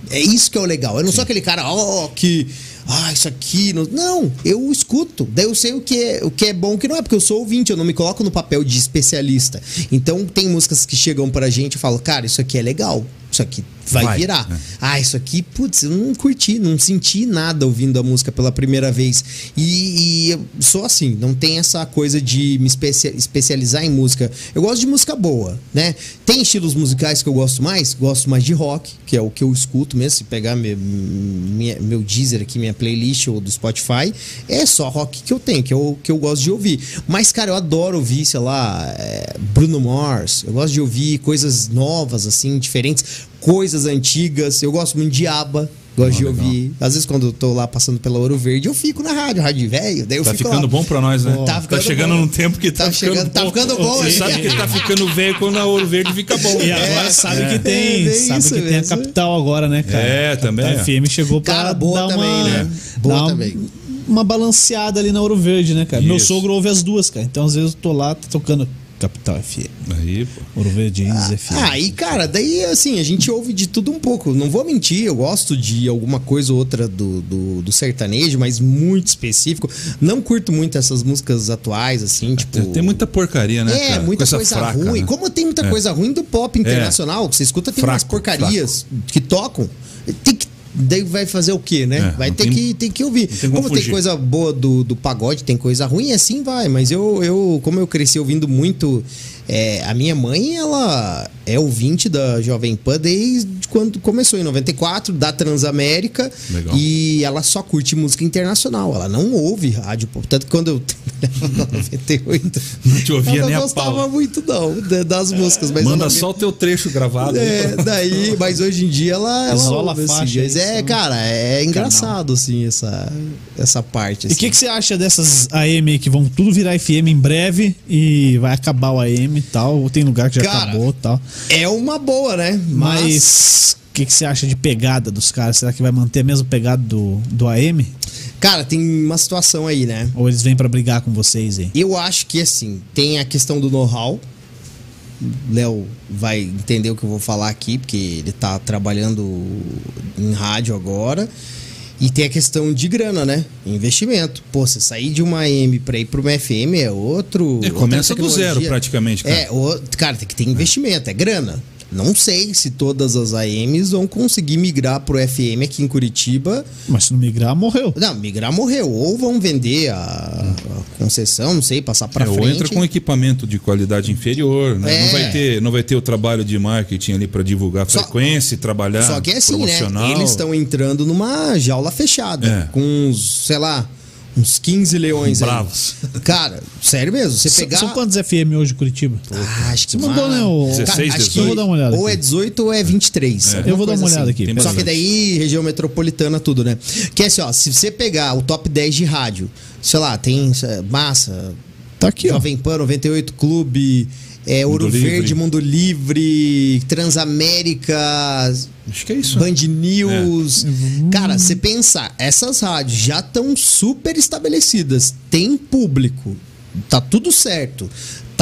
[SPEAKER 4] É isso que é o legal. Eu não sou aquele cara, ó, que. Ah, isso aqui. Não, não, eu escuto. Daí eu sei o que, é, o que é bom o que não é, porque eu sou ouvinte, eu não me coloco no papel de especialista. Então tem músicas que chegam pra gente e falam, cara, isso aqui é legal. Isso aqui vai,
[SPEAKER 2] Vai,
[SPEAKER 4] virar.
[SPEAKER 2] né?
[SPEAKER 4] Ah, isso aqui, putz, eu não curti, não senti nada ouvindo a música pela primeira vez. E, e sou assim, não tem essa coisa de me especia- especializar em música. Eu gosto de música boa, né? Tem estilos musicais que eu gosto mais, gosto mais de rock, que é o que eu escuto mesmo. Se pegar meu, minha- meu Deezer aqui, minha playlist ou do Spotify, é só rock que eu tenho, que eu, que eu gosto de ouvir. Mas, cara, eu adoro ouvir, sei lá, é, Bruno Mars, eu gosto de ouvir coisas novas, assim, diferentes, coisas antigas. Eu gosto muito de ABBA. Gosto
[SPEAKER 2] Ah,
[SPEAKER 4] de
[SPEAKER 2] legal.
[SPEAKER 4] ouvir. Às vezes, quando eu tô lá passando pela Ouro Verde, eu fico na rádio, rádio velho. Daí eu
[SPEAKER 2] Tá
[SPEAKER 4] fico
[SPEAKER 2] ficando
[SPEAKER 4] lá.
[SPEAKER 2] bom pra nós, né?
[SPEAKER 4] Tá ficando
[SPEAKER 2] chegando
[SPEAKER 4] bom.
[SPEAKER 2] num tempo que tá,
[SPEAKER 4] Tá
[SPEAKER 2] ficando
[SPEAKER 4] chegando-
[SPEAKER 2] bom.
[SPEAKER 4] tá ficando bom,
[SPEAKER 2] Você sabe que tá ficando velho quando a Ouro Verde fica bom.
[SPEAKER 1] E agora sabe que tem,
[SPEAKER 4] É,
[SPEAKER 1] sabe
[SPEAKER 4] isso
[SPEAKER 1] que tem a capital agora, né, cara?
[SPEAKER 2] É, também,
[SPEAKER 1] A FM chegou pra
[SPEAKER 4] Cara, boa
[SPEAKER 1] dar
[SPEAKER 4] também,
[SPEAKER 1] uma,
[SPEAKER 4] né? Boa
[SPEAKER 1] dar uma-
[SPEAKER 4] também.
[SPEAKER 1] Uma balanceada ali na Ouro Verde, né, cara? Meu
[SPEAKER 2] Isso.
[SPEAKER 1] sogro ouve as duas, cara. Então às vezes eu tô lá tá tocando Capital FM.
[SPEAKER 2] Aí, pô.
[SPEAKER 1] Ouro Verde
[SPEAKER 4] Ah,
[SPEAKER 1] FM.
[SPEAKER 4] ah, e cara, daí assim, a gente ouve de tudo um pouco. Não vou mentir, eu gosto de alguma coisa ou outra do, do, do sertanejo, mas muito específico. Não curto muito essas músicas atuais, assim, tipo.
[SPEAKER 2] Tem, tem muita porcaria, né?
[SPEAKER 4] É,
[SPEAKER 2] cara?
[SPEAKER 4] muita coisa,
[SPEAKER 2] fraca,
[SPEAKER 4] ruim.
[SPEAKER 2] né?
[SPEAKER 4] Como tem muita coisa ruim do pop internacional, que você escuta, tem
[SPEAKER 2] Fraco,
[SPEAKER 4] umas porcarias que tocam. Tem que. Daí vai fazer o quê, né?
[SPEAKER 2] É,
[SPEAKER 4] vai ter,
[SPEAKER 2] tem-
[SPEAKER 4] que, ter que ouvir.
[SPEAKER 2] tem como
[SPEAKER 4] como tem coisa boa do, do pagode, tem coisa ruim, assim vai. Mas eu, eu como eu cresci ouvindo muito. é, a minha mãe, ela é ouvinte da Jovem Pan desde quando começou, em 94, da Transamérica.
[SPEAKER 2] Legal.
[SPEAKER 4] E ela só curte música internacional. Ela não ouve rádio. pop. Tanto que quando eu trabalhava em 98.
[SPEAKER 2] Não te ouvia
[SPEAKER 4] ela
[SPEAKER 2] nem
[SPEAKER 4] não
[SPEAKER 2] a
[SPEAKER 4] gostava
[SPEAKER 2] pau.
[SPEAKER 4] muito, não, da- das músicas. Mas
[SPEAKER 2] Manda
[SPEAKER 4] ela
[SPEAKER 2] só o teu trecho gravado.
[SPEAKER 4] é, daí, mas hoje em dia ela, ela
[SPEAKER 1] Isola
[SPEAKER 4] ouve, assim,
[SPEAKER 1] faixa,
[SPEAKER 4] mas é, cara, é engraçado assim essa essa parte
[SPEAKER 1] E
[SPEAKER 4] assim.
[SPEAKER 1] o que, que você acha dessas AM aí que vão tudo virar FM em breve e vai acabar o AM e tal? Ou tem lugar que já
[SPEAKER 4] Cara,
[SPEAKER 1] acabou e tal?
[SPEAKER 4] É uma boa, né? Mas,
[SPEAKER 1] o que, que você acha de pegada dos caras? Será que vai manter a mesma pegada do, do AM?
[SPEAKER 4] cara, tem uma situação aí, né?
[SPEAKER 1] Ou eles vêm pra brigar com vocês aí?
[SPEAKER 4] Eu acho que assim, tem a questão do know-how. Léo vai entender o que eu vou falar aqui, porque ele tá trabalhando em rádio agora. E tem a questão de grana, né? Investimento. Pô, você sair de uma AM pra ir pra uma FM é outro.
[SPEAKER 2] É, começa do zero, praticamente, cara.
[SPEAKER 4] É, o, cara, tem que ter investimento, é grana. Não sei se todas as AMs vão conseguir migrar pro FM aqui em Curitiba.
[SPEAKER 1] Mas se não migrar, morreu.
[SPEAKER 4] Não, migrar morreu. Ou vão vender a, a concessão, não sei, passar pra
[SPEAKER 2] É, ou
[SPEAKER 4] frente.
[SPEAKER 2] entra com equipamento de qualidade inferior, né?
[SPEAKER 4] É.
[SPEAKER 2] Não, vai ter, não vai ter o trabalho de marketing ali para divulgar
[SPEAKER 4] Só-
[SPEAKER 2] frequência, e trabalhar
[SPEAKER 4] Só que é assim, né?
[SPEAKER 2] promocional.
[SPEAKER 4] Eles estão entrando numa jaula fechada.
[SPEAKER 2] É.
[SPEAKER 4] Com uns, sei lá, uns 15 leões aí.
[SPEAKER 2] Bravos.
[SPEAKER 4] Cara, sério mesmo. Você
[SPEAKER 1] São-
[SPEAKER 4] pegar.
[SPEAKER 1] São quantos FM hoje em Curitiba?
[SPEAKER 4] Ah, acho que
[SPEAKER 1] Você mandou, né? O...
[SPEAKER 2] 16,
[SPEAKER 4] Cara, acho
[SPEAKER 2] 18.
[SPEAKER 4] que
[SPEAKER 1] Eu vou dar uma olhada
[SPEAKER 4] Ou é 18 ou é 23.
[SPEAKER 2] É.
[SPEAKER 1] Eu vou dar uma olhada
[SPEAKER 4] assim.
[SPEAKER 1] aqui.
[SPEAKER 2] Tem
[SPEAKER 4] Só
[SPEAKER 2] bastante.
[SPEAKER 4] que daí, região metropolitana, tudo, né? Que é assim, ó, se você pegar o top 10 de rádio, sei lá, tem Massa,
[SPEAKER 1] Tá aqui, ó.
[SPEAKER 4] Jovem Pan, 98 Clube, é, Ouro
[SPEAKER 2] Mundo Livre.
[SPEAKER 4] Verde, Mundo Livre, Transamérica,
[SPEAKER 2] Acho que é isso. né?
[SPEAKER 4] Band News. Cara, você pensar, essas rádios já estão super estabelecidas, tem público, tá tudo certo.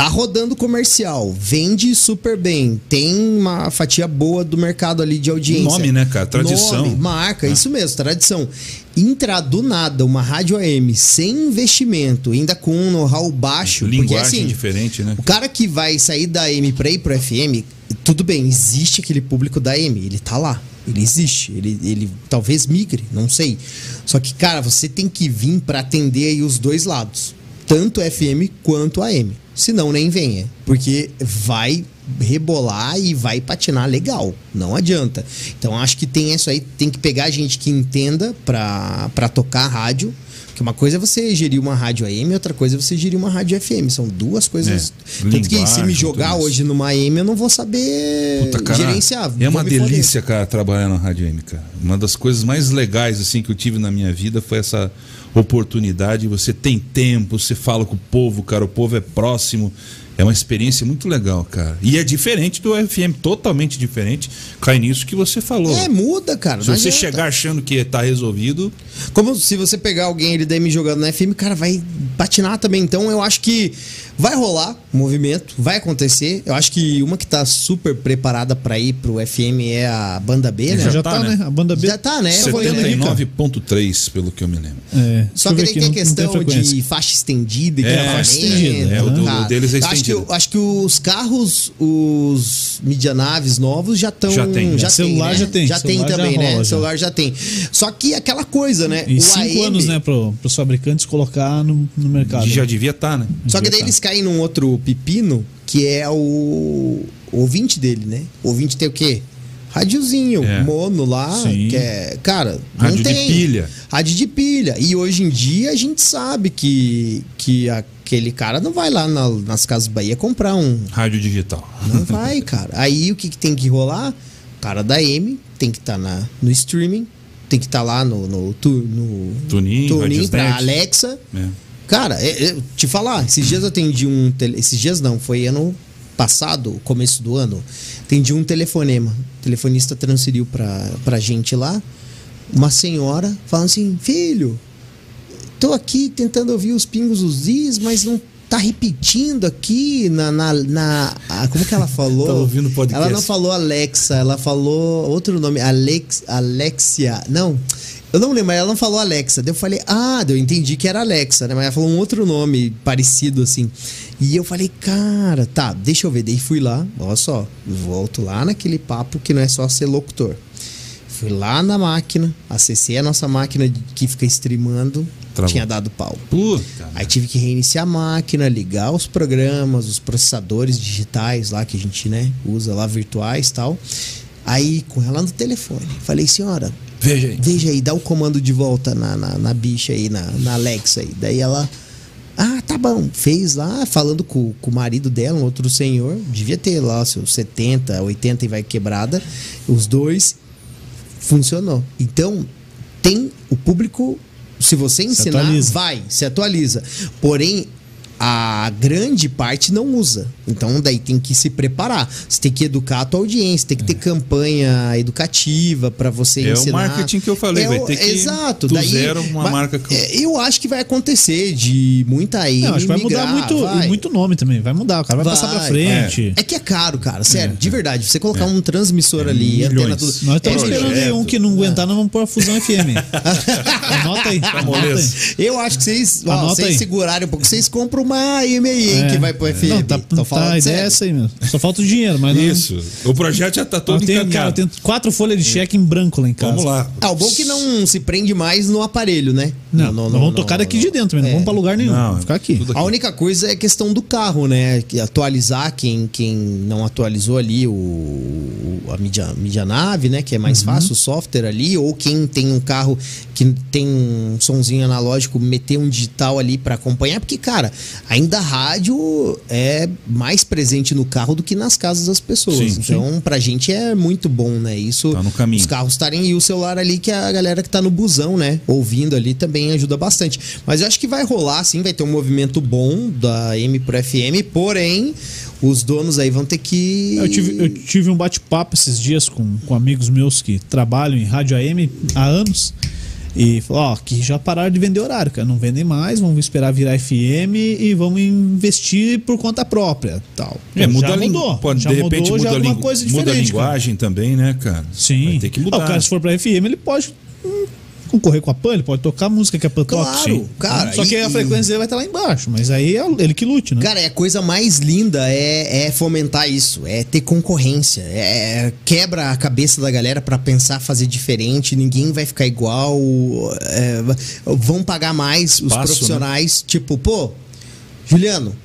[SPEAKER 4] Tá rodando comercial, vende super bem, tem uma fatia boa do mercado ali de audiência.
[SPEAKER 2] Nome, né, cara? Tradição.
[SPEAKER 4] Nome, marca,
[SPEAKER 2] É.
[SPEAKER 4] isso mesmo, tradição. Entrar do nada uma rádio AM sem investimento, ainda com um know-how baixo, porque
[SPEAKER 2] Linguagem
[SPEAKER 4] assim,
[SPEAKER 2] diferente, né?
[SPEAKER 4] o cara que vai sair da AM pra ir pro FM, tudo bem, existe aquele público da AM, ele tá lá. Ele existe, ele, ele talvez migre, não sei. Só que, cara, você tem que vir pra atender aí os dois lados. Tanto FM quanto AM. Senão nem venha. Porque vai rebolar e vai patinar legal. Não adianta. Então acho que tem isso aí, tem que pegar gente que entenda pra, pra tocar rádio. Porque uma coisa é você gerir uma rádio AM, outra coisa é você gerir uma rádio FM. São duas coisas.
[SPEAKER 2] É,
[SPEAKER 4] Tanto que se me jogar hoje numa AM, eu não vou saber
[SPEAKER 2] Puta, cara,
[SPEAKER 4] gerenciar.
[SPEAKER 2] É uma delícia, cara, trabalhar na Rádio M, cara. Uma das coisas mais legais assim que eu tive na minha vida foi essa oportunidade. Você tem tempo, você fala com o povo, cara, o povo é próximo. É uma experiência muito legal, cara. E é diferente do FM, totalmente diferente. Cai nisso que você falou.
[SPEAKER 4] É, muda, cara.
[SPEAKER 2] Se você
[SPEAKER 4] adianta.
[SPEAKER 2] chegar achando que tá resolvido,
[SPEAKER 4] Como se você pegar alguém ele daí me jogando na FM, cara, vai patinar também. Então eu acho que vai rolar o movimento, vai acontecer. Eu acho que uma que tá super preparada pra ir pro FM é a banda B, né?
[SPEAKER 1] Já,
[SPEAKER 2] Já
[SPEAKER 1] tá,
[SPEAKER 2] tá,
[SPEAKER 1] né?
[SPEAKER 2] né?
[SPEAKER 1] A banda B.
[SPEAKER 4] Já tá, né? Eu vou indo ali, cara.
[SPEAKER 2] 79.3, pelo que eu me lembro.
[SPEAKER 1] É,
[SPEAKER 4] Só
[SPEAKER 1] deixa
[SPEAKER 4] que daí tem a questão
[SPEAKER 1] frequência.
[SPEAKER 4] de faixa estendida e
[SPEAKER 2] É,
[SPEAKER 4] gravamento.
[SPEAKER 1] faixa estendida,
[SPEAKER 2] é, o do- o deles é
[SPEAKER 4] acho que,
[SPEAKER 2] estendido.
[SPEAKER 4] acho que os carros, os medianaves novos já estão.
[SPEAKER 2] Já tem.
[SPEAKER 4] Já
[SPEAKER 1] Celular
[SPEAKER 4] tem, né?
[SPEAKER 1] já tem,
[SPEAKER 4] Já tem
[SPEAKER 1] celular já
[SPEAKER 4] também, né?
[SPEAKER 1] rola, já.
[SPEAKER 4] Celular já tem. Só que aquela coisa, né?
[SPEAKER 1] E
[SPEAKER 4] O
[SPEAKER 1] cinco
[SPEAKER 4] AM
[SPEAKER 1] anos, né, pro, pros fabricantes colocar no, no mercado.
[SPEAKER 2] Já devia estar, né?
[SPEAKER 4] Só que daí
[SPEAKER 1] Devia
[SPEAKER 4] eles caem num outro pepino, que é o, o ouvinte dele, né? O ouvinte tem o quê? Rádiozinho,
[SPEAKER 2] É.
[SPEAKER 4] mono lá,
[SPEAKER 1] Sim.
[SPEAKER 4] que é. Cara,
[SPEAKER 2] Rádio
[SPEAKER 4] não
[SPEAKER 2] de
[SPEAKER 4] tem.
[SPEAKER 2] pilha.
[SPEAKER 4] Rádio de pilha. E hoje em dia a gente sabe que, que aquele cara não vai lá na- nas Casas Bahia comprar um.
[SPEAKER 2] Rádio digital.
[SPEAKER 4] Não vai, cara. Aí o que, que tem que rolar? O cara da M tem que estar no streaming, tem que estar lá no, no, tu- no
[SPEAKER 2] Tunin,
[SPEAKER 4] tuning pra. Alexa.
[SPEAKER 2] É.
[SPEAKER 4] Cara, é- é, te falar, esses dias eu atendi um. Tele... Esses dias não, foi ano passado, começo do ano. Atendi um telefonema. O telefonista transferiu pra, pra gente lá. Uma senhora falando assim: Filho, tô aqui tentando ouvir os pingos dos is, mas não tá repetindo aqui na. na, na- a- como que ela <laughs> falou?
[SPEAKER 2] Tá ouvindo podcast.
[SPEAKER 4] Ela não falou Alexa, ela falou outro nome, Alex, Alexia. Não, eu não lembro, mas ela não falou Alexa. Daí eu falei, ah, eu entendi que era Alexa, né? Mas ela falou um outro nome parecido assim. E eu falei, cara, tá, deixa eu ver. Daí fui lá, olha só, volto lá naquele papo que não é só ser locutor. Fui lá na máquina, acessei a nossa máquina que fica streamando,
[SPEAKER 2] Travou.
[SPEAKER 4] tinha dado pau.
[SPEAKER 2] Puta.
[SPEAKER 4] Aí tive que reiniciar a máquina, ligar os programas, os processadores digitais lá que a gente, né, usa lá virtuais e tal. Aí com ela no telefone, falei, senhora,
[SPEAKER 2] Veja aí.
[SPEAKER 4] veja aí, dá o comando de volta na, na, na bicha aí, na, na Alexa aí. Daí ela, ah, tá bom, fez lá, falando com, com o marido dela, um outro senhor, devia ter lá seus 70, 80 e vai quebrada, os dois, funcionou. Então, tem o público, se você ensinar,
[SPEAKER 1] atualiza.
[SPEAKER 4] vai, se atualiza. Porém, a grande parte não usa. Então daí tem que se preparar. Você tem que educar a tua audiência, tem que ter campanha educativa para você
[SPEAKER 2] É o
[SPEAKER 4] ensinar.
[SPEAKER 2] marketing que eu falei,
[SPEAKER 4] É
[SPEAKER 2] vai
[SPEAKER 4] o-
[SPEAKER 2] ter que
[SPEAKER 4] Exato.
[SPEAKER 2] do
[SPEAKER 4] daí,
[SPEAKER 2] zero uma
[SPEAKER 4] mas,
[SPEAKER 2] marca que-
[SPEAKER 4] é, Eu acho que vai acontecer de muita aí.
[SPEAKER 1] Não, acho que vai mudar muito,
[SPEAKER 4] vai.
[SPEAKER 1] muito nome também. Vai mudar, o cara vai, passar pra
[SPEAKER 4] Vai,
[SPEAKER 1] frente.
[SPEAKER 4] É que é caro, cara. Sério, de verdade. Você colocar um transmissor ali, antena
[SPEAKER 2] milhões.
[SPEAKER 4] tudo.
[SPEAKER 1] Nós estamos
[SPEAKER 4] é
[SPEAKER 1] esperando um que não aguentar, nós vamos pôr a Fusão FM. <laughs> Anota aí. Anota aí.
[SPEAKER 4] Eu acho que vocês, ó, vocês
[SPEAKER 1] aí.
[SPEAKER 4] segurarem um pouco, vocês compram uma AM aí, hein,
[SPEAKER 1] É.
[SPEAKER 4] que vai pro FM.
[SPEAKER 1] Não, tá,
[SPEAKER 4] Tô
[SPEAKER 1] tá,
[SPEAKER 4] falando
[SPEAKER 1] a ideia é
[SPEAKER 4] sério.
[SPEAKER 1] essa aí mesmo. Só falta o dinheiro, mas não.
[SPEAKER 2] Isso. O projeto já tá todo
[SPEAKER 1] Eu tenho, cara, eu tenho quatro folhas de cheque em branco lá em casa.
[SPEAKER 2] Vamos lá.
[SPEAKER 4] Ah, o bom é que não se prende mais no aparelho, né?
[SPEAKER 1] Não, nós vamos tocar daqui de dentro, mas não
[SPEAKER 4] É.
[SPEAKER 1] vamos pra lugar nenhum.
[SPEAKER 2] Não,
[SPEAKER 1] ficar aqui.
[SPEAKER 2] tudo
[SPEAKER 4] A única coisa é a questão do carro, né? Que atualizar quem, quem não atualizou ali o, a mídia, mídia nave, né? Que é mais fácil o software ali, ou quem tem um carro que tem um sonzinho analógico, meter um digital ali pra acompanhar, porque, cara, ainda a rádio é mais presente no carro do que nas casas das pessoas.
[SPEAKER 2] Sim,
[SPEAKER 4] então, pra gente é muito bom, né? Isso
[SPEAKER 2] Tá no caminho.
[SPEAKER 4] os carros estarem e o celular ali, que a galera que tá no busão, né? Ouvindo ali também ajuda bastante. Mas eu acho que vai rolar, sim, vai ter um movimento bom da M pro FM, porém, os donos aí vão ter que.
[SPEAKER 1] Eu tive, eu tive um bate-papo esses dias com, com amigos meus que trabalham em rádio AM há anos. E falou, ó, que já pararam de vender horário, cara. Não vendem mais, vamos esperar virar FM e vamos investir por conta própria. Tal.
[SPEAKER 2] É, muda
[SPEAKER 1] já
[SPEAKER 2] a
[SPEAKER 1] mudou.
[SPEAKER 2] Pode,
[SPEAKER 1] já
[SPEAKER 2] de repente
[SPEAKER 1] mudou, já
[SPEAKER 2] muda, a,
[SPEAKER 1] alguma
[SPEAKER 2] lingu-
[SPEAKER 1] coisa
[SPEAKER 2] muda a
[SPEAKER 1] diferente. cara.
[SPEAKER 2] linguagem também, né, cara?
[SPEAKER 1] Sim.
[SPEAKER 2] Vai ter que
[SPEAKER 1] Ah,
[SPEAKER 2] mudar.
[SPEAKER 1] o cara, se for pra FM, ele pode concorrer com a PAN, ele pode tocar a música que a PAN.
[SPEAKER 4] Claro,
[SPEAKER 1] Sim.
[SPEAKER 4] cara,
[SPEAKER 1] Só que
[SPEAKER 4] e-
[SPEAKER 1] a frequência dele vai estar lá embaixo. Mas aí é ele que lute, né?
[SPEAKER 4] Cara, é a coisa mais linda é, é fomentar isso, é ter concorrência, é quebra a cabeça da galera pra pensar fazer diferente, ninguém vai ficar igual, é, vão pagar mais os
[SPEAKER 2] Espaço,
[SPEAKER 4] profissionais, tipo, pô, Juliano,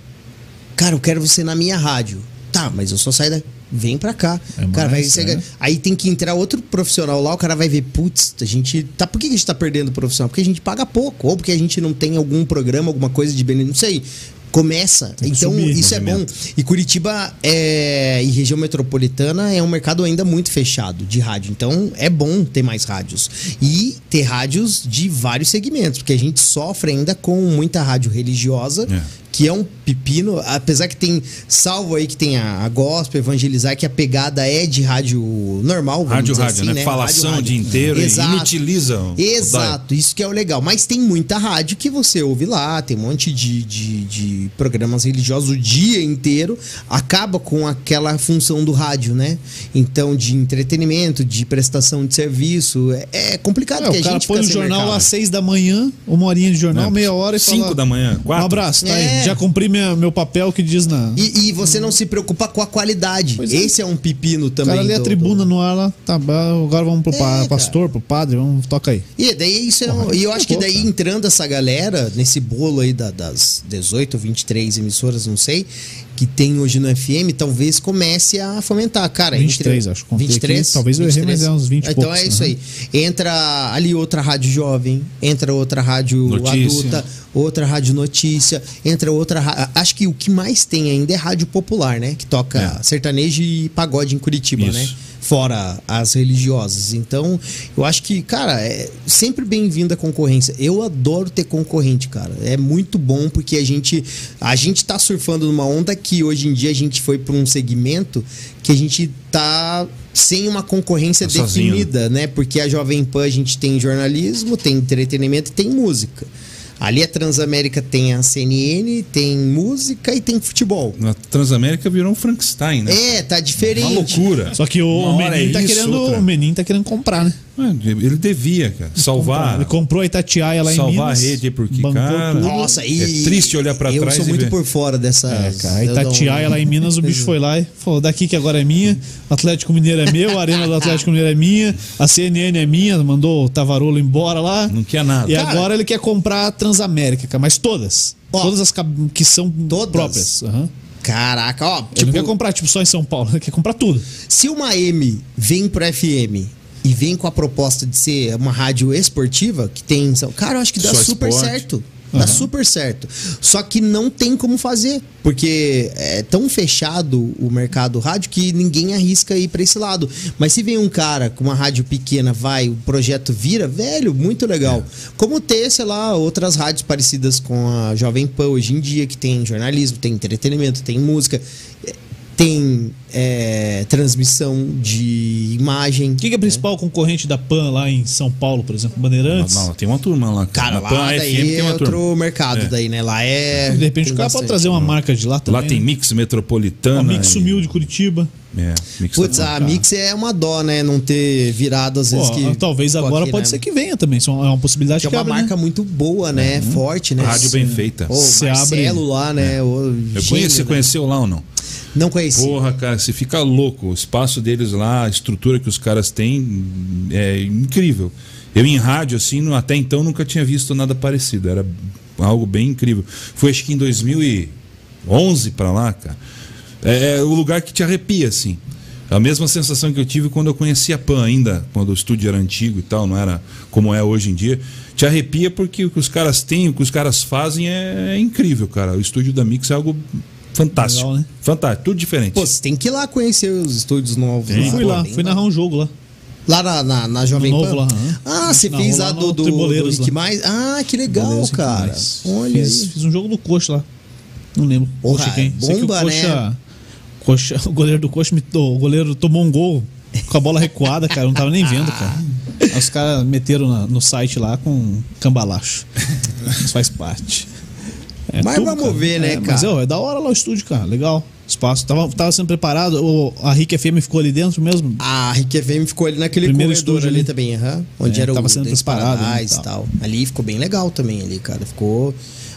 [SPEAKER 4] cara, eu quero você na minha rádio. Tá, mas eu só saio da Vem pra cá.
[SPEAKER 1] É
[SPEAKER 4] cara, vai
[SPEAKER 1] mais,
[SPEAKER 4] ser-
[SPEAKER 1] é.
[SPEAKER 4] Aí tem que entrar outro profissional lá, o cara vai ver, putz, a gente. Tá, por que a gente tá perdendo profissional? Porque a gente paga pouco, ou porque a gente não tem algum programa, alguma coisa de benefício, não sei. Começa.
[SPEAKER 1] Tem
[SPEAKER 4] Então, isso é bom. E Curitiba é, e região metropolitana é um mercado ainda muito fechado de rádio. Então é bom ter mais rádios. E ter rádios de vários segmentos, porque a gente sofre ainda com muita rádio religiosa.
[SPEAKER 2] É.
[SPEAKER 4] Que é um pepino, apesar que tem, salvo aí que tem a, a gospel, evangelizar, que a pegada é de rádio normal.
[SPEAKER 2] Rádio,
[SPEAKER 4] dizer
[SPEAKER 2] rádio,
[SPEAKER 4] assim,
[SPEAKER 2] né? Falação
[SPEAKER 4] Rádio,
[SPEAKER 2] o dia inteiro
[SPEAKER 4] Exato.
[SPEAKER 2] inutiliza
[SPEAKER 4] Exato, isso que é o legal. Mas tem muita rádio que você ouve lá, tem um monte de, de, de programas religiosos o dia inteiro, acaba com aquela função do rádio, né? Então, de entretenimento, de prestação de serviço, é, é complicado
[SPEAKER 1] É, o
[SPEAKER 4] a
[SPEAKER 1] cara
[SPEAKER 4] gente
[SPEAKER 1] põe o jornal
[SPEAKER 4] mercado.
[SPEAKER 1] às seis da manhã, uma horinha de jornal,
[SPEAKER 2] Não,
[SPEAKER 1] meia hora e
[SPEAKER 2] cinco
[SPEAKER 1] fala,
[SPEAKER 2] da manhã,
[SPEAKER 1] Um
[SPEAKER 2] quatro.
[SPEAKER 1] abraço, tá
[SPEAKER 4] É.
[SPEAKER 1] aí. Já cumpri minha- meu papel que diz na.
[SPEAKER 4] E, e você não se preocupa com a qualidade.
[SPEAKER 1] É.
[SPEAKER 4] Esse é um pepino também.
[SPEAKER 1] cara lê a tribuna
[SPEAKER 4] do-
[SPEAKER 1] no ar lá, tá, agora vamos pro
[SPEAKER 4] É,
[SPEAKER 1] pa-
[SPEAKER 4] cara.
[SPEAKER 1] pastor, pro padre, vamos, toca aí.
[SPEAKER 4] E daí isso é um-
[SPEAKER 1] Porra,
[SPEAKER 4] e eu acho que daí
[SPEAKER 1] cara.
[SPEAKER 4] entrando essa galera nesse bolo aí da- das 18, 23 emissoras, não sei, que tem hoje no FM, talvez comece a fomentar, cara.
[SPEAKER 1] 23,
[SPEAKER 4] entre-
[SPEAKER 1] acho. Contei
[SPEAKER 4] 23,
[SPEAKER 1] aqui, talvez eu errei, mas é uns 20 e
[SPEAKER 4] Então
[SPEAKER 1] poucos,
[SPEAKER 4] é isso
[SPEAKER 1] uhum.
[SPEAKER 4] aí. Entra ali outra rádio jovem, entra outra rádio
[SPEAKER 2] Notícia.
[SPEAKER 4] adulta, outra rádio notícia, entra outra ra- acho que o que mais tem ainda é rádio popular, né, que toca
[SPEAKER 2] É.
[SPEAKER 4] sertanejo e pagode em Curitiba,
[SPEAKER 2] Isso.
[SPEAKER 4] né? Fora as religiosas. Então, eu acho que, cara, é sempre bem-vinda a concorrência. Eu adoro ter concorrente, cara. É muito bom porque a gente a gente tá surfando numa onda que hoje em dia a gente foi para um segmento que a gente tá sem uma concorrência
[SPEAKER 2] Tá sozinho,
[SPEAKER 4] definida, né? Porque a Jovem Pan a gente tem jornalismo, tem entretenimento e tem música. Ali a Transamérica tem a CNN, tem música e tem futebol.
[SPEAKER 2] Na Transamérica virou um Frankenstein, né?
[SPEAKER 4] É, tá diferente.
[SPEAKER 2] Uma loucura.
[SPEAKER 1] Só que o, menino
[SPEAKER 2] é
[SPEAKER 1] tá
[SPEAKER 2] isso,
[SPEAKER 1] querendo.
[SPEAKER 2] outra-
[SPEAKER 1] O menino tá querendo comprar, né?
[SPEAKER 2] Ele devia, cara. Salvar.
[SPEAKER 1] Ele comprou a Itatiaia lá em
[SPEAKER 2] Salvar
[SPEAKER 1] Minas.
[SPEAKER 2] a rede, porque, cara,
[SPEAKER 1] tudo.
[SPEAKER 4] Nossa, e
[SPEAKER 2] É triste olhar pra
[SPEAKER 4] eu
[SPEAKER 2] trás
[SPEAKER 4] sou
[SPEAKER 2] e
[SPEAKER 4] muito
[SPEAKER 2] ver.
[SPEAKER 4] por fora dessa.
[SPEAKER 1] É, cara, a Itatiaia lá em Minas, o bicho <laughs> foi lá e falou: daqui que agora é minha, Atlético Mineiro é meu, a Arena do Atlético Mineiro é minha, a CNN é minha, mandou o Tavarolo embora lá.
[SPEAKER 2] Não quer nada.
[SPEAKER 1] E
[SPEAKER 2] Cara,
[SPEAKER 1] agora ele quer comprar a Transamérica, cara, mas todas.
[SPEAKER 4] Ó,
[SPEAKER 1] todas as que são
[SPEAKER 4] todas?
[SPEAKER 1] próprias. Aham.
[SPEAKER 4] Caraca, ó.
[SPEAKER 1] Ele
[SPEAKER 4] Tipo,
[SPEAKER 1] não quer comprar, tipo, só em São Paulo, <laughs> ele quer comprar tudo.
[SPEAKER 4] se uma M vem pro FM e vem com a proposta de ser uma rádio esportiva, que tem. Cara, eu acho que dá
[SPEAKER 2] Só
[SPEAKER 4] super
[SPEAKER 2] esporte.
[SPEAKER 4] certo. Dá super certo. Só que não tem como fazer, porque é tão fechado o mercado rádio que ninguém arrisca ir pra esse lado. Mas se vem um cara com uma rádio pequena, vai, o projeto vira, velho, muito legal. Como ter, sei lá, outras rádios parecidas com a Jovem Pan hoje em dia, que tem jornalismo, tem entretenimento, tem música, tem eh, transmissão de imagem.
[SPEAKER 1] Quem que é a principal concorrente da PAN lá em São Paulo, por exemplo? Bandeirantes?
[SPEAKER 2] Não, tem uma turma lá.
[SPEAKER 4] Cara, lá
[SPEAKER 2] Pan
[SPEAKER 4] daí
[SPEAKER 2] FM tem
[SPEAKER 4] é
[SPEAKER 2] uma
[SPEAKER 4] outro
[SPEAKER 2] turma.
[SPEAKER 4] mercado
[SPEAKER 2] É.
[SPEAKER 4] daí, né? Lá é.
[SPEAKER 1] De repente
[SPEAKER 4] tem
[SPEAKER 1] o cara pode
[SPEAKER 4] bastante.
[SPEAKER 1] trazer uma marca de lá também.
[SPEAKER 2] Lá tem
[SPEAKER 1] né?
[SPEAKER 2] Mix
[SPEAKER 1] O
[SPEAKER 2] Metropolitana.
[SPEAKER 1] Mix
[SPEAKER 2] e-
[SPEAKER 1] sumiu de Curitiba.
[SPEAKER 2] É, Mix
[SPEAKER 4] Putz, a Mix é uma dó, né? Não ter virado às vezes
[SPEAKER 1] Pô,
[SPEAKER 4] que.
[SPEAKER 1] talvez
[SPEAKER 4] Pô,
[SPEAKER 1] agora
[SPEAKER 4] aqui,
[SPEAKER 1] pode
[SPEAKER 4] né?
[SPEAKER 1] ser que venha também. Isso é uma possibilidade
[SPEAKER 4] Que é
[SPEAKER 1] que
[SPEAKER 4] uma
[SPEAKER 1] abre,
[SPEAKER 4] marca
[SPEAKER 1] né?
[SPEAKER 4] muito boa, né? Forte, né?
[SPEAKER 2] Rádio bem feita.
[SPEAKER 1] Você
[SPEAKER 4] Marcelo
[SPEAKER 1] abre-
[SPEAKER 4] lá, né? O
[SPEAKER 2] Eu
[SPEAKER 4] gênio,
[SPEAKER 2] conheci, você
[SPEAKER 4] né?
[SPEAKER 2] conheceu lá ou não?
[SPEAKER 4] Não conheci.
[SPEAKER 2] Porra, cara, você fica louco. O espaço deles lá, a estrutura que os caras têm é incrível. Eu em rádio, assim, até então nunca tinha visto nada parecido. Era algo bem incrível. Foi acho que em 2011 pra lá, cara. É, é o lugar que te arrepia, assim. A mesma sensação que eu tive quando eu conheci a PAN ainda, quando o estúdio era antigo e tal, não era como é hoje em dia. Te arrepia porque o que os caras têm, o que os caras fazem é, é incrível, cara. O estúdio da Mix é algo fantástico.
[SPEAKER 1] Legal, né?
[SPEAKER 2] Fantástico, tudo diferente.
[SPEAKER 4] Pô, você tem que ir lá conhecer os estúdios novos.
[SPEAKER 1] Fui
[SPEAKER 2] pô,
[SPEAKER 1] lá,
[SPEAKER 4] bem
[SPEAKER 1] fui
[SPEAKER 4] lá.
[SPEAKER 1] narrar um jogo lá.
[SPEAKER 4] Lá na, na, na Jovem
[SPEAKER 1] novo
[SPEAKER 4] Pan?
[SPEAKER 1] lá.
[SPEAKER 4] Ah, você
[SPEAKER 1] Não,
[SPEAKER 4] fez
[SPEAKER 1] lá
[SPEAKER 4] a do, do, do Rick. Mais? Ah, que legal,
[SPEAKER 1] Beleza,
[SPEAKER 4] cara. Olha
[SPEAKER 1] fiz, fiz um jogo do Coxa lá. Não lembro.
[SPEAKER 4] Porra,
[SPEAKER 1] Coxa quem? Sei que o
[SPEAKER 4] bomba,
[SPEAKER 1] Coxa,
[SPEAKER 4] né?
[SPEAKER 1] Coxa, <laughs> o goleiro do Coxa, me, o goleiro tomou um gol com a bola recuada, cara. eu Não tava nem vendo, cara. Aí os caras meteram na- no site lá com cambalacho. Isso faz parte. É
[SPEAKER 4] Mas vamos ver, né,
[SPEAKER 1] Mas
[SPEAKER 4] cara?
[SPEAKER 1] ó, é da hora lá o estúdio, cara. Legal. Espaço. Tava, tava sendo preparado. O, a Rick FM ficou ali dentro mesmo.
[SPEAKER 4] A Rick FM ficou ali naquele
[SPEAKER 1] Primeiro
[SPEAKER 4] corredor
[SPEAKER 1] estúdio
[SPEAKER 4] ali
[SPEAKER 1] ali.
[SPEAKER 4] também, aham. onde
[SPEAKER 1] É,
[SPEAKER 4] era
[SPEAKER 1] tava
[SPEAKER 4] o
[SPEAKER 1] sendo preparado, né, e
[SPEAKER 4] e tal. Ali ficou bem legal também ali, cara. Ficou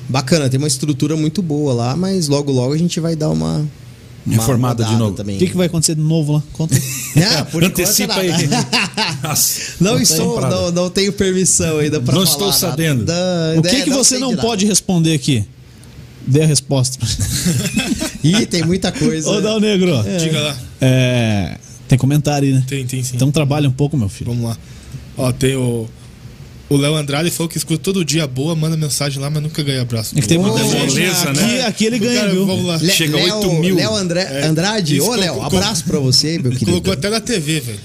[SPEAKER 4] bacana. Tem uma estrutura muito boa lá, mas logo logo a gente vai dar uma,
[SPEAKER 2] Reformada de novo.
[SPEAKER 4] também.
[SPEAKER 1] O que, que vai acontecer de novo lá? Conta. <laughs>
[SPEAKER 4] Ah, por
[SPEAKER 2] Antecipa aí. <laughs>
[SPEAKER 4] Não,
[SPEAKER 2] tem
[SPEAKER 4] estou, não, não tenho permissão ainda pra
[SPEAKER 2] Não
[SPEAKER 4] falar
[SPEAKER 2] estou sabendo.
[SPEAKER 4] Da-
[SPEAKER 1] O que,
[SPEAKER 4] é,
[SPEAKER 1] que você não
[SPEAKER 4] nada.
[SPEAKER 1] pode responder aqui? Dê a resposta. <laughs>
[SPEAKER 4] Ih, tem muita coisa.
[SPEAKER 1] Ô, Dal Negro.
[SPEAKER 3] Diga lá.
[SPEAKER 1] É, tem comentário aí, né?
[SPEAKER 3] Tem, tem sim.
[SPEAKER 1] Então trabalha um pouco, meu filho.
[SPEAKER 3] Vamos lá. Ó, tem o. O Léo Andrade falou que escuta todo dia boa, manda mensagem lá, mas nunca ganha abraço.
[SPEAKER 1] É que tem muita
[SPEAKER 2] beleza,
[SPEAKER 1] aqui,
[SPEAKER 2] né?
[SPEAKER 1] aqui ele ganha,
[SPEAKER 3] cara,
[SPEAKER 1] viu?
[SPEAKER 3] Vamos lá.
[SPEAKER 4] Le-
[SPEAKER 2] Chega a
[SPEAKER 4] Léo-
[SPEAKER 2] 8 mil.
[SPEAKER 4] Léo André,
[SPEAKER 3] É,
[SPEAKER 4] Andrade, ô Léo, abraço pra você, meu <laughs> querido.
[SPEAKER 3] Colocou até na TV, velho.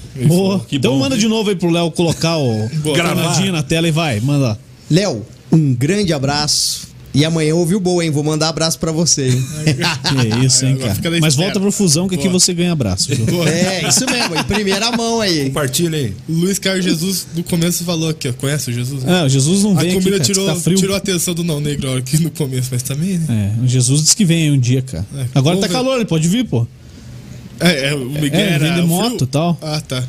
[SPEAKER 1] Então
[SPEAKER 2] bom.
[SPEAKER 1] manda de novo aí pro Léo colocar o gravadinho na tela e vai, manda lá.
[SPEAKER 4] Léo, um grande abraço. E amanhã ouviu boa, hein? Vou mandar abraço pra você, hein? <laughs>
[SPEAKER 1] Que isso, hein, cara. Mas
[SPEAKER 3] espera.
[SPEAKER 1] volta pro Fusão que aqui
[SPEAKER 3] Boa.
[SPEAKER 1] você ganha abraço. viu?
[SPEAKER 4] É, isso mesmo, em primeira mão aí.
[SPEAKER 2] Compartilha aí.
[SPEAKER 3] O Luiz Carlos Jesus, no começo, falou aqui, ó. Conhece o Jesus? né?
[SPEAKER 1] É, o Jesus não
[SPEAKER 3] a
[SPEAKER 1] vem aqui,
[SPEAKER 3] comida
[SPEAKER 1] cara,
[SPEAKER 3] tirou,
[SPEAKER 1] tá frio.
[SPEAKER 3] tirou a atenção do não negro aqui no começo, mas também, né?
[SPEAKER 1] É, o Jesus disse que vem aí um dia, cara.
[SPEAKER 3] É,
[SPEAKER 1] Agora
[SPEAKER 3] vamos
[SPEAKER 1] tá
[SPEAKER 3] ver.
[SPEAKER 1] calor, ele pode vir, pô.
[SPEAKER 3] É, é, o Miguel
[SPEAKER 1] É,
[SPEAKER 3] era
[SPEAKER 1] vende moto e tal.
[SPEAKER 3] Ah, tá.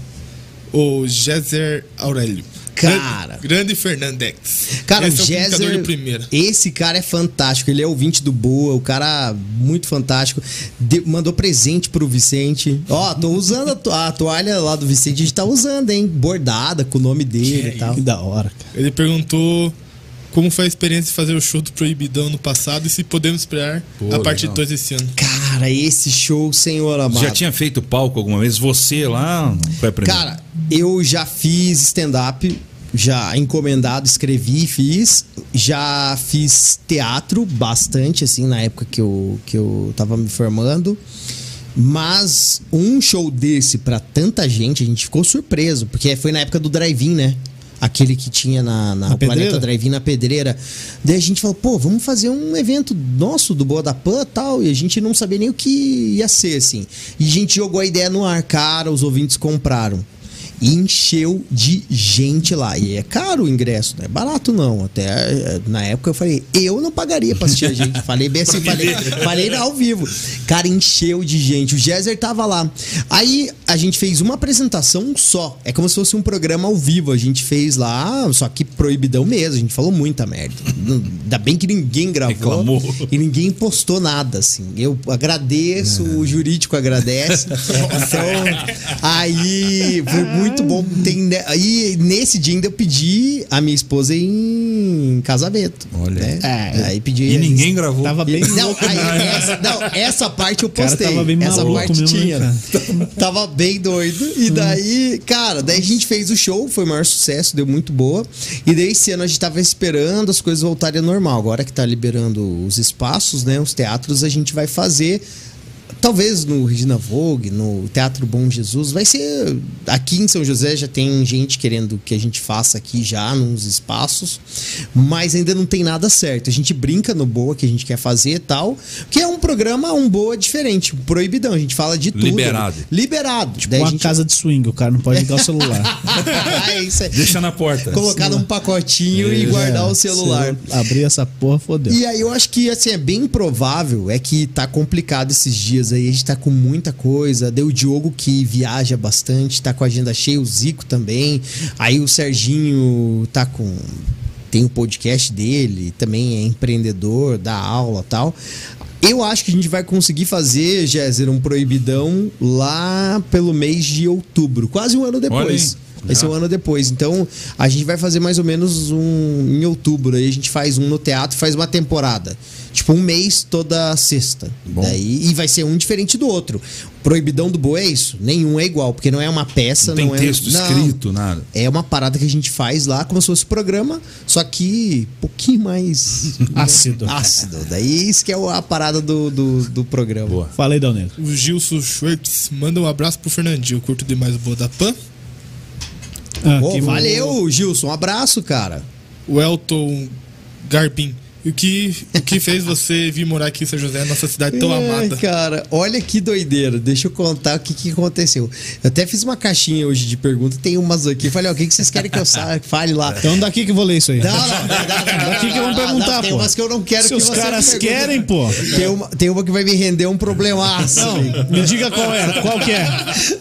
[SPEAKER 3] O Géser Aurélio.
[SPEAKER 4] Cara.
[SPEAKER 3] Grande, Fernandex.
[SPEAKER 4] Cara,
[SPEAKER 3] Esse
[SPEAKER 4] o
[SPEAKER 3] é o de primeira.
[SPEAKER 4] esse cara é fantástico. Ele é ouvinte do Boa, o cara muito fantástico. De- mandou presente pro Vicente. Ó, tô usando a, to- a toalha lá do Vicente, a gente tá usando, hein? Bordada com o nome dele
[SPEAKER 3] Que
[SPEAKER 4] e tal.
[SPEAKER 1] Que da hora, cara.
[SPEAKER 3] Ele perguntou como foi a experiência de fazer o show do Proibidão no passado e se podemos esperar
[SPEAKER 2] Pô,
[SPEAKER 3] a parte
[SPEAKER 2] legal.
[SPEAKER 3] 2 esse ano.
[SPEAKER 4] Cara, esse show, senhor amado.
[SPEAKER 2] Já tinha feito palco alguma vez? Você lá? Foi?
[SPEAKER 4] Cara, eu já fiz stand-up, já encomendado, escrevi e fiz. Já fiz teatro bastante, assim, na época que eu, que eu tava me formando. Mas um show desse pra tanta gente, a gente ficou surpreso, porque foi na época do drive-in, né? Aquele que tinha na, na
[SPEAKER 1] Na
[SPEAKER 4] Planeta? Drive-in na Pedreira. Daí a gente falou, pô, vamos fazer um evento nosso do Boa da Pan e tal. E a gente não sabia nem o que ia ser, assim. E a gente jogou a ideia no ar, cara, os ouvintes compraram. E encheu de gente lá. E é caro o ingresso, não é barato não. Até eh, na época eu falei, eu não pagaria pra assistir a gente. <laughs> Falei bem assim, falei, falei ao vivo. Cara, encheu de gente. O Géser tava lá. Aí a gente fez uma apresentação só. É como se fosse um programa ao vivo. A gente fez lá, só que proibidão mesmo. A gente falou muita merda. Ainda bem que ninguém gravou.
[SPEAKER 2] Reclamou.
[SPEAKER 4] E ninguém postou nada, assim. Eu agradeço, o jurídico agradece. <laughs> Então, aí foi muito muito bom. Tem, ne- aí nesse dia ainda eu pedi a minha esposa em casamento.
[SPEAKER 2] Olha.
[SPEAKER 4] né?
[SPEAKER 1] É.
[SPEAKER 4] Aí pedi.
[SPEAKER 2] E ninguém gravou.
[SPEAKER 1] Tava bem
[SPEAKER 4] Não,
[SPEAKER 1] louco.
[SPEAKER 4] aí,
[SPEAKER 1] né?
[SPEAKER 4] essa, não, essa parte eu
[SPEAKER 1] cara
[SPEAKER 4] postei.
[SPEAKER 1] tava bem
[SPEAKER 4] essa
[SPEAKER 1] maluco
[SPEAKER 4] parte
[SPEAKER 1] mesmo, né,
[SPEAKER 4] tinha.
[SPEAKER 1] cara? <laughs>
[SPEAKER 4] tava bem doido. E daí, cara, daí a gente fez o show, foi o maior sucesso, deu muito boa. E daí esse ano a gente tava esperando as coisas voltarem ao normal. Agora que tá liberando os espaços, né? Os teatros, a gente vai fazer. Talvez no Regina Vogue, no Teatro Bom Jesus, vai ser. Aqui em São José já tem gente querendo que a gente faça aqui já nos espaços, mas ainda não tem nada certo. A gente brinca no Boa que a gente quer fazer e tal, que é um programa, um Boa diferente, um proibidão. A gente fala de tudo.
[SPEAKER 2] Liberado.
[SPEAKER 4] Liberado. Daí a
[SPEAKER 1] Uma
[SPEAKER 4] gente-
[SPEAKER 1] casa de swing, o cara não pode ligar o celular. <laughs>
[SPEAKER 4] é isso aí.
[SPEAKER 2] Deixa na porta.
[SPEAKER 4] Colocar num pacotinho e guardar
[SPEAKER 1] É,
[SPEAKER 4] o celular.
[SPEAKER 1] Abrir essa porra, fodeu.
[SPEAKER 4] E aí eu acho que assim, é bem provável, é que tá complicado esses dias aí, a gente tá com muita coisa. Deu o Diogo que viaja bastante, tá com a agenda cheia, o Zico também. Aí o Serginho tá com. Tem o podcast dele, também é empreendedor, dá aula tal. Eu acho que a gente vai conseguir fazer, Géser, um proibidão lá pelo mês de outubro, quase um ano depois. Vai ser um ano depois. Então, a gente vai fazer mais ou menos um em outubro. Aí a gente faz um no teatro, faz uma temporada. Tipo, um mês toda sexta.
[SPEAKER 2] Bom.
[SPEAKER 4] Daí, e vai ser um diferente do outro. Proibidão do Boa é isso? Nenhum é igual, porque não é uma peça,
[SPEAKER 2] Não
[SPEAKER 4] não,
[SPEAKER 2] tem
[SPEAKER 4] é.
[SPEAKER 2] texto
[SPEAKER 4] não.
[SPEAKER 2] escrito, nada.
[SPEAKER 4] É uma parada que a gente faz lá como se fosse programa, só que um pouquinho mais <laughs>
[SPEAKER 1] Ácido.
[SPEAKER 4] ácido. Daí isso que é a parada do, do, do programa.
[SPEAKER 2] Boa.
[SPEAKER 1] Falei, Dal Negro.
[SPEAKER 3] O Gilson Schwartz manda um abraço pro Fernandinho. Eu curto demais o Boa da Pan.
[SPEAKER 1] Ah,
[SPEAKER 4] valeu, Gilson. Um abraço, cara.
[SPEAKER 3] O Elton Garbin. O que, o que fez você vir morar aqui em São José, nossa cidade tão
[SPEAKER 4] Ai,
[SPEAKER 3] amada?
[SPEAKER 4] cara, olha que doideira. Deixa eu contar o que, que aconteceu. Eu até fiz uma caixinha hoje de perguntas, tem umas aqui. Falei, ó, o que, que vocês querem que eu <laughs> fale lá?
[SPEAKER 1] Então daqui que eu vou ler isso aí.
[SPEAKER 4] Não, não, não, não, não,
[SPEAKER 1] Daqui que vão
[SPEAKER 4] não,
[SPEAKER 1] perguntar,
[SPEAKER 4] não, Tem
[SPEAKER 1] pô.
[SPEAKER 4] umas que eu não quero
[SPEAKER 1] Se
[SPEAKER 4] que
[SPEAKER 1] os
[SPEAKER 4] você
[SPEAKER 1] caras querem, pô.
[SPEAKER 4] Tem uma, tem uma que vai me render um problemaço.
[SPEAKER 1] Não, me diga qual é, qual que é.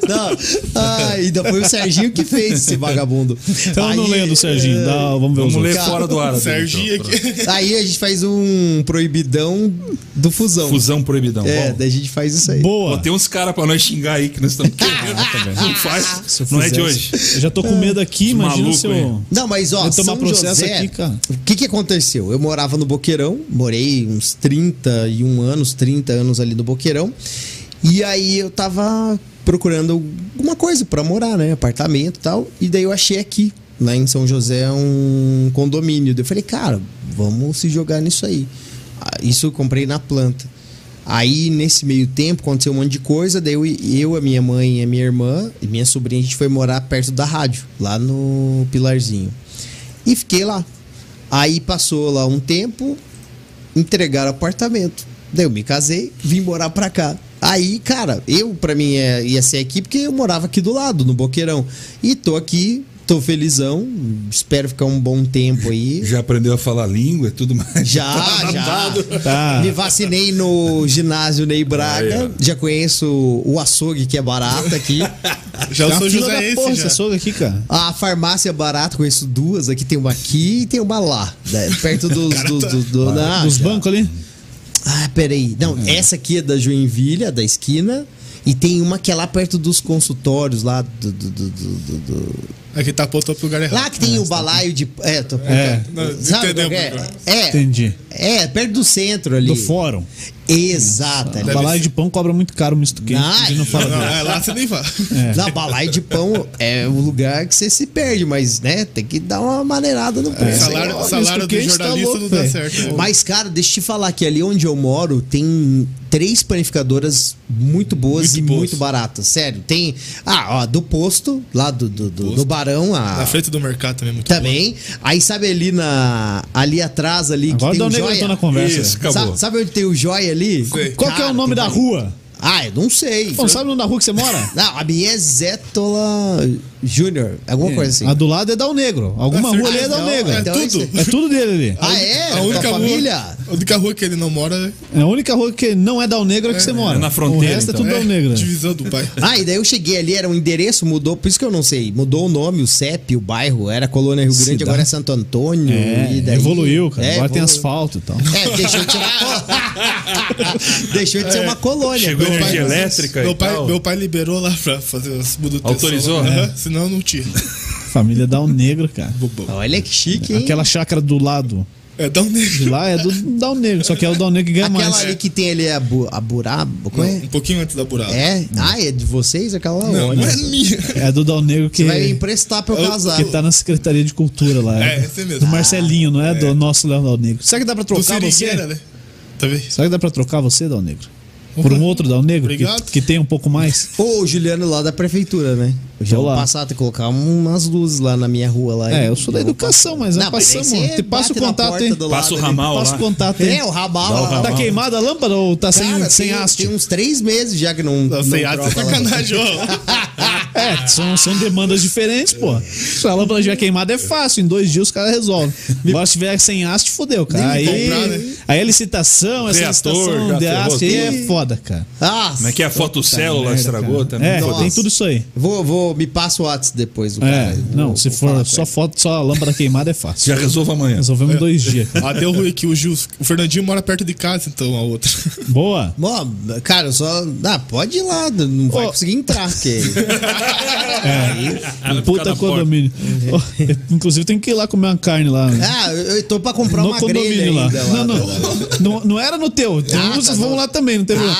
[SPEAKER 4] Não. Ah, ainda foi o Serginho que fez esse vagabundo.
[SPEAKER 1] Então eu não
[SPEAKER 4] Aí,
[SPEAKER 1] lendo o Serginho.
[SPEAKER 4] é,
[SPEAKER 1] Dá, vamos ver os
[SPEAKER 2] Vamos ler
[SPEAKER 1] outros.
[SPEAKER 2] Fora do ar.
[SPEAKER 3] Serginho
[SPEAKER 2] então.
[SPEAKER 3] aqui.
[SPEAKER 4] Aí a gente faz um proibidão do fusão.
[SPEAKER 2] Fusão proibidão.
[SPEAKER 4] É,
[SPEAKER 2] Bom,
[SPEAKER 4] daí a gente faz isso aí.
[SPEAKER 1] Boa.
[SPEAKER 2] tem uns caras pra nós xingar aí que nós estamos <laughs> querendo. Não faz. Não é de hoje.
[SPEAKER 1] Eu já tô com medo aqui, imagina
[SPEAKER 2] maluco
[SPEAKER 1] se eu.
[SPEAKER 2] aí.
[SPEAKER 4] Não, mas ó,
[SPEAKER 1] Eu
[SPEAKER 4] São
[SPEAKER 1] processo
[SPEAKER 4] José,
[SPEAKER 1] aqui, cara.
[SPEAKER 4] O que que aconteceu? Eu morava no Boqueirão, morei uns 31 anos, 30 anos ali no Boqueirão. E aí eu tava procurando alguma coisa pra morar, né? Apartamento e tal. E daí eu achei aqui, lá em São José, um condomínio. Eu falei, cara, vamos se jogar nisso aí. Ah, Isso eu comprei na planta. Aí, nesse meio tempo, aconteceu um monte de coisa. Daí eu, eu, a minha mãe e a minha irmã e minha sobrinha, a gente foi morar perto da rádio, lá no Pilarzinho. E fiquei lá. Aí passou lá um tempo, entregaram apartamento. Daí eu me casei, vim morar pra cá. Aí, cara, eu pra mim é- ia ser aqui porque eu morava aqui do lado, no Boqueirão. E tô aqui, tô felizão, espero ficar um bom tempo aí.
[SPEAKER 2] Já aprendeu a falar língua e tudo mais.
[SPEAKER 4] Já, <laughs> já.
[SPEAKER 1] Tá.
[SPEAKER 4] Me vacinei no ginásio Ney Braga.
[SPEAKER 2] Aí,
[SPEAKER 4] já conheço o açougue, que é barato aqui.
[SPEAKER 3] Já eu
[SPEAKER 1] uma
[SPEAKER 3] sou Joséense
[SPEAKER 1] porra,
[SPEAKER 3] já.
[SPEAKER 1] esse açougue aqui, cara.
[SPEAKER 4] A farmácia é barata, conheço duas. Aqui tem uma aqui e tem uma lá. né, Perto dos. dos, do-
[SPEAKER 1] Dos
[SPEAKER 4] já.
[SPEAKER 1] bancos ali.
[SPEAKER 4] Ah, peraí. Não, essa aqui é da Joinville, a da esquina. E tem uma que é lá perto dos consultórios, lá do. do, do, do- do- do-
[SPEAKER 3] Aqui tá apontou pro lugar errado.
[SPEAKER 4] Lá que tem o balaio de. É, tô
[SPEAKER 1] É.
[SPEAKER 3] Não,
[SPEAKER 4] Sabe
[SPEAKER 3] entendeu,
[SPEAKER 4] é? É.
[SPEAKER 1] Entendi.
[SPEAKER 4] É, perto do centro ali.
[SPEAKER 1] Do fórum.
[SPEAKER 4] Exato.
[SPEAKER 1] O balaio de pão cobra muito caro o misto quente.
[SPEAKER 4] Não,
[SPEAKER 1] não fala
[SPEAKER 3] Não, é lá você nem vai.
[SPEAKER 4] Na balaio de pão é o lugar que você se perde, mas, né, tem que dar uma maneirada no preço.
[SPEAKER 3] Salário,
[SPEAKER 1] ó,
[SPEAKER 3] salário
[SPEAKER 1] misto
[SPEAKER 3] do
[SPEAKER 1] tá
[SPEAKER 3] jornalista
[SPEAKER 1] louco,
[SPEAKER 3] não dá certo.
[SPEAKER 4] Mas, cara, deixa eu te falar que ali onde eu moro tem três panificadoras muito boas
[SPEAKER 3] Muito
[SPEAKER 4] e
[SPEAKER 3] boas.
[SPEAKER 4] muito baratas. Sério, tem. Ah, ó, do posto, lá do, do, do, do Barão, a.
[SPEAKER 3] Na frente do mercado também é muito
[SPEAKER 4] Também. Aí sabe ali na. Ali atrás, ali,
[SPEAKER 1] Agora
[SPEAKER 4] que tem o
[SPEAKER 1] negro
[SPEAKER 4] joia.
[SPEAKER 1] entrou na conversa.
[SPEAKER 2] Isso, acabou.
[SPEAKER 4] Sabe, sabe onde tem o joia ali?
[SPEAKER 3] Sei.
[SPEAKER 1] Qual que é
[SPEAKER 4] Cara,
[SPEAKER 1] o nome da rua?
[SPEAKER 4] Ah, eu não sei.
[SPEAKER 1] Sabe o nome da rua que você mora? <laughs>
[SPEAKER 4] Não, a minha é Zétola Júnior, alguma coisa assim.
[SPEAKER 1] A do lado é Dal Negro. Alguma
[SPEAKER 3] Ah,
[SPEAKER 1] rua ali é Dal Negro.
[SPEAKER 3] é
[SPEAKER 4] então
[SPEAKER 3] tudo.
[SPEAKER 1] É tudo dele ali.
[SPEAKER 4] Ah, é?
[SPEAKER 3] A única
[SPEAKER 4] família?
[SPEAKER 3] A única rua que ele não mora
[SPEAKER 1] É a única rua que não é Dal Negro é que você mora.
[SPEAKER 2] na fronteira,
[SPEAKER 1] O resto
[SPEAKER 2] então.
[SPEAKER 1] é tudo Dal Negro. né?
[SPEAKER 3] divisão do pai. <laughs>
[SPEAKER 4] Ah, e daí eu cheguei ali, era um endereço, mudou, por isso que eu não sei. Mudou o nome, o CEP, o bairro, era Colônia Rio Grande,
[SPEAKER 1] Cidade.
[SPEAKER 4] agora é Santo Antônio.
[SPEAKER 1] É,
[SPEAKER 4] e daí-
[SPEAKER 1] evoluiu, cara.
[SPEAKER 4] É,
[SPEAKER 1] Agora tem
[SPEAKER 4] evoluiu.
[SPEAKER 1] asfalto e tal.
[SPEAKER 4] É, deixou de ser uma, <laughs> <laughs> deixou de ser uma colônia.
[SPEAKER 2] Chegou
[SPEAKER 4] Meu
[SPEAKER 2] energia
[SPEAKER 4] pai-
[SPEAKER 2] elétrica
[SPEAKER 3] Meu
[SPEAKER 2] e
[SPEAKER 3] pai,
[SPEAKER 2] tal.
[SPEAKER 3] meu pai liberou lá pra fazer as manutenções.
[SPEAKER 2] Autorizou?
[SPEAKER 3] Aham,
[SPEAKER 2] É.
[SPEAKER 3] Senão não tinha.
[SPEAKER 1] Família Dal Negro, cara.
[SPEAKER 4] Olha que chique, hein?
[SPEAKER 1] Aquela chácara do lado
[SPEAKER 3] É, dá um
[SPEAKER 1] de
[SPEAKER 3] negro.
[SPEAKER 1] lá é do Dal Negro, só que é o Dal Negro que ganha
[SPEAKER 4] Aquela
[SPEAKER 1] mais.
[SPEAKER 4] ali que tem ali a, bu, a buraba. Como é?
[SPEAKER 3] Um pouquinho antes da burada.
[SPEAKER 4] É? Ah, é de vocês aquela lá?
[SPEAKER 3] Não,
[SPEAKER 4] Olha.
[SPEAKER 3] não é minha.
[SPEAKER 1] É do Dal Negro que,
[SPEAKER 4] Você vai emprestar pra eu
[SPEAKER 3] Eu-
[SPEAKER 4] casar.
[SPEAKER 1] que tá na Secretaria de Cultura lá.
[SPEAKER 3] É, esse mesmo.
[SPEAKER 1] Do Marcelinho, não é, do nosso Léo Dal Negro. Será que dá pra
[SPEAKER 3] Do
[SPEAKER 1] trocar você?
[SPEAKER 3] Né? Tá vendo?
[SPEAKER 1] Será que dá pra trocar você, Dal Negro? Por um outro Dal Negro? Que,
[SPEAKER 3] Obrigado.
[SPEAKER 1] que tem um pouco mais?
[SPEAKER 4] Ô, o Juliano lá da prefeitura, né? Eu já vou
[SPEAKER 1] Olá.
[SPEAKER 4] passar, tem que colocar umas luzes lá na minha rua lá.
[SPEAKER 1] É, eu sou da educação, mas
[SPEAKER 4] Não,
[SPEAKER 1] passamos.
[SPEAKER 4] você
[SPEAKER 1] Te passa o contato
[SPEAKER 4] do
[SPEAKER 2] Passa o ramal
[SPEAKER 1] Passa
[SPEAKER 2] lá.
[SPEAKER 1] o contato aí.
[SPEAKER 4] É, o lá.
[SPEAKER 2] ramal.
[SPEAKER 1] Tá queimada a lâmpada ou tá sem,
[SPEAKER 4] Cara,
[SPEAKER 1] sem
[SPEAKER 4] tem,
[SPEAKER 1] haste?
[SPEAKER 4] tem uns três meses já que não.
[SPEAKER 3] Não, sem arte é
[SPEAKER 4] lá.
[SPEAKER 3] sacanagem. <laughs>
[SPEAKER 1] É, são, são demandas diferentes, pô. Se a lâmpada estiver queimada é fácil, em dois dias os caras resolvem. Agora se tiver sem haste, fodeu, cara. Aí,
[SPEAKER 3] comprar, né?
[SPEAKER 1] aí a licitação, essa
[SPEAKER 2] Reator,
[SPEAKER 1] licitação
[SPEAKER 2] já
[SPEAKER 1] de haste aí é foda, cara.
[SPEAKER 4] Ah,
[SPEAKER 2] Como é que é a fotocélula
[SPEAKER 1] merda,
[SPEAKER 2] estragou
[SPEAKER 1] cara.
[SPEAKER 2] também?
[SPEAKER 1] É,
[SPEAKER 4] Nossa.
[SPEAKER 1] tem tudo isso aí.
[SPEAKER 4] vou, vou, me passa o WhatsApp depois. O
[SPEAKER 1] É,
[SPEAKER 4] cara.
[SPEAKER 1] não,
[SPEAKER 4] Vou-
[SPEAKER 1] se for só foto, só a lâmpada queimada é fácil.
[SPEAKER 2] Já resolvo amanhã.
[SPEAKER 1] Resolvemos em dois dias. cara. <laughs>
[SPEAKER 3] Ah, deu ruim aqui. O, Gil, o Fernandinho mora perto de casa, então a outra.
[SPEAKER 1] Boa.
[SPEAKER 4] Bom, cara, só. Ah, pode ir lá, não vai conseguir entrar, porque.
[SPEAKER 2] Ela fica
[SPEAKER 1] Puta condomínio. Ó, Inclusive tem que ir lá comer uma carne lá. né?
[SPEAKER 4] Ah, eu, tô pra comprar
[SPEAKER 1] no
[SPEAKER 4] uma grelha
[SPEAKER 1] condomínio lá.
[SPEAKER 4] ainda lá.
[SPEAKER 1] Não, não, não. Não era no teu. Então,
[SPEAKER 4] Ah, tá, não.
[SPEAKER 1] lá também, não teve
[SPEAKER 4] Ah,
[SPEAKER 1] problema.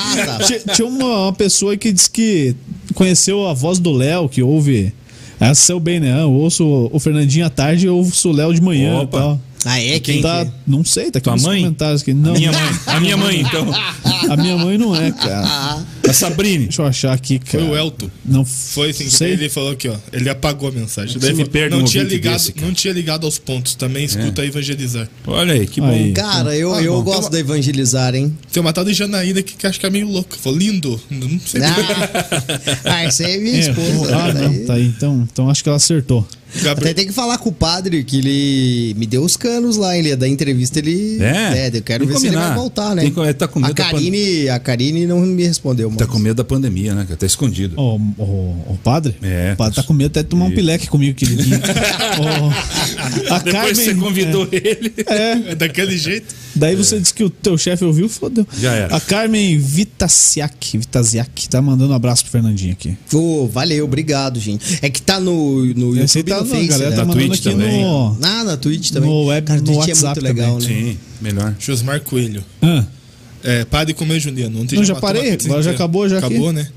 [SPEAKER 1] Tinha, uma, uma pessoa que disse que conheceu a voz do Léo, que ouve. Essa seu bem, né? Eu ouço o Fernandinho à tarde e ouço o Léo de manhã
[SPEAKER 2] Opa.
[SPEAKER 1] e tal.
[SPEAKER 4] Ah, é? Quem
[SPEAKER 1] tá,
[SPEAKER 4] que é?
[SPEAKER 1] Não sei, tá aqui
[SPEAKER 2] Tua
[SPEAKER 1] nos
[SPEAKER 2] mãe?
[SPEAKER 1] comentários aqui. Não,
[SPEAKER 2] Minha mãe. A minha mãe, então. <laughs>
[SPEAKER 1] A minha mãe não é, cara.
[SPEAKER 2] A Sabrine.
[SPEAKER 1] Deixa eu achar aqui,
[SPEAKER 3] Foi
[SPEAKER 1] cara.
[SPEAKER 3] o Elton.
[SPEAKER 1] Não
[SPEAKER 3] Foi assim,
[SPEAKER 1] sei.
[SPEAKER 3] ele falou aqui, ó. Ele apagou a mensagem. Daí não
[SPEAKER 2] um
[SPEAKER 3] tinha ligado,
[SPEAKER 2] desse,
[SPEAKER 3] não tinha ligado aos pontos. Também escuta evangelizar.
[SPEAKER 2] Olha aí, que bom.
[SPEAKER 1] Aí.
[SPEAKER 4] Cara, eu,
[SPEAKER 3] Ah,
[SPEAKER 4] eu
[SPEAKER 3] bom.
[SPEAKER 4] gosto
[SPEAKER 3] Então-
[SPEAKER 4] de evangelizar, hein?
[SPEAKER 3] Tem uma tal de Janaína que, que acho que é meio louca. Falou, lindo. Não sei.
[SPEAKER 4] Ah, <laughs> ah essa aí é minha
[SPEAKER 1] É,
[SPEAKER 4] esposa.
[SPEAKER 1] ah,
[SPEAKER 4] né?
[SPEAKER 1] não, tá aí. Então, então acho que ela acertou.
[SPEAKER 4] Até
[SPEAKER 3] Gabriel,
[SPEAKER 4] tem que falar com o padre que ele me deu os canos lá, ele da entrevista, ele.
[SPEAKER 2] É?
[SPEAKER 4] eu quero ver
[SPEAKER 2] que
[SPEAKER 4] se ele vai
[SPEAKER 2] combinar.
[SPEAKER 4] voltar, né?
[SPEAKER 2] Que- tá com
[SPEAKER 4] a Karine, a Karine não me respondeu, mano.
[SPEAKER 2] Tá com medo da pandemia, né? Tá escondido.
[SPEAKER 1] O, o, o padre?
[SPEAKER 2] É.
[SPEAKER 1] O padre tá com medo até de tomar um pileque comigo que ele vinha. <laughs> A
[SPEAKER 2] Depois
[SPEAKER 1] Carmen,
[SPEAKER 2] você convidou ele.
[SPEAKER 1] É,
[SPEAKER 3] é <laughs> daquele jeito.
[SPEAKER 1] Daí você disse que o teu chefe ouviu, fodeu.
[SPEAKER 2] Já era.
[SPEAKER 1] A Carmen Vitasiak, Vitasiak tá mandando um abraço pro Fernandinho aqui.
[SPEAKER 4] Ô, valeu, obrigado, gente. É que tá no, no
[SPEAKER 1] Esse
[SPEAKER 4] YouTube e
[SPEAKER 1] tá,
[SPEAKER 4] no Face,
[SPEAKER 1] galera
[SPEAKER 4] né?
[SPEAKER 1] tá
[SPEAKER 2] Na
[SPEAKER 1] mandando
[SPEAKER 2] Twitch
[SPEAKER 1] aqui
[SPEAKER 2] também.
[SPEAKER 1] no...
[SPEAKER 4] Ah, na Twitch também.
[SPEAKER 1] No web-
[SPEAKER 4] Cara,
[SPEAKER 1] no
[SPEAKER 4] Twitch
[SPEAKER 1] WhatsApp
[SPEAKER 4] é muito legal,
[SPEAKER 1] também.
[SPEAKER 4] né?
[SPEAKER 2] Sim, melhor.
[SPEAKER 3] Josmar Coelho.
[SPEAKER 1] Ah,
[SPEAKER 3] É, padre comer Juliano. Ontem
[SPEAKER 1] Não, já
[SPEAKER 3] uma
[SPEAKER 1] parei, agora já acabou, já
[SPEAKER 3] Acabou,
[SPEAKER 1] aqui.
[SPEAKER 3] né?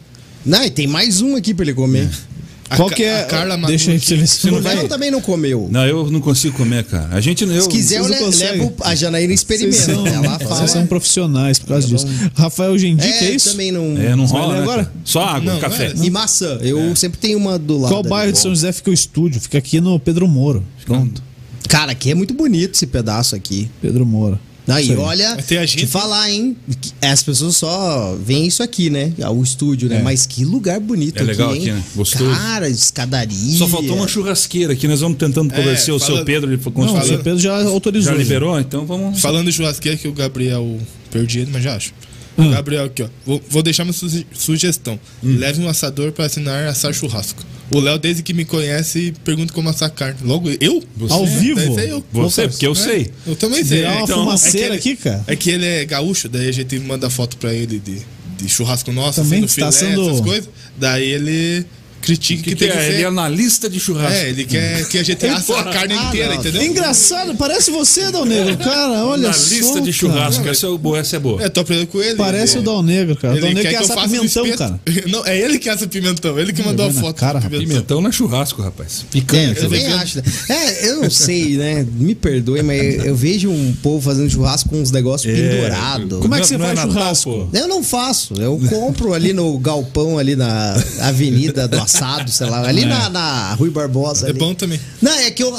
[SPEAKER 4] Não, e tem mais um aqui pra ele comer.
[SPEAKER 3] A
[SPEAKER 1] qual que é...
[SPEAKER 3] a Carla
[SPEAKER 1] Deixa aí pra você ver se não vai...
[SPEAKER 4] Léo também não comeu.
[SPEAKER 2] Não, eu não consigo comer, cara. A gente eu,
[SPEAKER 4] Se quiser, eu
[SPEAKER 1] vocês não
[SPEAKER 4] le- levo a Janaína
[SPEAKER 1] Vocês
[SPEAKER 4] experimenta.
[SPEAKER 1] são,
[SPEAKER 4] Ela
[SPEAKER 1] vocês são profissionais por causa disso. Rafael Gendica, é,
[SPEAKER 4] É,
[SPEAKER 1] isso?
[SPEAKER 4] também não.
[SPEAKER 2] É, não rola né,
[SPEAKER 1] agora?
[SPEAKER 2] cara? Só água,
[SPEAKER 3] Não,
[SPEAKER 2] café.
[SPEAKER 3] não é.
[SPEAKER 4] E maçã. Eu sempre tenho uma do lado.
[SPEAKER 1] Qual bairro de São José fica o estúdio? Fica aqui no Pedro Moro. Pronto.
[SPEAKER 4] Cara, aqui é muito bonito esse pedaço aqui.
[SPEAKER 1] Pedro Moro.
[SPEAKER 4] Não, e olha,
[SPEAKER 3] Tem a gente-
[SPEAKER 4] te falar, hein? As pessoas só veem isso aqui, né? O estúdio, né?
[SPEAKER 1] É.
[SPEAKER 4] Mas que lugar bonito
[SPEAKER 2] É legal
[SPEAKER 4] hein?
[SPEAKER 2] aqui, né? Gostoso.
[SPEAKER 4] Cara, escadaria.
[SPEAKER 2] Só faltou uma churrasqueira aqui. Nós vamos tentando convencer o seu Pedro. Ele
[SPEAKER 1] Não, o seu Pedro já autorizou.
[SPEAKER 2] já liberou, então vamos.
[SPEAKER 3] Falando de churrasqueira que o Gabriel perdi ele, mas já acho.
[SPEAKER 1] Hum.
[SPEAKER 3] Gabriel aqui, ó. Vou, vou deixar uma suge- sugestão.
[SPEAKER 2] Hum.
[SPEAKER 3] Leve um assador para assinar assar churrasco. O Léo, desde que me conhece, pergunta como assar carne. Logo, eu?
[SPEAKER 2] Você?
[SPEAKER 1] Ao vivo?
[SPEAKER 3] Eu.
[SPEAKER 2] Você, porque eu
[SPEAKER 3] É,
[SPEAKER 2] sei.
[SPEAKER 3] Eu também sei.
[SPEAKER 1] Virar uma
[SPEAKER 2] Então,
[SPEAKER 1] fumaceira
[SPEAKER 3] é que
[SPEAKER 1] aqui, cara.
[SPEAKER 3] É que ele é gaúcho, daí a gente manda foto pra ele de, de churrasco nosso,
[SPEAKER 1] Também
[SPEAKER 3] assim, no
[SPEAKER 1] está
[SPEAKER 3] filé,
[SPEAKER 1] sendo-
[SPEAKER 3] essas coisas. Daí ele critica que,
[SPEAKER 2] Que,
[SPEAKER 3] tem
[SPEAKER 2] que é?
[SPEAKER 3] ser...
[SPEAKER 2] Ele é analista de churrasco.
[SPEAKER 3] É, ele quer que a gente assa a carne
[SPEAKER 4] Ah,
[SPEAKER 3] inteira,
[SPEAKER 4] não.
[SPEAKER 3] entendeu?
[SPEAKER 1] É engraçado, parece você, Dal Negro. Cara, olha
[SPEAKER 2] analista
[SPEAKER 1] só.
[SPEAKER 2] de
[SPEAKER 1] cara.
[SPEAKER 2] churrasco. Essa é, boa, essa é boa.
[SPEAKER 3] É, tô aprendendo com ele.
[SPEAKER 1] Parece
[SPEAKER 3] ele,
[SPEAKER 1] o Dal Negro, cara. O Dal Negro
[SPEAKER 3] quer que eu no
[SPEAKER 1] pimentão,
[SPEAKER 3] espeto.
[SPEAKER 1] cara. <laughs>
[SPEAKER 3] Não, é ele que assa pimentão. Ele que mandou a foto
[SPEAKER 1] cara,
[SPEAKER 3] pimentão.
[SPEAKER 2] Pimentão não é churrasco, rapaz.
[SPEAKER 4] É,
[SPEAKER 2] Picanha.
[SPEAKER 4] eu
[SPEAKER 2] quer
[SPEAKER 4] também acho. né? É, eu não sei, né? Me perdoe, mas eu vejo um povo fazendo churrasco com uns negócios
[SPEAKER 2] É,
[SPEAKER 4] pendurados.
[SPEAKER 1] Como é que você
[SPEAKER 2] não
[SPEAKER 1] faz churrasco?
[SPEAKER 4] Eu não faço. Eu compro ali no galpão, ali na avenida do assado, sei lá. Ali na, na Rui Barbosa.
[SPEAKER 3] É
[SPEAKER 4] ali.
[SPEAKER 3] bom também.
[SPEAKER 4] Não, é que eu.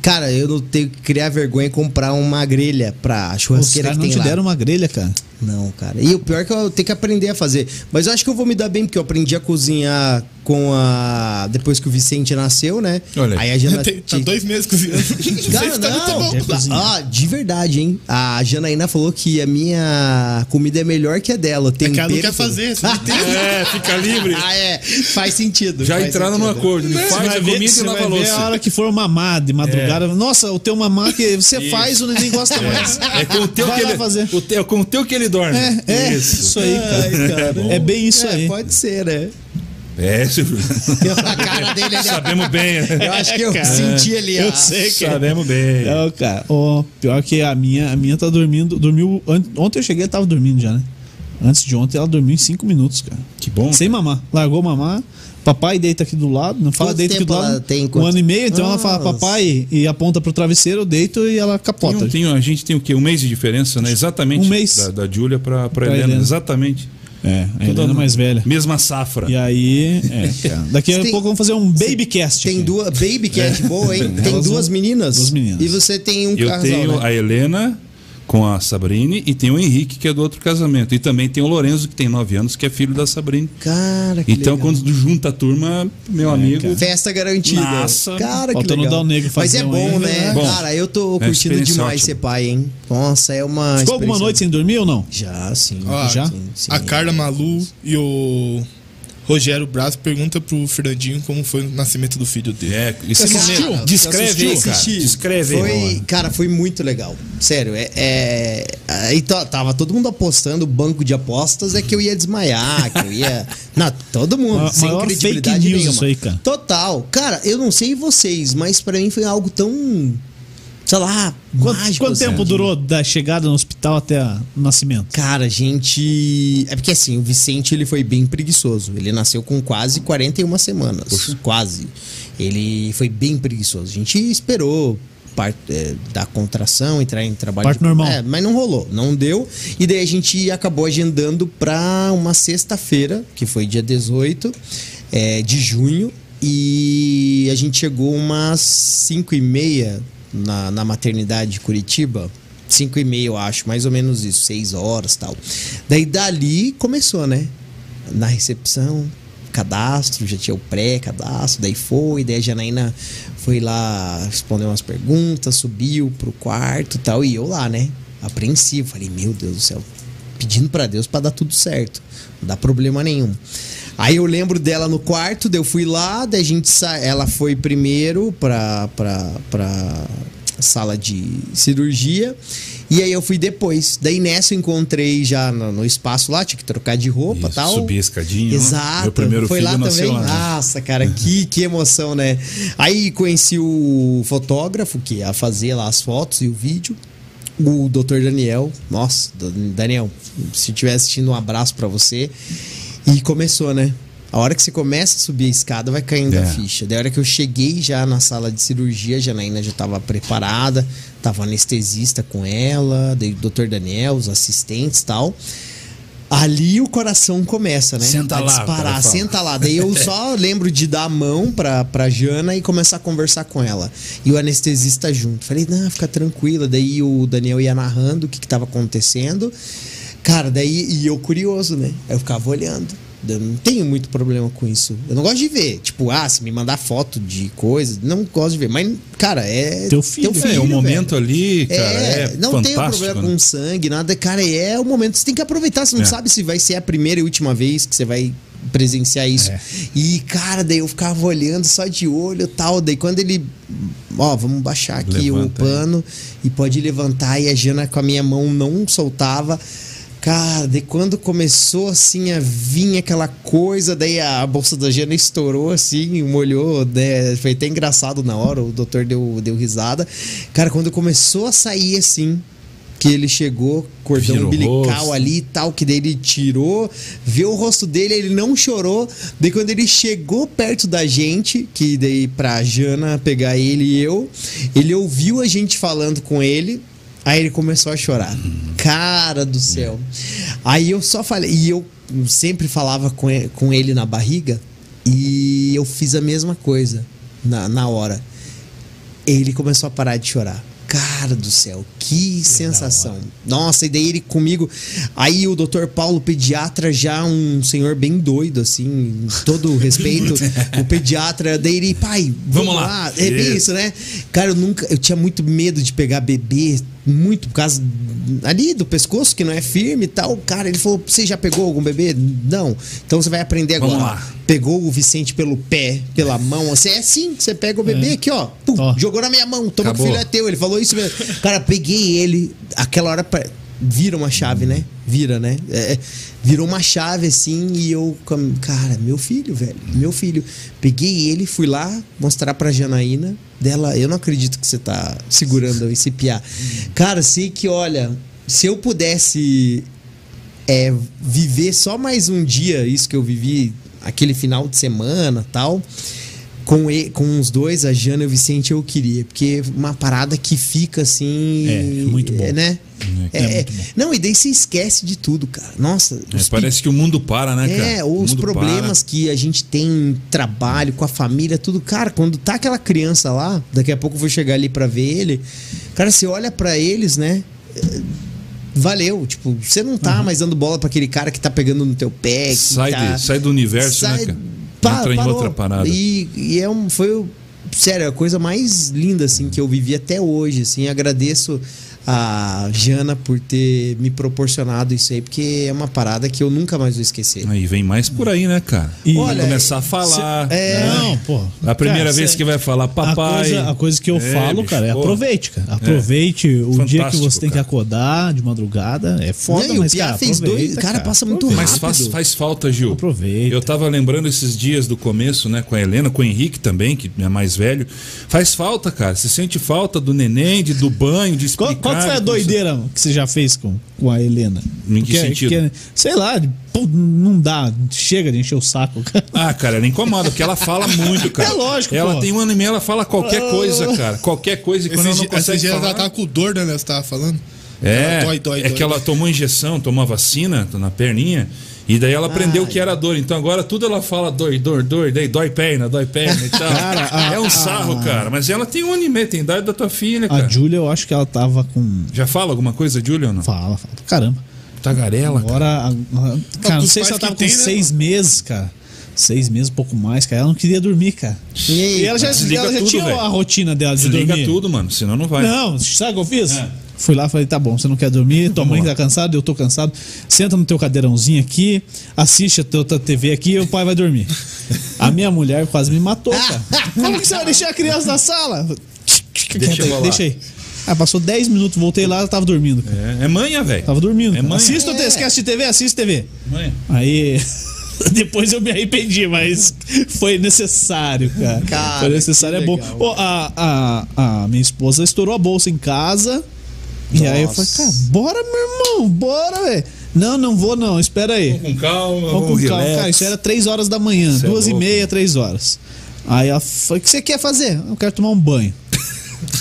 [SPEAKER 4] Cara, eu não tenho que criar vergonha e comprar uma grelha pra
[SPEAKER 1] Os
[SPEAKER 4] churrasqueira
[SPEAKER 1] caras
[SPEAKER 4] que
[SPEAKER 1] não
[SPEAKER 4] tem
[SPEAKER 1] te
[SPEAKER 4] lá.
[SPEAKER 1] deram uma grelha, cara.
[SPEAKER 4] Não, cara. E o pior é que eu tenho que aprender a fazer. Mas eu acho que eu vou me dar bem, porque eu aprendi a cozinhar com a. Depois que o Vicente nasceu, né?
[SPEAKER 2] Olha
[SPEAKER 4] Aí a Jana. <laughs>
[SPEAKER 3] Tem, tá dois meses cozinhando. <laughs>
[SPEAKER 4] Cara,
[SPEAKER 3] tá muito
[SPEAKER 4] não.
[SPEAKER 3] bom.
[SPEAKER 1] cozinha.
[SPEAKER 4] Ah, de verdade, hein? A Janaína falou que a minha comida é melhor que a dela. Tem
[SPEAKER 3] É que ela não quer fazer, você não? <laughs>
[SPEAKER 2] É, fica livre.
[SPEAKER 4] Ah, é. Faz sentido.
[SPEAKER 2] Já
[SPEAKER 4] faz
[SPEAKER 2] entraram no acordo.
[SPEAKER 1] Você
[SPEAKER 2] faz
[SPEAKER 1] vai
[SPEAKER 2] a
[SPEAKER 1] ver,
[SPEAKER 2] comida e lava a
[SPEAKER 1] a
[SPEAKER 2] louça.
[SPEAKER 1] hora que for mamar de madrugada. Nossa, o teu mamar que você faz, o neném gosta mais.
[SPEAKER 2] É com o teu
[SPEAKER 1] Vai
[SPEAKER 2] que
[SPEAKER 1] lá
[SPEAKER 2] ele
[SPEAKER 1] fazer.
[SPEAKER 2] o teu- com o teu que ele dorme.
[SPEAKER 1] É, é. Isso, aí, cara.
[SPEAKER 4] Ai, cara.
[SPEAKER 1] É bem isso
[SPEAKER 4] É,
[SPEAKER 1] aí.
[SPEAKER 4] Pode ser, né?
[SPEAKER 2] É.
[SPEAKER 4] A cara dele ali.
[SPEAKER 2] Sabemos bem. né?
[SPEAKER 4] Eu acho que eu
[SPEAKER 1] Cara,
[SPEAKER 4] senti ali.
[SPEAKER 1] eu sei que-
[SPEAKER 2] Sabemos bem.
[SPEAKER 1] Não, cara. Ó, pior que a minha, a minha tá dormindo. Dormiu. Ontem eu cheguei, tava dormindo já, né? Antes de ontem, ela dormiu em 5 minutos, cara.
[SPEAKER 2] Que bom.
[SPEAKER 1] Sem mamar. Largou mamar. Papai deita aqui do lado. Não fala
[SPEAKER 4] Quanto
[SPEAKER 1] deita aqui do lado.
[SPEAKER 4] tem?
[SPEAKER 1] Um
[SPEAKER 4] Quanto-
[SPEAKER 1] ano e meio, então ela fala papai e aponta pro travesseiro, eu deito e ela
[SPEAKER 2] Tem
[SPEAKER 1] capota.
[SPEAKER 2] um- tem um- a gente tem o quê? Um mês de diferença, né? Exatamente.
[SPEAKER 1] Um mês.
[SPEAKER 2] Da, da Júlia pra, pra,
[SPEAKER 1] Pra
[SPEAKER 2] Helena.
[SPEAKER 1] Helena.
[SPEAKER 2] Exatamente.
[SPEAKER 1] É, a Helena mais velha.
[SPEAKER 2] Mesma safra.
[SPEAKER 1] E aí, é. Daqui a
[SPEAKER 4] Tem-
[SPEAKER 1] pouco vamos fazer um babycast.
[SPEAKER 4] Tem
[SPEAKER 1] aqui.
[SPEAKER 4] duas. Baby cat boa, hein? <laughs> Tem duas meninas.
[SPEAKER 1] duas meninas.
[SPEAKER 4] E você tem um
[SPEAKER 2] Eu
[SPEAKER 4] casal.
[SPEAKER 2] tenho
[SPEAKER 4] né?
[SPEAKER 2] a Helena com a Sabrine e tem o Henrique, que é do outro casamento. E também tem o Lorenzo, que tem 9 anos, que é filho da Sabrine.
[SPEAKER 4] Cara, que
[SPEAKER 2] Então,
[SPEAKER 4] legal.
[SPEAKER 2] quando junta a turma, meu amigo.
[SPEAKER 1] cara.
[SPEAKER 4] Festa garantida.
[SPEAKER 2] Nossa.
[SPEAKER 4] cara, que
[SPEAKER 1] Falta no
[SPEAKER 4] legal.
[SPEAKER 1] Negro
[SPEAKER 4] Mas é bom,
[SPEAKER 1] aí,
[SPEAKER 4] né?
[SPEAKER 2] Bom.
[SPEAKER 4] Cara, eu tô
[SPEAKER 2] É
[SPEAKER 4] curtindo
[SPEAKER 2] experiência
[SPEAKER 4] demais
[SPEAKER 2] ótima.
[SPEAKER 4] ser pai, hein? Nossa, é uma.
[SPEAKER 1] Ficou alguma noite sem dormir ou não?
[SPEAKER 4] Já, sim.
[SPEAKER 3] Ó,
[SPEAKER 1] Já?
[SPEAKER 4] Sim, sim.
[SPEAKER 3] A Carla Malu e o Rogério Braz pergunta pro Fernandinho como foi o nascimento do filho dele.
[SPEAKER 2] É, momento.
[SPEAKER 4] você
[SPEAKER 2] Descreve aí,
[SPEAKER 4] assistiu?
[SPEAKER 2] cara.
[SPEAKER 4] Assisti.
[SPEAKER 2] Descreve aí.
[SPEAKER 4] Cara, foi muito legal. Sério, é. é aí tava todo mundo apostando, o banco de apostas é que eu ia desmaiar, que eu ia. <laughs> Não, todo mundo,
[SPEAKER 1] Ma-
[SPEAKER 4] sem
[SPEAKER 1] maior
[SPEAKER 4] credibilidade
[SPEAKER 1] fake news
[SPEAKER 4] nenhuma.
[SPEAKER 1] isso aí, cara.
[SPEAKER 4] Total. Cara, eu não sei vocês, mas pra mim foi algo tão. Sei lá,
[SPEAKER 1] Quanto,
[SPEAKER 4] mágico.
[SPEAKER 1] quanto
[SPEAKER 4] assim.
[SPEAKER 1] tempo durou da chegada no hospital até o nascimento?
[SPEAKER 4] Cara, a gente. É porque assim, o Vicente ele foi bem preguiçoso. Ele nasceu com quase 41 semanas. Quase. Ele foi bem preguiçoso. A gente esperou parte é, da contração, entrar em trabalho.
[SPEAKER 1] Parto
[SPEAKER 4] de-
[SPEAKER 1] normal.
[SPEAKER 4] É, mas não rolou, não deu. E daí a gente acabou agendando pra uma sexta-feira, que foi dia 18 é, de junho. E a gente chegou umas 5 e meia na, na maternidade de Curitiba. 5 e meia, eu acho, mais ou menos isso, 6 horas tal. Daí dali começou, né? Na recepção, cadastro, já tinha o pré-cadastro, daí foi, daí a Janaína foi lá responder umas perguntas, subiu pro quarto tal, e eu lá, né? Apreensivo, falei, meu Deus do céu, pedindo pra Deus pra dar tudo certo, não dá problema nenhum. Aí eu lembro dela no quarto, daí eu fui lá, daí a gente sa... ela foi primeiro pra, pra, pra sala de cirurgia. E aí eu fui depois. Daí nessa eu encontrei já no, no espaço lá, tinha que trocar de roupa e
[SPEAKER 2] Isso,
[SPEAKER 4] tal.
[SPEAKER 2] subir a escadinha, né?
[SPEAKER 4] Exato.
[SPEAKER 2] Meu primeiro
[SPEAKER 4] Foi
[SPEAKER 2] filho
[SPEAKER 4] lá também.
[SPEAKER 2] lá, né?
[SPEAKER 4] Nossa, cara, que, <laughs> que emoção, né? Aí conheci o fotógrafo que ia fazer lá as fotos e o vídeo. O Dr. Daniel. Nossa, Daniel, se estiver assistindo, um abraço pra você. E começou, né? A hora que você começa a subir a escada, vai caindo a
[SPEAKER 2] É.
[SPEAKER 4] ficha. Da hora que eu cheguei já na sala de cirurgia, a Janaína já estava preparada, tava anestesista com ela, daí o Dr. Daniel, os assistentes e tal. Ali o coração começa, né?
[SPEAKER 2] Senta
[SPEAKER 4] a
[SPEAKER 2] lá,
[SPEAKER 4] disparar, senta lá. Daí eu <laughs> só lembro de dar a mão pra, pra Jana e começar a conversar com ela. E o anestesista junto. Falei, não, fica tranquila. Daí o Daniel ia narrando o que, que tava acontecendo. Cara, daí, e eu curioso, né? Aí eu ficava olhando. Eu não tenho muito problema com isso. Eu não gosto de ver. Tipo, ah, se me mandar foto de coisa, não gosto de ver. Mas, cara, é.
[SPEAKER 1] Teu filho,
[SPEAKER 2] É, o
[SPEAKER 4] velho.
[SPEAKER 2] momento ali, cara, é,
[SPEAKER 4] É, não tem problema
[SPEAKER 2] né?
[SPEAKER 4] com sangue, nada. Cara, é o momento. Você tem que aproveitar. Você não
[SPEAKER 2] É.
[SPEAKER 4] sabe se vai ser a primeira e última vez que você vai presenciar isso.
[SPEAKER 1] É.
[SPEAKER 4] E, cara, daí eu ficava olhando só de olho e tal. Daí quando ele. Ó, vamos baixar aqui
[SPEAKER 2] Levanta
[SPEAKER 4] o
[SPEAKER 2] aí.
[SPEAKER 4] pano e pode levantar. E a Jana com a minha mão não soltava. Cara, daí quando começou assim a vir aquela coisa, daí a bolsa da Jana estourou assim, molhou, né? foi até engraçado na hora, o doutor deu, deu risada. Cara, quando começou a sair assim, que ele chegou, cordão
[SPEAKER 2] Vira o
[SPEAKER 4] umbilical ali e tal, que daí ele tirou, viu o rosto dele, ele não chorou. Daí quando ele chegou perto da gente, que daí pra Jana pegar ele e eu, ele ouviu a gente falando com ele, aí ele começou a chorar. Cara do céu. Aí eu só falei, e eu sempre falava com ele, com ele na barriga, e eu fiz a mesma coisa na, na hora ele começou a parar de chorar. Cara do céu, que sensação. Nossa, e daí ele comigo. Aí o doutor Paulo, pediatra, já um senhor bem doido, assim, todo o respeito. <laughs> o pediatra, daí ele, pai, vamos,
[SPEAKER 2] Vamos lá.
[SPEAKER 4] lá. É bem
[SPEAKER 2] Isso.
[SPEAKER 4] isso, né? Cara, eu nunca. Eu tinha muito medo de pegar bebê, muito por causa ali do pescoço, que não é firme e tal. Cara, ele falou: Você já pegou algum bebê? Não. Então você vai aprender agora.
[SPEAKER 2] Vamos lá.
[SPEAKER 4] Pegou o Vicente pelo pé, pela mão. Você é assim, você pega o bebê aqui, ó. Pum,
[SPEAKER 1] Ó.
[SPEAKER 4] Jogou na minha mão. Toma que o
[SPEAKER 2] Acabou.
[SPEAKER 4] filho é teu. Ele falou isso mesmo. Cara, peguei ele. Aquela hora. pa- Vira uma chave, né? Vira, né? É, virou uma chave assim e eu. Cara, meu filho, velho. Meu filho. Peguei ele, fui lá mostrar pra Janaína. Dela, eu não acredito que você tá segurando esse piá. Cara, sei que, olha, se eu pudesse é, viver só mais um dia, isso que eu vivi aquele final de semana tal. Com, e- com os dois, a Jana e o Vicente, eu queria. Porque uma parada que fica assim.
[SPEAKER 1] É, muito bom.
[SPEAKER 4] Né?
[SPEAKER 2] É,
[SPEAKER 4] É,
[SPEAKER 1] é
[SPEAKER 4] é. Não, e daí você esquece de tudo, cara. Nossa,
[SPEAKER 2] É, parece que o mundo para, né, cara?
[SPEAKER 4] é,
[SPEAKER 2] O
[SPEAKER 4] os problemas que a gente tem em trabalho, com a família, tudo. Cara, quando tá aquela criança lá, daqui a pouco eu vou chegar ali pra ver ele. Cara, você olha pra eles, né? é, Valeu, tipo, você não tá mais dando bola pra aquele cara que tá pegando no teu pé.
[SPEAKER 2] Sai,
[SPEAKER 4] tá-
[SPEAKER 2] de- sai do universo,
[SPEAKER 4] sai-
[SPEAKER 2] né, cara?
[SPEAKER 4] Pa-
[SPEAKER 2] Entra em outra parada.
[SPEAKER 4] E, e é um, foi, o- sério, a coisa mais linda, assim, que eu vivi até hoje, assim. Agradeço a Jana por ter me proporcionado isso aí, porque é uma parada que eu nunca mais vou esquecer.
[SPEAKER 2] Aí vem mais por aí, né, cara?
[SPEAKER 1] E-
[SPEAKER 2] Vai
[SPEAKER 4] Olha,
[SPEAKER 2] começar a falar.
[SPEAKER 4] é-
[SPEAKER 2] né?
[SPEAKER 1] Não, pô.
[SPEAKER 2] A primeira
[SPEAKER 1] Cara,
[SPEAKER 2] vez
[SPEAKER 1] cê-
[SPEAKER 2] que vai falar
[SPEAKER 1] A
[SPEAKER 2] papai.
[SPEAKER 1] coisa, a coisa que eu
[SPEAKER 2] É,
[SPEAKER 1] falo,
[SPEAKER 2] bicho,
[SPEAKER 1] cara, é
[SPEAKER 2] pô.
[SPEAKER 1] aproveite, cara. Aproveite o dia que você tem que
[SPEAKER 2] cara.
[SPEAKER 1] acordar de madrugada. É foda,
[SPEAKER 4] Não, e o
[SPEAKER 1] mas,
[SPEAKER 4] Piá
[SPEAKER 1] cara,
[SPEAKER 4] fez dois- cara, passa muito
[SPEAKER 1] aproveita.
[SPEAKER 2] Mas faz,
[SPEAKER 4] rápido.
[SPEAKER 2] faz falta, Gil.
[SPEAKER 1] Aproveita.
[SPEAKER 2] Eu tava lembrando esses dias do começo, né, com a Helena, com o Henrique também, que é mais velho. Faz falta, cara. Você sente falta do neném, de, do banho, de explicar.
[SPEAKER 1] Qual, qual que foi a
[SPEAKER 2] de-
[SPEAKER 1] doideira que você já fez com, com a Helena?
[SPEAKER 2] Em que sentido?
[SPEAKER 1] sei lá, pô, não dá. Chega de encher o saco, cara. <laughs>
[SPEAKER 2] Ah, cara, ela incomoda, porque ela fala muito, cara.
[SPEAKER 1] É lógico,
[SPEAKER 2] Ela
[SPEAKER 1] pô.
[SPEAKER 2] tem um ano e meio, ela fala qualquer coisa, cara. Qualquer coisa. E quando ela
[SPEAKER 3] Esses
[SPEAKER 2] não consegue
[SPEAKER 3] dias ela
[SPEAKER 2] falar...
[SPEAKER 3] tava com dor, né? Você tava falando?
[SPEAKER 2] É,
[SPEAKER 3] Ela dói, dói,
[SPEAKER 2] é
[SPEAKER 3] dói.
[SPEAKER 2] que ela tomou injeção, tomou vacina na perninha. E daí ela aprendeu o que era dor. Então agora tudo ela fala dor, dor, dor, daí dói perna, dói perna e tal.
[SPEAKER 1] Cara, a-
[SPEAKER 2] é um sarro,
[SPEAKER 1] a-
[SPEAKER 2] cara. Mas ela tem um ano e meio, tem idade da tua filha,
[SPEAKER 1] A
[SPEAKER 2] cara.
[SPEAKER 1] Júlia, eu acho que ela tava com.
[SPEAKER 2] Já fala alguma coisa, Julia, ou não?
[SPEAKER 1] Fala, fala. Caramba.
[SPEAKER 2] Tagarela, cara.
[SPEAKER 1] Agora, a- a- cara, não sei se ela tava
[SPEAKER 3] que
[SPEAKER 1] com
[SPEAKER 3] tem, né?
[SPEAKER 1] seis meses, cara. Seis meses, um pouco mais, cara. Ela não queria dormir, cara.
[SPEAKER 4] E
[SPEAKER 1] ela já,
[SPEAKER 2] desliga
[SPEAKER 1] ela já
[SPEAKER 2] tudo,
[SPEAKER 1] tinha
[SPEAKER 2] velho.
[SPEAKER 1] a rotina dela de
[SPEAKER 2] Desliga
[SPEAKER 1] dormir.
[SPEAKER 2] tudo, mano, senão não vai.
[SPEAKER 1] Não, sabe o que eu fiz?
[SPEAKER 2] É.
[SPEAKER 1] Fui lá e falei, tá bom, você não quer dormir, tua mãe
[SPEAKER 2] lá.
[SPEAKER 1] tá cansada, eu tô cansado. Senta no teu cadeirãozinho aqui, assiste a tua, TV aqui e o pai vai dormir. A minha mulher quase me matou, cara. <laughs> Como que você vai deixar a criança na sala?
[SPEAKER 2] Deixa eu
[SPEAKER 1] deixa aí. Ah, passou 10 minutos, voltei lá, ela tava dormindo, cara.
[SPEAKER 2] É, é manha, velho.
[SPEAKER 1] Tava dormindo.
[SPEAKER 2] É manha.
[SPEAKER 1] Assista o
[SPEAKER 4] É.
[SPEAKER 1] esquece de TV, assiste TV.
[SPEAKER 2] Manha.
[SPEAKER 1] Aí. <laughs> Depois eu me arrependi, mas foi necessário, cara.
[SPEAKER 4] Cara,
[SPEAKER 1] foi necessário, é bom.
[SPEAKER 4] legal.
[SPEAKER 1] Ô, a, a, a minha esposa estourou a bolsa em casa. E aí eu falei, cara, bora, meu irmão, bora, velho. Não, não vou, não, espera aí.
[SPEAKER 2] Com calma,
[SPEAKER 1] Vamos
[SPEAKER 2] vamos
[SPEAKER 1] com calma. Cara, isso era 3 horas da manhã,
[SPEAKER 2] Cê é
[SPEAKER 1] duas e
[SPEAKER 2] louco.
[SPEAKER 1] meia, 3 horas. Aí ela falou: o que você quer fazer? Eu quero tomar um banho.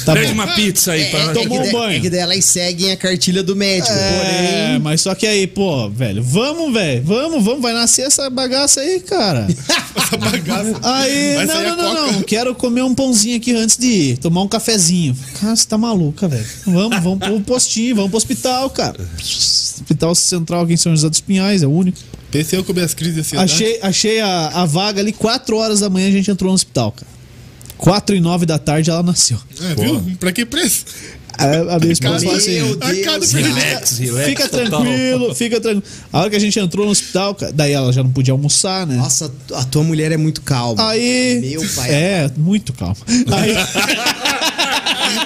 [SPEAKER 1] Tá
[SPEAKER 2] Pede
[SPEAKER 1] bom.
[SPEAKER 2] uma pizza aí
[SPEAKER 4] É,
[SPEAKER 2] pra
[SPEAKER 4] é, é
[SPEAKER 1] Tomou
[SPEAKER 4] que
[SPEAKER 1] um banho.
[SPEAKER 4] é que daí elas seguem a cartilha do médico.
[SPEAKER 1] É,
[SPEAKER 4] Porém,
[SPEAKER 1] mas só que aí, pô, velho, vamos, velho, vamos, vamos, vai nascer essa bagaça aí, cara. <laughs>
[SPEAKER 3] Essa bagaça.
[SPEAKER 1] Aí,
[SPEAKER 3] Vai
[SPEAKER 1] não, não, não, não, quero comer um pãozinho aqui antes de ir, tomar um cafezinho. Cara, você tá maluca, velho. Vamos, vamos pro postinho, vamos pro hospital, cara. Hospital Central aqui em São José dos Pinhais, é o único.
[SPEAKER 3] Pensei eu com minhas crises ansiedade.
[SPEAKER 1] Achei, achei a, a vaga ali, 4 horas da manhã a gente entrou no hospital, cara. 4 e 9 da tarde ela nasceu.
[SPEAKER 3] É, viu? Pra que preço?
[SPEAKER 1] A, a minha esposa falou assim:
[SPEAKER 4] Deus,
[SPEAKER 2] Relax, relax.
[SPEAKER 1] Fica
[SPEAKER 2] total.
[SPEAKER 1] tranquilo, fica tranquilo. A hora que a gente entrou no hospital, daí ela já não podia almoçar, né?
[SPEAKER 4] Nossa, a tua mulher é muito calma.
[SPEAKER 1] Aí.
[SPEAKER 4] Meu pai.
[SPEAKER 1] É, muito calma. Aí, <laughs>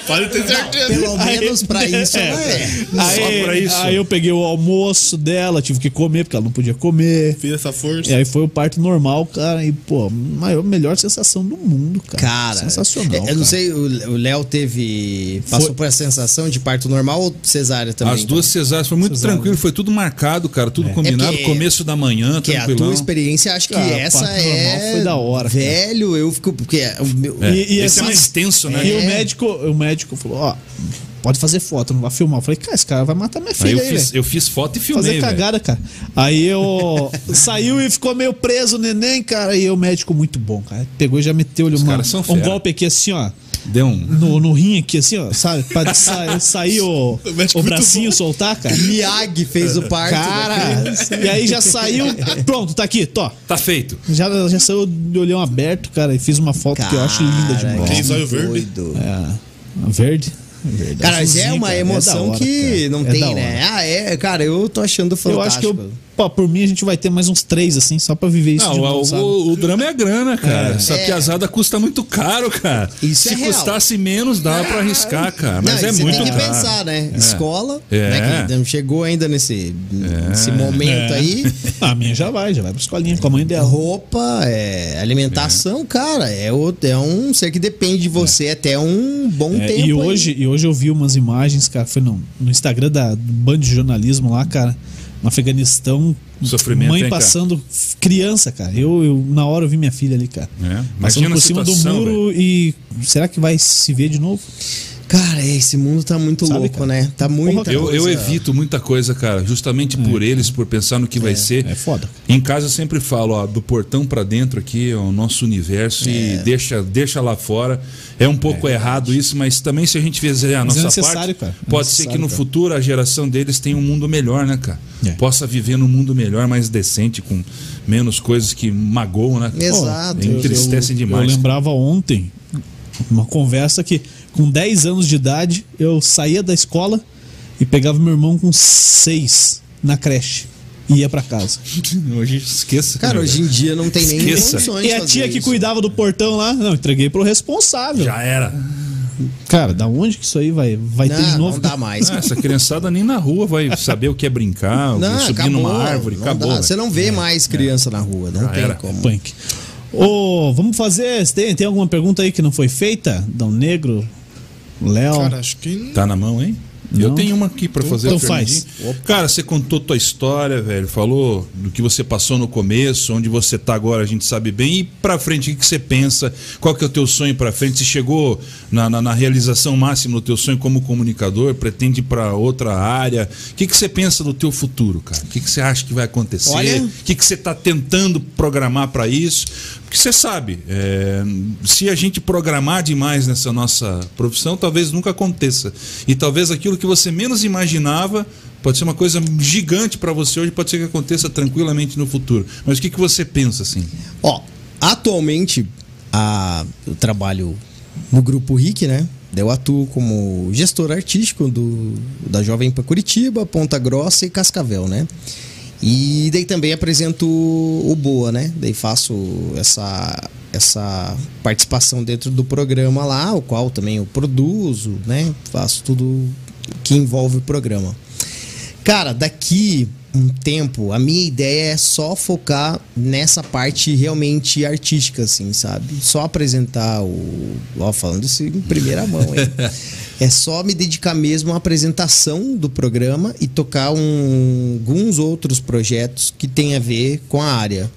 [SPEAKER 3] Pode ter certeza.
[SPEAKER 4] Pelo menos pra isso,
[SPEAKER 1] é.
[SPEAKER 4] ela é.
[SPEAKER 1] aí,
[SPEAKER 2] Só pra isso.
[SPEAKER 1] aí eu peguei o almoço dela, tive que comer, porque ela não podia comer.
[SPEAKER 3] Fiz essa força.
[SPEAKER 1] E aí foi o parto normal, cara. E, pô, maior, melhor sensação do mundo, cara.
[SPEAKER 4] Cara,
[SPEAKER 1] Sensacional.
[SPEAKER 4] é, Eu não
[SPEAKER 1] cara.
[SPEAKER 4] sei, o Léo teve. Passou
[SPEAKER 1] Foi-
[SPEAKER 4] por essa sensação de parto normal ou cesárea também?
[SPEAKER 2] As duas cesáreas foi muito
[SPEAKER 1] Cesárea.
[SPEAKER 2] tranquilo, foi tudo marcado, cara, tudo combinado,
[SPEAKER 4] É porque-
[SPEAKER 2] começo da manhã,
[SPEAKER 4] Que é a
[SPEAKER 2] tranquilão.
[SPEAKER 4] tua experiência, acho que
[SPEAKER 1] Cara,
[SPEAKER 4] essa
[SPEAKER 1] parto normal
[SPEAKER 4] é.
[SPEAKER 1] foi da hora, cara.
[SPEAKER 4] Velho, eu fico. Porque o meu.
[SPEAKER 2] É,
[SPEAKER 1] E- e
[SPEAKER 2] esse é
[SPEAKER 1] assim-
[SPEAKER 2] mais tenso, né?
[SPEAKER 1] E
[SPEAKER 4] É.
[SPEAKER 1] o médico, o médico falou, ó, pode fazer foto, não vai filmar. Eu falei, cara, esse cara vai matar minha
[SPEAKER 2] Aí
[SPEAKER 1] filha
[SPEAKER 2] eu
[SPEAKER 1] aí,
[SPEAKER 2] fiz, eu fiz foto e filmei,
[SPEAKER 1] Fazer cagada, cara. Aí eu <laughs> saiu e ficou meio preso o neném, cara. E o médico muito bom, cara. Pegou e já meteu-lhe um
[SPEAKER 2] fera.
[SPEAKER 1] golpe aqui assim, ó.
[SPEAKER 2] Deu um.
[SPEAKER 1] no, no rim aqui, assim, ó, sabe? Pra sa- <laughs> sair o,
[SPEAKER 3] O
[SPEAKER 1] bracinho soltar, cara.
[SPEAKER 4] Miyagi fez o parto. da
[SPEAKER 1] Cara, e aí já saiu. Pronto, tá aqui, tó.
[SPEAKER 2] Tá feito.
[SPEAKER 1] Já, já saiu de olhão aberto, cara, e fiz uma foto que eu acho linda
[SPEAKER 4] Cara,
[SPEAKER 1] demais.
[SPEAKER 3] Aquele zóio verde.
[SPEAKER 4] doido.
[SPEAKER 1] É, verde. verde
[SPEAKER 4] Cara, mas é uma
[SPEAKER 1] cara,
[SPEAKER 4] emoção
[SPEAKER 1] da hora,
[SPEAKER 4] que
[SPEAKER 1] cara.
[SPEAKER 4] não
[SPEAKER 1] É
[SPEAKER 4] tem, né? Ah, é, cara, eu tô achando fantástico.
[SPEAKER 1] Eu acho que eu, pô, por mim a gente vai ter mais uns três, assim, só pra viver isso
[SPEAKER 2] Não,
[SPEAKER 1] novo,
[SPEAKER 2] o- o drama é a grana, cara.
[SPEAKER 1] É.
[SPEAKER 2] Essa
[SPEAKER 4] É.
[SPEAKER 2] piazada custa muito caro, cara.
[SPEAKER 4] Isso
[SPEAKER 2] Se
[SPEAKER 4] é real.
[SPEAKER 2] custasse menos, dava pra arriscar, cara. Mas
[SPEAKER 4] não,
[SPEAKER 2] é
[SPEAKER 4] você
[SPEAKER 2] muito
[SPEAKER 4] tem que
[SPEAKER 2] caro.
[SPEAKER 4] pensar, né? Escola,
[SPEAKER 2] É.
[SPEAKER 4] né? Que não chegou ainda nesse, nesse momento
[SPEAKER 1] É.
[SPEAKER 4] aí.
[SPEAKER 1] A minha já vai, já vai pra escolinha com a mãe dela.
[SPEAKER 4] Roupa, é, alimentação, cara, é, o- é um ser que depende de você até um bom
[SPEAKER 1] É,
[SPEAKER 4] tempo.
[SPEAKER 1] e
[SPEAKER 4] aí.
[SPEAKER 1] hoje, e hoje eu vi umas imagens, cara, foi no, no Instagram da, do bando de jornalismo lá, cara, no Afeganistão,
[SPEAKER 2] Sofrimento,
[SPEAKER 1] mãe
[SPEAKER 2] hein, cara?
[SPEAKER 1] passando criança, cara. Eu, eu na hora eu vi minha filha ali, cara.
[SPEAKER 2] É,
[SPEAKER 1] Passando por cima do
[SPEAKER 2] situação,
[SPEAKER 1] muro e será que vai se ver de novo?
[SPEAKER 4] Cara, esse mundo tá muito
[SPEAKER 1] Sabe,
[SPEAKER 4] louco,
[SPEAKER 1] cara?
[SPEAKER 4] né? Tá muito.
[SPEAKER 2] Eu, eu evito muita coisa, cara, justamente por eles, por pensar no que vai ser.
[SPEAKER 1] É foda.
[SPEAKER 2] Em casa eu sempre falo, ó, do portão pra dentro aqui é o nosso universo
[SPEAKER 1] É.
[SPEAKER 2] e deixa, deixa lá fora. É um pouco errado isso, mas também se a gente fizer a
[SPEAKER 1] Mas é
[SPEAKER 2] nossa parte,
[SPEAKER 1] cara. É
[SPEAKER 2] pode ser que no
[SPEAKER 1] cara.
[SPEAKER 2] futuro a geração deles tenha um mundo melhor, né, cara?
[SPEAKER 1] É.
[SPEAKER 2] Possa viver num mundo melhor, mais decente, com menos coisas que magoam, né?
[SPEAKER 4] Exato.
[SPEAKER 2] Pô, entristecem
[SPEAKER 1] eu,
[SPEAKER 2] demais.
[SPEAKER 1] Eu lembrava ontem uma conversa que com 10 anos de idade eu saía da escola e pegava meu irmão com 6 na creche e ia pra casa.
[SPEAKER 2] Hoje esqueça.
[SPEAKER 4] Cara,
[SPEAKER 2] né,
[SPEAKER 4] hoje em dia não tem nem
[SPEAKER 2] Esqueça.
[SPEAKER 4] condições
[SPEAKER 1] E a tia que
[SPEAKER 4] isso.
[SPEAKER 1] cuidava do portão lá, não, entreguei pro responsável.
[SPEAKER 2] Já era.
[SPEAKER 1] Cara, da onde que isso aí vai, vai ter de
[SPEAKER 4] Não,
[SPEAKER 1] novo?
[SPEAKER 4] não dá mais.
[SPEAKER 2] Ah, essa criançada nem na rua vai saber o que é brincar, o que é
[SPEAKER 4] Não,
[SPEAKER 2] subir
[SPEAKER 4] acabou,
[SPEAKER 2] numa árvore,
[SPEAKER 4] não
[SPEAKER 2] acabou.
[SPEAKER 4] dá.
[SPEAKER 2] velho.
[SPEAKER 4] Você não vê mais criança na rua, não
[SPEAKER 2] Já
[SPEAKER 4] tem
[SPEAKER 2] era.
[SPEAKER 4] como.
[SPEAKER 1] Punk. Ô, vamos fazer. Tem, tem alguma pergunta aí que não foi feita? Dão Negro? Léo?
[SPEAKER 3] Cara, acho que.
[SPEAKER 2] Tá na mão, hein?
[SPEAKER 1] Não.
[SPEAKER 2] Eu tenho uma aqui pra fazer.
[SPEAKER 1] Então faz.
[SPEAKER 2] Cara, você contou tua história, velho. Falou do que você passou no começo, onde você tá agora, a gente sabe bem. E pra frente, o que que você pensa? Qual que é o teu sonho pra frente? Você chegou na, na, na realização máxima do teu sonho como comunicador? Pretende ir pra outra área? O que, que você pensa do teu futuro, cara? O que, que você acha que vai acontecer?
[SPEAKER 4] Olha-
[SPEAKER 2] O que, que você tá tentando programar pra isso? Porque você sabe, é, se a gente programar demais nessa nossa profissão, talvez nunca aconteça. E talvez aquilo que você menos imaginava pode ser uma coisa gigante para você hoje, pode ser que aconteça tranquilamente no futuro. Mas o que, que você pensa assim?
[SPEAKER 4] Ó, atualmente a, eu trabalho no grupo RIC, né? Eu atuo como gestor artístico do, da Jovem Pan Curitiba, Ponta Grossa e Cascavel, né? E daí também apresento o Boa, né? Daí faço essa, essa participação dentro do programa lá, o qual também eu produzo, né? Faço tudo que envolve o programa. Cara, daqui um tempo, a minha ideia é só focar nessa parte realmente artística, assim, sabe? Só apresentar o. Ó, falando isso em primeira mão, hein? <laughs> é só me dedicar mesmo à apresentação do programa e tocar um- alguns outros projetos que tem a ver com a área.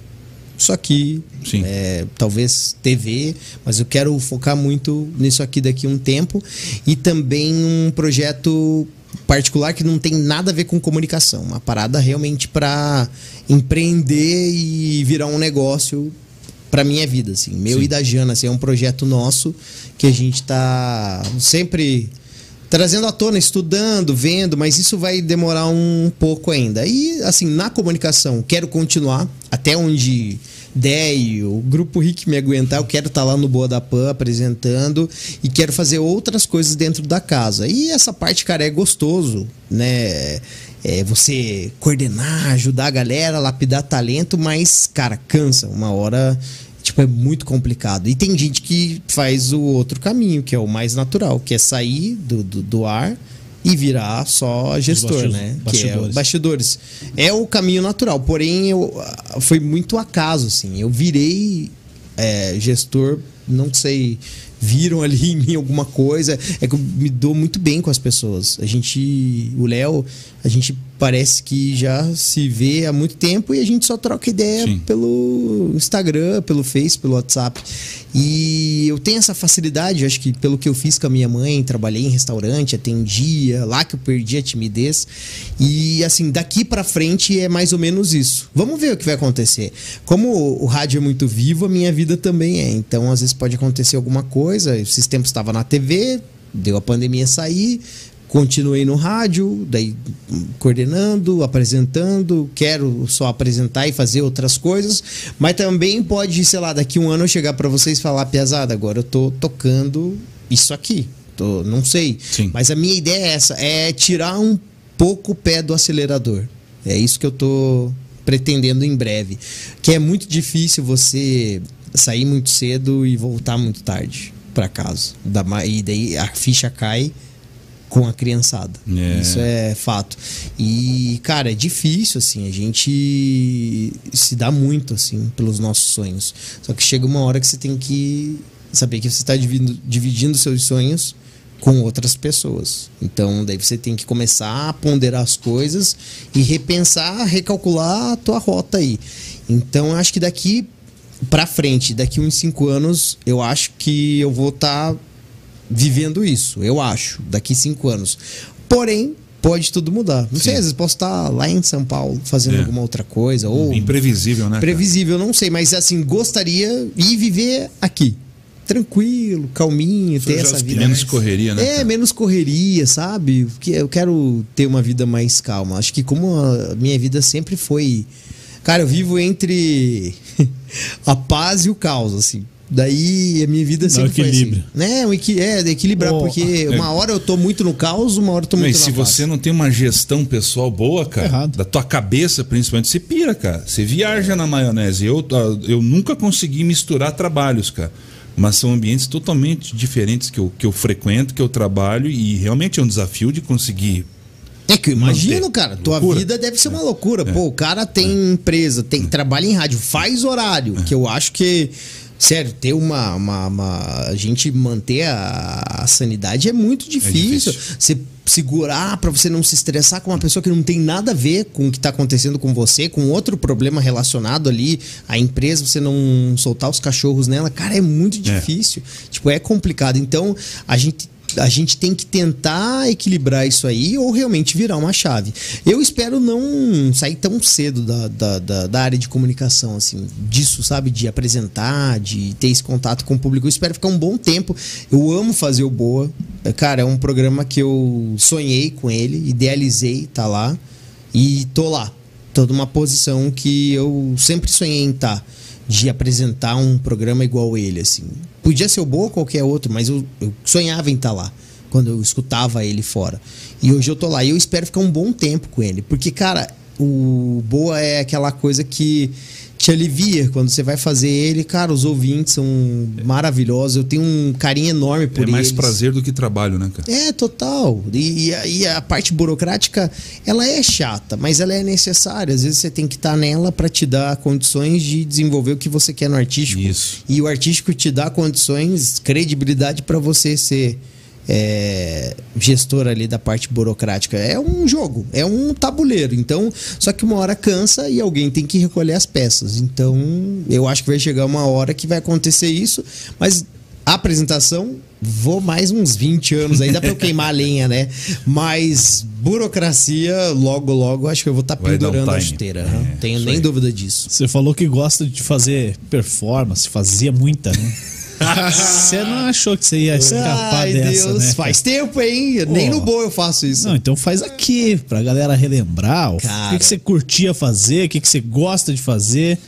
[SPEAKER 4] Que,
[SPEAKER 2] Sim.
[SPEAKER 4] é, talvez TV, mas eu quero focar muito nisso aqui daqui a um tempo. E também um projeto particular que não tem nada a ver com comunicação. Uma parada realmente para empreender e virar um negócio para minha vida, assim. Meu
[SPEAKER 2] Sim.
[SPEAKER 4] e da Jana, assim, é um projeto nosso que a gente tá sempre trazendo à tona, estudando, vendo, mas isso vai demorar um pouco ainda. E, assim, na comunicação, quero continuar até onde der e o Grupo Rick me aguentar, eu quero estar lá no Boa da Pan apresentando e quero fazer outras coisas dentro da casa. E essa parte, cara, é gostoso, né? É você coordenar, ajudar a galera, lapidar talento, mas, cara, cansa. Uma hora Tipo, é muito complicado. E tem gente que faz o outro caminho, que é o mais natural, que é sair do, do, do ar e virar só gestor,
[SPEAKER 1] bastidores-
[SPEAKER 4] né? Que é
[SPEAKER 1] bastidores.
[SPEAKER 4] o bastidores. É o caminho natural. Porém, eu, ah, foi muito acaso, assim. Eu virei é, gestor, não sei, viram ali <laughs> em mim alguma coisa. É que eu me dou muito bem com as pessoas. A gente, o Léo, a gente parece que já se vê há muito tempo e a gente só troca ideia
[SPEAKER 2] Sim.
[SPEAKER 4] pelo Instagram, pelo Face, pelo WhatsApp. E eu tenho essa facilidade, acho que pelo que eu fiz com a minha mãe, trabalhei em restaurante, atendia, lá que eu perdi a timidez. E assim, daqui pra frente é mais ou menos isso. Vamos ver o que vai acontecer. Como o rádio é muito vivo, a minha vida também é. Então, às vezes pode acontecer alguma coisa. Esses tempos estava na TV, deu a pandemia sair, continuei no rádio, daí hum, coordenando, apresentando, quero só apresentar e fazer outras coisas, mas também pode, sei lá, daqui um ano eu chegar para vocês e falar, pesada, agora eu tô tocando isso aqui. Tô, não sei.
[SPEAKER 2] Sim.
[SPEAKER 4] Mas a minha ideia é essa, é tirar um pouco o pé do acelerador. É isso que eu tô pretendendo em breve. Que é muito difícil você sair muito cedo e voltar muito tarde para casa. E daí a ficha cai com a criançada.
[SPEAKER 2] É.
[SPEAKER 4] Isso é fato. E, cara, é difícil, assim, a gente se dá muito, assim, pelos nossos sonhos. Só que chega uma hora que você tem que saber que você está dividindo, dividindo seus sonhos com outras pessoas. Então, daí você tem que começar a ponderar as coisas e repensar, recalcular a tua rota aí. Então, eu acho que daqui pra frente, daqui uns cinco anos, eu acho que eu vou estar vivendo isso, eu acho, daqui cinco anos. Porém, pode tudo mudar. Não sei,
[SPEAKER 2] Sim.
[SPEAKER 4] às vezes posso estar lá em São Paulo fazendo
[SPEAKER 2] É.
[SPEAKER 4] alguma outra coisa, ou
[SPEAKER 2] Imprevisível, né? cara?
[SPEAKER 4] previsível, não sei, mas assim, gostaria de viver aqui. Tranquilo, calminho, ter essa vida.
[SPEAKER 2] Menos correria, né?
[SPEAKER 4] É,
[SPEAKER 2] cara?
[SPEAKER 4] menos correria, sabe? Porque eu quero ter uma vida mais calma. Acho que como a minha vida sempre foi. Cara, eu vivo entre <laughs> a paz e o caos, assim. Daí a minha vida sempre
[SPEAKER 1] equilíbrio.
[SPEAKER 4] foi assim. Né? Um equi é, equilibrar,
[SPEAKER 1] Oh,
[SPEAKER 4] porque uma hora eu tô muito no caos, uma hora eu tô muito
[SPEAKER 2] Mas se
[SPEAKER 4] paz.
[SPEAKER 2] você não tem uma gestão pessoal boa, cara,
[SPEAKER 1] Errado.
[SPEAKER 2] da tua cabeça principalmente, você pira, cara. Você viaja na maionese. Eu, ah, eu nunca consegui misturar trabalhos, cara. Mas são ambientes totalmente diferentes que eu, que eu frequento, que eu trabalho, e realmente é um desafio de conseguir.
[SPEAKER 4] É que eu imagino,
[SPEAKER 2] Manter.
[SPEAKER 4] cara, tua
[SPEAKER 2] Loucura.
[SPEAKER 4] vida deve ser uma loucura. Pô, o cara tem empresa, tem trabalha em rádio, faz horário, que eu acho que sério, ter uma, uma, uma- a gente manter a, a sanidade é muito difícil.
[SPEAKER 2] difícil.
[SPEAKER 4] Você segurar pra você não se estressar com uma pessoa que não tem nada a ver com o que tá acontecendo com você, com outro problema relacionado ali à empresa, você não soltar os cachorros nela, cara, é muito difícil. Tipo, é complicado. Então, a gente a gente tem que tentar equilibrar isso aí ou realmente virar uma chave. Eu espero não sair tão cedo da, da, da, da área de comunicação, assim, disso, sabe? De apresentar, de ter esse contato com o público. Eu espero ficar um bom tempo. Eu amo fazer o Boa. Cara, é um programa que eu sonhei com ele, idealizei, tá lá. E tô lá. Tô numa posição que eu sempre sonhei em estar de apresentar um programa igual ele, assim. Podia ser o Boa ou qualquer outro, mas eu, eu sonhava em estar lá quando eu escutava ele fora. E hoje eu tô lá e eu espero ficar um bom tempo com ele, porque cara, o Boa é aquela coisa que te alivia quando você vai fazer ele, cara, os ouvintes são maravilhosos, eu tenho um carinho enorme por
[SPEAKER 2] é mais
[SPEAKER 4] eles.
[SPEAKER 2] prazer do que trabalho, né, cara?
[SPEAKER 4] É, total. E, e a, e a parte burocrática, ela é chata, mas ela é necessária. Às vezes você tem que estar nela para te dar condições de desenvolver o que você quer no artístico.
[SPEAKER 2] Isso.
[SPEAKER 4] E o artístico te dá condições, credibilidade para você ser é, gestor ali da parte burocrática. É um jogo, é um tabuleiro. Então, só que uma hora cansa e alguém tem que recolher as peças. Então, eu acho que vai chegar uma hora que vai acontecer isso, mas a apresentação, vou mais uns 20 anos aí, dá pra eu queimar a lenha, né? Mas burocracia, logo, logo, acho que eu vou estar
[SPEAKER 2] Vai dar um
[SPEAKER 4] pendurando a chuteira.
[SPEAKER 2] É,
[SPEAKER 4] não tenho nem
[SPEAKER 2] aí.
[SPEAKER 4] dúvida disso.
[SPEAKER 1] Você falou que gosta de fazer performance, fazia muita, né? <laughs> Você não achou que você ia escapar
[SPEAKER 4] Ai,
[SPEAKER 1] dessa,
[SPEAKER 4] Deus,
[SPEAKER 1] né?
[SPEAKER 4] faz tempo, hein? Nem
[SPEAKER 1] Pô.
[SPEAKER 4] no boa eu faço isso.
[SPEAKER 1] Não, então faz aqui, pra galera relembrar o
[SPEAKER 4] Cara.
[SPEAKER 1] que, que você curtia fazer, o que, que você gosta de fazer.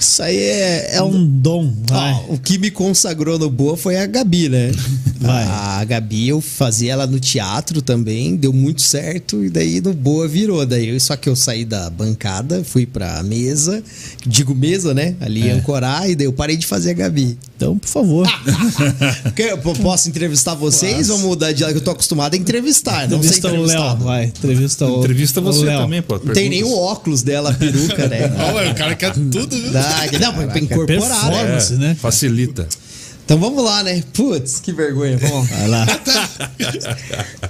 [SPEAKER 1] Isso aí é, é um dom.
[SPEAKER 4] Ó, o que me consagrou no Boa foi a Gabi, né?
[SPEAKER 1] Vai.
[SPEAKER 4] A Gabi, eu fazia ela no teatro também, deu muito certo, e daí no Boa virou. Daí, só que eu saí da bancada, fui pra mesa, digo mesa, né? Ali
[SPEAKER 1] É.
[SPEAKER 4] ancorar, e daí eu parei de fazer a Gabi.
[SPEAKER 1] Então, por favor. <laughs>
[SPEAKER 4] Posso entrevistar vocês? Vamos mudar de lado que eu tô acostumado a entrevistar, não
[SPEAKER 1] Entrevista o Léo, vai. Entrevista o
[SPEAKER 2] Entrevista
[SPEAKER 1] o
[SPEAKER 2] você
[SPEAKER 1] Léo.
[SPEAKER 2] também, pô.
[SPEAKER 4] Não tem nem o óculos dela, a peruca, né? <laughs>
[SPEAKER 3] Ué, o cara quer tudo, viu?
[SPEAKER 4] Dá, não, pra, pra incorporar, né?
[SPEAKER 1] Performance, né?
[SPEAKER 2] Facilita.
[SPEAKER 4] Então vamos lá, né? Putz, que vergonha. Vamos <laughs>
[SPEAKER 1] Vai lá.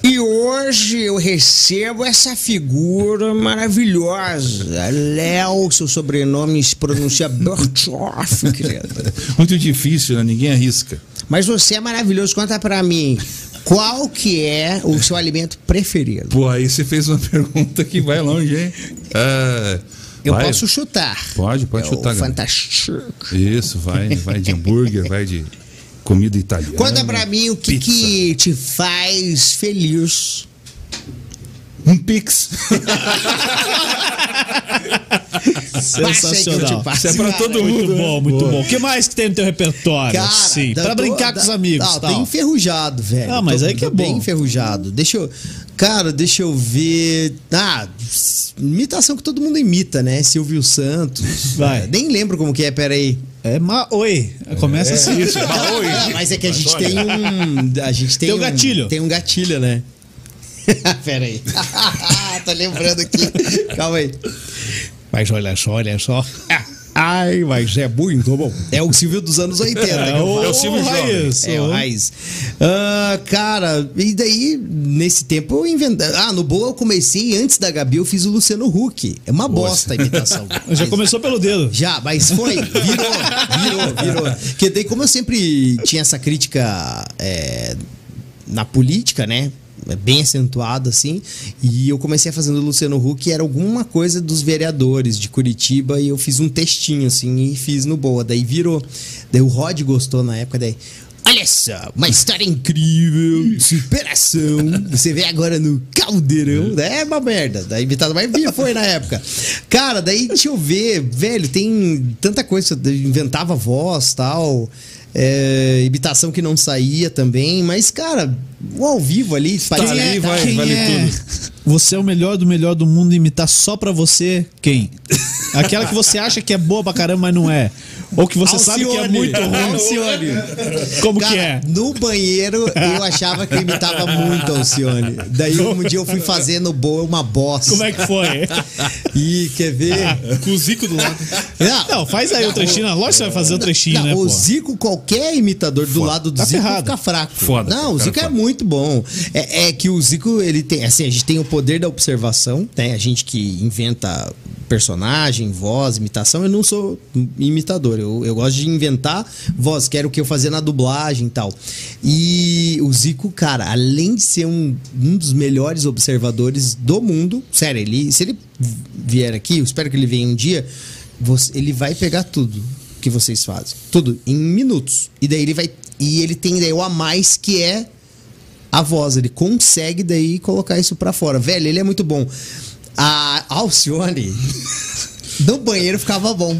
[SPEAKER 4] E hoje eu recebo essa figura maravilhosa. Léo, seu sobrenome se pronuncia Bertoff, <laughs> querido.
[SPEAKER 2] Muito difícil, né? Ninguém arrisca.
[SPEAKER 4] Mas você é maravilhoso. Conta pra mim, qual que é o seu alimento preferido?
[SPEAKER 2] Pô, aí você fez uma <laughs> pergunta que vai longe, hein? É,
[SPEAKER 4] Eu
[SPEAKER 2] vai.
[SPEAKER 4] posso chutar.
[SPEAKER 2] Pode, pode
[SPEAKER 4] é
[SPEAKER 2] chutar.
[SPEAKER 4] Fantástico.
[SPEAKER 2] Isso, vai, vai de hambúrguer, vai de comida italiana.
[SPEAKER 4] Conta pra mim o que, que te faz feliz.
[SPEAKER 2] Um pix. <laughs>
[SPEAKER 1] Sensacional.
[SPEAKER 2] Isso é pra
[SPEAKER 4] cara.
[SPEAKER 2] todo
[SPEAKER 1] Muito
[SPEAKER 2] mundo. né?
[SPEAKER 1] bom, muito bom. O que mais que tem no teu repertório?
[SPEAKER 4] Cara,
[SPEAKER 1] Sim,
[SPEAKER 4] da-
[SPEAKER 1] pra
[SPEAKER 4] do-
[SPEAKER 1] brincar com
[SPEAKER 4] da-
[SPEAKER 1] os amigos. Tal.
[SPEAKER 4] tem enferrujado, velho.
[SPEAKER 1] Ah, mas
[SPEAKER 4] Tô-
[SPEAKER 1] aí que
[SPEAKER 4] tô
[SPEAKER 1] é
[SPEAKER 4] bem
[SPEAKER 1] bom.
[SPEAKER 4] enferrujado. Deixa eu. Cara, deixa eu ver. Ah, imitação que todo mundo imita, né? Silvio Santos.
[SPEAKER 1] Vai.
[SPEAKER 4] Nem lembro como que é, peraí.
[SPEAKER 1] É ma... Oi. Começa assim.
[SPEAKER 2] Isso, Maoi.
[SPEAKER 4] Ah, mas é que a gente tem um. A gente tem,
[SPEAKER 1] Tem um gatilho.
[SPEAKER 4] Tem um gatilho, né? <laughs> Pera aí. <laughs> Tô lembrando aqui. Calma aí. Mas olha só, olha só. <laughs> Ai, mas é muito bom. É o Silvio dos anos 80. que eu
[SPEAKER 1] É o,
[SPEAKER 2] É o Silvio
[SPEAKER 1] Raiz.
[SPEAKER 4] É, o Raiz. Ah, cara, e daí, nesse tempo eu inventei. Ah, no Boa eu comecei antes da Gabi, eu fiz o Luciano Huck. É uma bosta a imitação. <laughs>
[SPEAKER 1] Já
[SPEAKER 4] Mas-
[SPEAKER 1] começou pelo dedo.
[SPEAKER 4] já, mas foi, virou, virou, virou. Porque daí, como eu sempre tinha essa crítica é, na política, né? Bem acentuada, assim. E eu comecei a fazer no Luciano Huck, era alguma coisa dos vereadores de Curitiba, e eu fiz um textinho, assim, e fiz no Boa. Daí virou. Daí o Rod gostou na época, daí. Olha só, uma história incrível, superação. Você vê agora no caldeirão. É uma merda. Da imitada mais via foi na época. Cara, daí deixa eu ver, velho, tem tanta coisa. Inventava voz tal. é, imitação que não saía também. Mas, cara, o ao vivo ali faz
[SPEAKER 2] ali,
[SPEAKER 1] é,
[SPEAKER 2] vai,
[SPEAKER 1] quem
[SPEAKER 2] vale
[SPEAKER 1] é?
[SPEAKER 2] tudo.
[SPEAKER 1] Você é o melhor do melhor do mundo imitar só pra você quem? Aquela que você acha que é boa pra caramba, mas não é. Ou que você sabe que é
[SPEAKER 4] Alcione.
[SPEAKER 1] muito ruim.
[SPEAKER 4] Alcione.
[SPEAKER 1] Como
[SPEAKER 4] Cara,
[SPEAKER 1] que é?
[SPEAKER 4] No banheiro, eu achava que eu imitava muito a Alcione. Daí um dia eu fui fazer no boa uma bosta.
[SPEAKER 1] Como é que foi? <laughs>
[SPEAKER 4] Ih, quer ver?
[SPEAKER 3] Com o Zico do lado.
[SPEAKER 4] Não,
[SPEAKER 1] Não, faz aí o trechinho. Lógico que você vai fazer o trechinho,
[SPEAKER 4] Não,
[SPEAKER 1] né,
[SPEAKER 4] o
[SPEAKER 1] pô?
[SPEAKER 4] Zico, qualquer imitador do lado do
[SPEAKER 1] Tá
[SPEAKER 4] Zico
[SPEAKER 1] ferrado.
[SPEAKER 4] fica fraco.
[SPEAKER 2] Foda,
[SPEAKER 4] Não, o Zico é
[SPEAKER 2] foda.
[SPEAKER 4] Muito bom. É, é que o Zico, ele tem, assim, a gente tem o poder da observação, né? A gente que inventa personagem, voz, imitação. Eu não sou imitador, eu, eu gosto de inventar voz, que era o que eu fazia na dublagem e tal. E o Zico, cara, além de ser um, um dos melhores observadores do mundo, sério, ele, se ele vier aqui, eu espero que ele venha um dia, você- ele vai pegar tudo que vocês fazem. Tudo, em minutos. E daí ele vai. E ele tem daí o a mais que é a voz. Ele consegue daí colocar isso pra fora. Velho, ele é muito bom. A Alcione. <laughs> No banheiro ficava bom.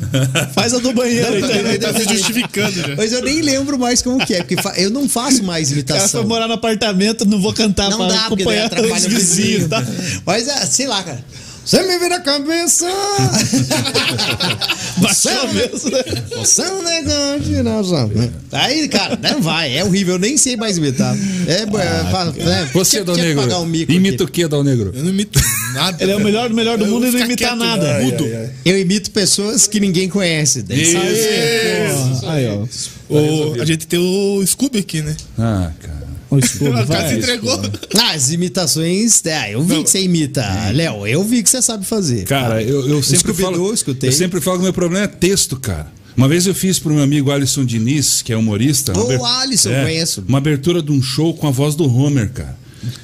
[SPEAKER 1] Faz a do banheiro.
[SPEAKER 4] Não,
[SPEAKER 1] então.
[SPEAKER 3] Ele tá se justificando já.
[SPEAKER 4] Mas eu nem lembro mais como que é, porque eu não faço mais
[SPEAKER 1] cara
[SPEAKER 4] imitação.
[SPEAKER 1] foi morar no apartamento, não vou cantar
[SPEAKER 4] Não
[SPEAKER 1] pra
[SPEAKER 4] dá,
[SPEAKER 1] acompanhar os vizinhos,
[SPEAKER 4] vizinho.
[SPEAKER 1] tá?
[SPEAKER 4] Mas, é, sei lá, cara. Você me vira a cabeça! <laughs>
[SPEAKER 1] Baixou a.
[SPEAKER 4] Você é um negante, nossa. Aí, cara, não vai, é horrível, eu nem sei mais imitar. É, é, fa- é,
[SPEAKER 2] Você,
[SPEAKER 4] tinha-
[SPEAKER 2] Dal Negro,
[SPEAKER 4] pagar um
[SPEAKER 2] imita o que, Dal Negro?
[SPEAKER 3] Eu não imito nada.
[SPEAKER 1] Ele é o melhor do melhor do mundo e não imita
[SPEAKER 3] quieto,
[SPEAKER 1] nada.
[SPEAKER 3] mudo.
[SPEAKER 4] Eu imito pessoas que ninguém conhece.
[SPEAKER 2] Isso.
[SPEAKER 4] sabe?
[SPEAKER 1] Pô, Aí, ó.
[SPEAKER 3] O- a gente tem o Scooby aqui, né?
[SPEAKER 2] Ah, cara.
[SPEAKER 1] O
[SPEAKER 3] O cara
[SPEAKER 1] vai.
[SPEAKER 3] se entregou.
[SPEAKER 4] Ah, as imitações. É, eu vi que você imita, Léo. Eu vi que você sabe fazer.
[SPEAKER 2] Cara, eu, eu sempre falo.
[SPEAKER 4] escutei.
[SPEAKER 2] Eu sempre falo que meu problema é texto, cara. Uma vez eu fiz pro meu amigo Alisson Diniz, que é humorista.
[SPEAKER 4] Ô, Alisson,
[SPEAKER 2] é,
[SPEAKER 4] conheço.
[SPEAKER 2] Uma abertura de um show com a voz do Homer, cara.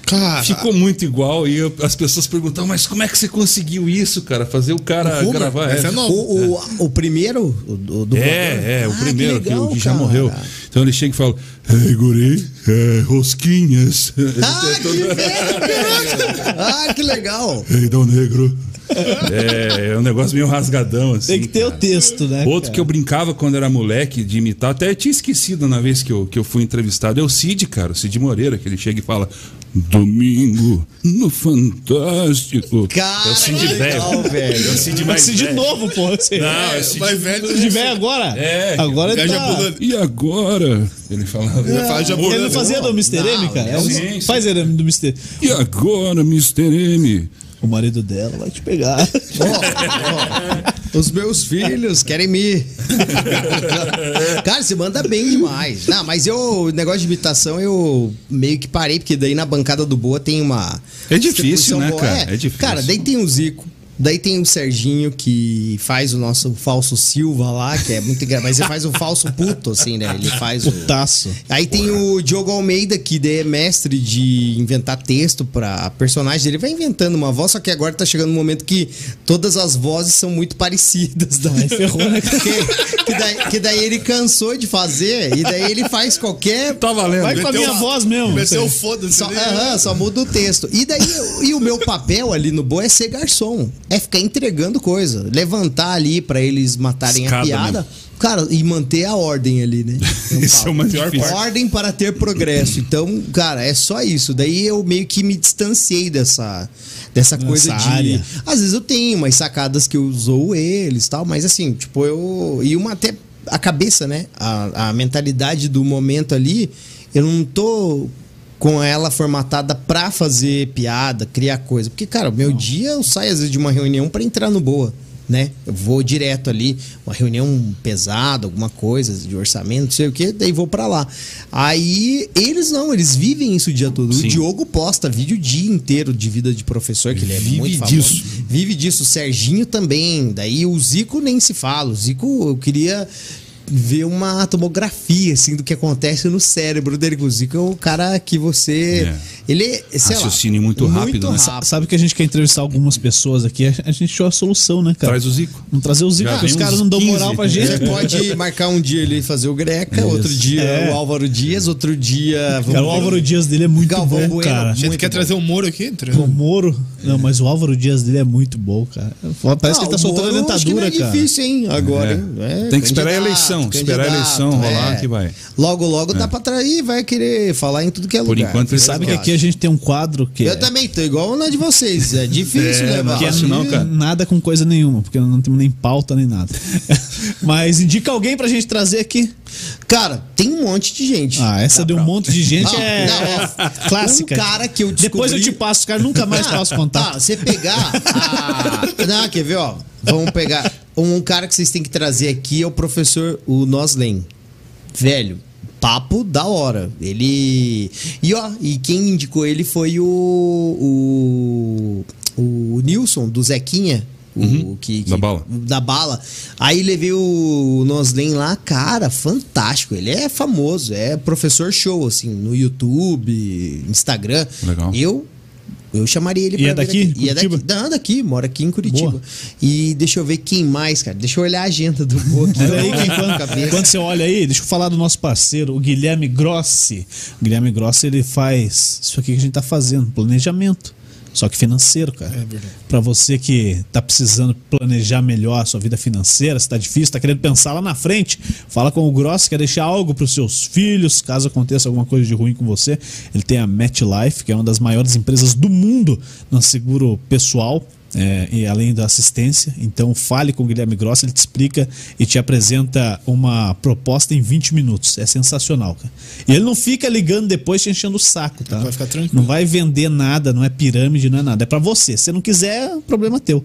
[SPEAKER 3] Cara,
[SPEAKER 2] Ficou muito igual e eu- as pessoas perguntavam, mas como é que você conseguiu isso, cara? Fazer o cara
[SPEAKER 3] O Homer?
[SPEAKER 2] gravar.
[SPEAKER 3] É novo.
[SPEAKER 4] O, o, o primeiro, o, do do
[SPEAKER 2] É, é, o
[SPEAKER 4] Ah,
[SPEAKER 2] primeiro, que,
[SPEAKER 4] legal,
[SPEAKER 2] que já
[SPEAKER 4] cara.
[SPEAKER 2] morreu. Então ele chega e fala: Ei, guri, é, rosquinhas. <laughs>
[SPEAKER 4] Ah, que velho! <laughs> Ah, que legal!
[SPEAKER 2] Ei, Dal Negro. É, é um negócio meio rasgadão, assim.
[SPEAKER 1] Tem que ter o
[SPEAKER 2] cara.
[SPEAKER 1] texto, né?
[SPEAKER 2] Outro
[SPEAKER 1] cara?
[SPEAKER 2] que eu brincava quando era moleque de imitar, até tinha esquecido na vez que eu, que eu fui entrevistado, é o Cid, cara, o Cid Moreira, que ele chega e fala: Domingo no Fantástico.
[SPEAKER 4] Cara,
[SPEAKER 2] é o Cid
[SPEAKER 4] que legal,
[SPEAKER 2] velho.
[SPEAKER 4] velho.
[SPEAKER 2] É o Cid
[SPEAKER 1] Vai
[SPEAKER 2] mais
[SPEAKER 1] de
[SPEAKER 2] velho.
[SPEAKER 1] novo, pô. Você...
[SPEAKER 2] Não, é o Cid
[SPEAKER 3] mais velho.
[SPEAKER 1] De velho agora?
[SPEAKER 2] É,
[SPEAKER 1] Agora ele tá...
[SPEAKER 2] E agora? Ele falava.
[SPEAKER 3] Ele fala
[SPEAKER 1] Ele não fazia do Mr. M,
[SPEAKER 4] Não,
[SPEAKER 1] cara?
[SPEAKER 4] não,
[SPEAKER 2] sim, sim.
[SPEAKER 1] Faz ele do Mr.
[SPEAKER 2] E agora, Mr. M?
[SPEAKER 1] O marido dela vai te pegar.
[SPEAKER 4] Ó, ó, os meus filhos querem me. Cara, você manda bem demais. Não, mas eu, negócio de imitação, eu meio que parei, porque daí na bancada do Boa tem uma.
[SPEAKER 2] É difícil, né,
[SPEAKER 4] boa.
[SPEAKER 2] cara? É difícil.
[SPEAKER 4] Cara, daí tem o Zico. Daí tem o Serginho que faz o nosso falso Silva lá, que é muito engraçado. Mas ele faz o falso puto, assim, né? Ele faz o.
[SPEAKER 1] Putaço.
[SPEAKER 4] Aí tem o Diogo Almeida, que daí é mestre de inventar texto pra personagem. Ele vai inventando uma voz, só que agora tá chegando um momento que todas as vozes são muito parecidas.
[SPEAKER 1] Aí ferrou, né? <laughs>
[SPEAKER 4] Que, que daí, que daí ele cansou de fazer, e daí ele faz qualquer.
[SPEAKER 2] Tá valendo.
[SPEAKER 1] Vai com a minha
[SPEAKER 3] uma-
[SPEAKER 1] voz mesmo.
[SPEAKER 3] Meteu o foda-se.
[SPEAKER 4] Só,
[SPEAKER 3] ali.
[SPEAKER 4] aham, só muda o texto. E daí, e o meu papel ali no Boa é ser garçom. É ficar entregando coisa. Levantar ali pra eles matarem
[SPEAKER 2] Escada
[SPEAKER 4] a piada.
[SPEAKER 2] mesmo.
[SPEAKER 4] Cara, e manter a ordem ali, né? <laughs>
[SPEAKER 2] Isso é o mais difícil.
[SPEAKER 4] Ordem para ter progresso. Então, cara, é só isso. Daí eu meio que me distanciei dessa, dessa coisa de.
[SPEAKER 1] área.
[SPEAKER 4] Às vezes eu tenho umas sacadas que eu usou eles tal, mas assim, tipo, eu. E uma até a cabeça, né? A, a mentalidade do momento ali, eu não tô com ela formatada pra fazer piada, criar coisa. Porque, cara, o meu dia eu saio às vezes de uma reunião pra entrar no boa. Né? Eu vou direto ali, uma reunião pesada, alguma coisa de orçamento, não sei o que, daí vou pra lá. Aí eles não, eles vivem isso o dia todo.
[SPEAKER 2] Sim.
[SPEAKER 4] O Diogo posta vídeo o dia inteiro de vida de professor, que ele é
[SPEAKER 2] Vive
[SPEAKER 4] muito famoso.
[SPEAKER 2] disso.
[SPEAKER 4] Vive disso. O Serginho também. Daí o Zico nem se fala. O Zico, eu queria ver uma tomografia assim do que acontece no cérebro dele. Zico é o cara que você.
[SPEAKER 2] É.
[SPEAKER 4] Ele é, sei lá,
[SPEAKER 2] Raciocínio muito rápido, né?
[SPEAKER 4] rápido.
[SPEAKER 1] Sabe que a gente quer entrevistar algumas pessoas aqui, a gente achou a solução, né, cara?
[SPEAKER 2] Traz o Zico.
[SPEAKER 1] Não trazer o Zico,
[SPEAKER 2] Já
[SPEAKER 1] porque os caras não dão
[SPEAKER 2] 15.
[SPEAKER 1] moral pra
[SPEAKER 4] Você
[SPEAKER 1] gente.
[SPEAKER 4] pode marcar um dia ele fazer o Greca, outro dia
[SPEAKER 1] É.
[SPEAKER 4] o Álvaro Dias, outro dia. vamos
[SPEAKER 1] Cara, o
[SPEAKER 4] ver-
[SPEAKER 1] Álvaro Dias dele é muito
[SPEAKER 4] Galvão
[SPEAKER 1] bom,
[SPEAKER 4] Bueno.
[SPEAKER 1] cara.
[SPEAKER 3] A gente
[SPEAKER 4] Muito
[SPEAKER 3] quer
[SPEAKER 4] bom.
[SPEAKER 3] trazer o Moro aqui, entre-
[SPEAKER 1] O Moro. Não, mas o Álvaro Dias dele é muito bom, cara. Parece que
[SPEAKER 4] Ah,
[SPEAKER 1] ele tá
[SPEAKER 4] o
[SPEAKER 1] soltando a
[SPEAKER 4] Moro, acho que
[SPEAKER 1] dentadura,
[SPEAKER 4] não é
[SPEAKER 1] cara.
[SPEAKER 4] difícil, hein? Agora,
[SPEAKER 2] É.
[SPEAKER 4] hein? É,
[SPEAKER 2] Tem que esperar a eleição, esperar a eleição rolar que vai.
[SPEAKER 4] Logo, logo dá pra trair, vai querer falar em tudo que é
[SPEAKER 2] Por
[SPEAKER 4] lugar.
[SPEAKER 2] enquanto, ele
[SPEAKER 1] Sabe que aqui a gente tem um quadro que
[SPEAKER 4] Eu
[SPEAKER 1] é,
[SPEAKER 4] também tô igual na de vocês. É difícil <laughs>
[SPEAKER 2] É,
[SPEAKER 4] levar.
[SPEAKER 2] não não, cara.
[SPEAKER 1] nada com coisa nenhuma, porque não temos nem pauta nem nada. <laughs> mas indica alguém pra gente trazer aqui.
[SPEAKER 4] Cara, tem um monte de gente.
[SPEAKER 1] Ah, essa de um monte de gente
[SPEAKER 4] Não,
[SPEAKER 1] é
[SPEAKER 4] não, ó,
[SPEAKER 1] clássica.
[SPEAKER 4] Um cara que eu descobri...
[SPEAKER 1] Depois eu te passo, os caras nunca mais passam contato.
[SPEAKER 4] Tá, você pegar a... Não, quer ver, ó? Vamos pegar... Um cara que vocês têm que trazer aqui é o professor, o Noslen. Velho, papo da hora. Ele... E ó, e quem indicou ele foi o... O, o Nilson, do Zequinha. O, que, que-
[SPEAKER 2] Da bala.
[SPEAKER 4] da bala. Aí levei o Noslen lá, cara, fantástico. Ele é famoso, é professor show, assim, no YouTube, Instagram.
[SPEAKER 2] Legal.
[SPEAKER 4] Eu. Eu chamaria ele
[SPEAKER 1] E é daqui?
[SPEAKER 4] aqui. E é daqui. Não, daqui, mora aqui em Curitiba.
[SPEAKER 1] Boa.
[SPEAKER 4] E deixa eu ver quem mais, cara. Deixa eu olhar a agenda do Boa aqui. <laughs>
[SPEAKER 1] Quando, quando você olha aí, deixa eu falar do nosso parceiro, o Guilherme Grossi. O Guilherme Grossi, ele faz isso aqui que a gente tá fazendo, planejamento. Só que financeiro, cara.
[SPEAKER 3] É verdade.
[SPEAKER 1] Pra você que tá precisando planejar melhor a sua vida financeira, se tá difícil, tá querendo pensar lá na frente, fala com o Grossi, quer deixar algo pros seus filhos, caso aconteça alguma coisa de ruim com você. Ele tem a MetLife, que é uma das maiores empresas do mundo no seguro pessoal. É, e além da assistência, então fale com o Guilherme Grossi, ele te explica e te apresenta uma proposta em 20 minutos. É sensacional, cara. E ele não fica ligando depois te enchendo o saco, tá?
[SPEAKER 3] Vai ficar tranquilo.
[SPEAKER 1] Não vai vender nada, não é pirâmide, não é nada. É pra você. Se você não quiser, é problema teu.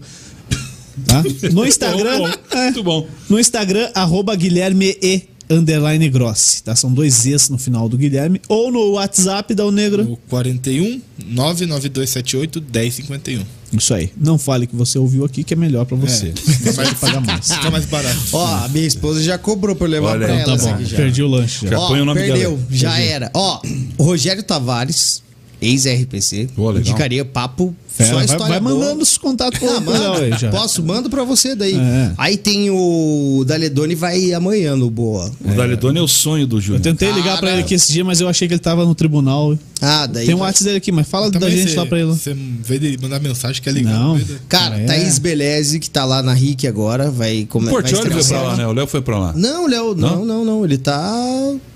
[SPEAKER 1] Tá? No <laughs> Instagram.
[SPEAKER 2] Bom, bom.
[SPEAKER 1] é,
[SPEAKER 2] Muito bom.
[SPEAKER 1] No Instagram, arroba Guilherme E underline Grossi, tá? São dois Es no final do Guilherme. Ou no WhatsApp da O Negro.
[SPEAKER 3] O 41 99278 1051.
[SPEAKER 1] Isso aí. Não fale que você ouviu aqui, que é melhor pra você. Você vai pagar mais.
[SPEAKER 3] Fica mais barato.
[SPEAKER 4] Ó, a minha esposa já cobrou pra eu levar
[SPEAKER 2] Olha,
[SPEAKER 4] pra
[SPEAKER 2] então
[SPEAKER 4] ela.
[SPEAKER 1] Tá bom,
[SPEAKER 4] aqui já.
[SPEAKER 1] perdi o lanche já.
[SPEAKER 2] Já
[SPEAKER 4] Ó,
[SPEAKER 2] põe o nome
[SPEAKER 4] perdeu,
[SPEAKER 2] dela.
[SPEAKER 4] já
[SPEAKER 2] Perdi.
[SPEAKER 4] era. Ó, Rogério Tavares, ex-RPC, indicaria papo
[SPEAKER 1] Fera,
[SPEAKER 4] só
[SPEAKER 1] vai,
[SPEAKER 4] história
[SPEAKER 1] vai
[SPEAKER 4] boa.
[SPEAKER 1] mandando os contatos pro
[SPEAKER 4] Ah. Posso? Mando pra você daí.
[SPEAKER 1] É.
[SPEAKER 4] Aí tem o Daledoni vai amanhã no Boa.
[SPEAKER 2] O Daledoni é o sonho do
[SPEAKER 1] Eu
[SPEAKER 2] Júnior.
[SPEAKER 1] tentei ligar
[SPEAKER 4] Cara.
[SPEAKER 1] pra ele aqui esse dia, mas eu achei que ele tava no tribunal.
[SPEAKER 4] Ah, daí.
[SPEAKER 1] Tem um WhatsApp dele aqui, mas fala da
[SPEAKER 3] Também
[SPEAKER 1] gente
[SPEAKER 3] você-
[SPEAKER 1] lá pra ele.
[SPEAKER 3] Você vê dele mandar mensagem que é legal.
[SPEAKER 1] Não.
[SPEAKER 4] Cara,
[SPEAKER 1] É.
[SPEAKER 4] Thaís Beleze, que tá lá na RIC agora, vai
[SPEAKER 2] O
[SPEAKER 4] começar.
[SPEAKER 2] Portioli foi pra lá, né? O Léo foi pra lá.
[SPEAKER 4] Não, Léo, não,
[SPEAKER 2] Não?
[SPEAKER 4] não, não. Ele tá.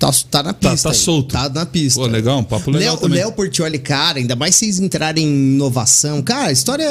[SPEAKER 4] Tá, tá na
[SPEAKER 2] Tá-
[SPEAKER 4] pista.
[SPEAKER 2] tá
[SPEAKER 4] aí.
[SPEAKER 2] solto.
[SPEAKER 4] Tá na pista.
[SPEAKER 2] Pô, legal, um papo legal
[SPEAKER 4] Léo- O
[SPEAKER 2] também.
[SPEAKER 4] Léo Portioli, cara, ainda mais vocês entrarem em inovação. Cara, a história.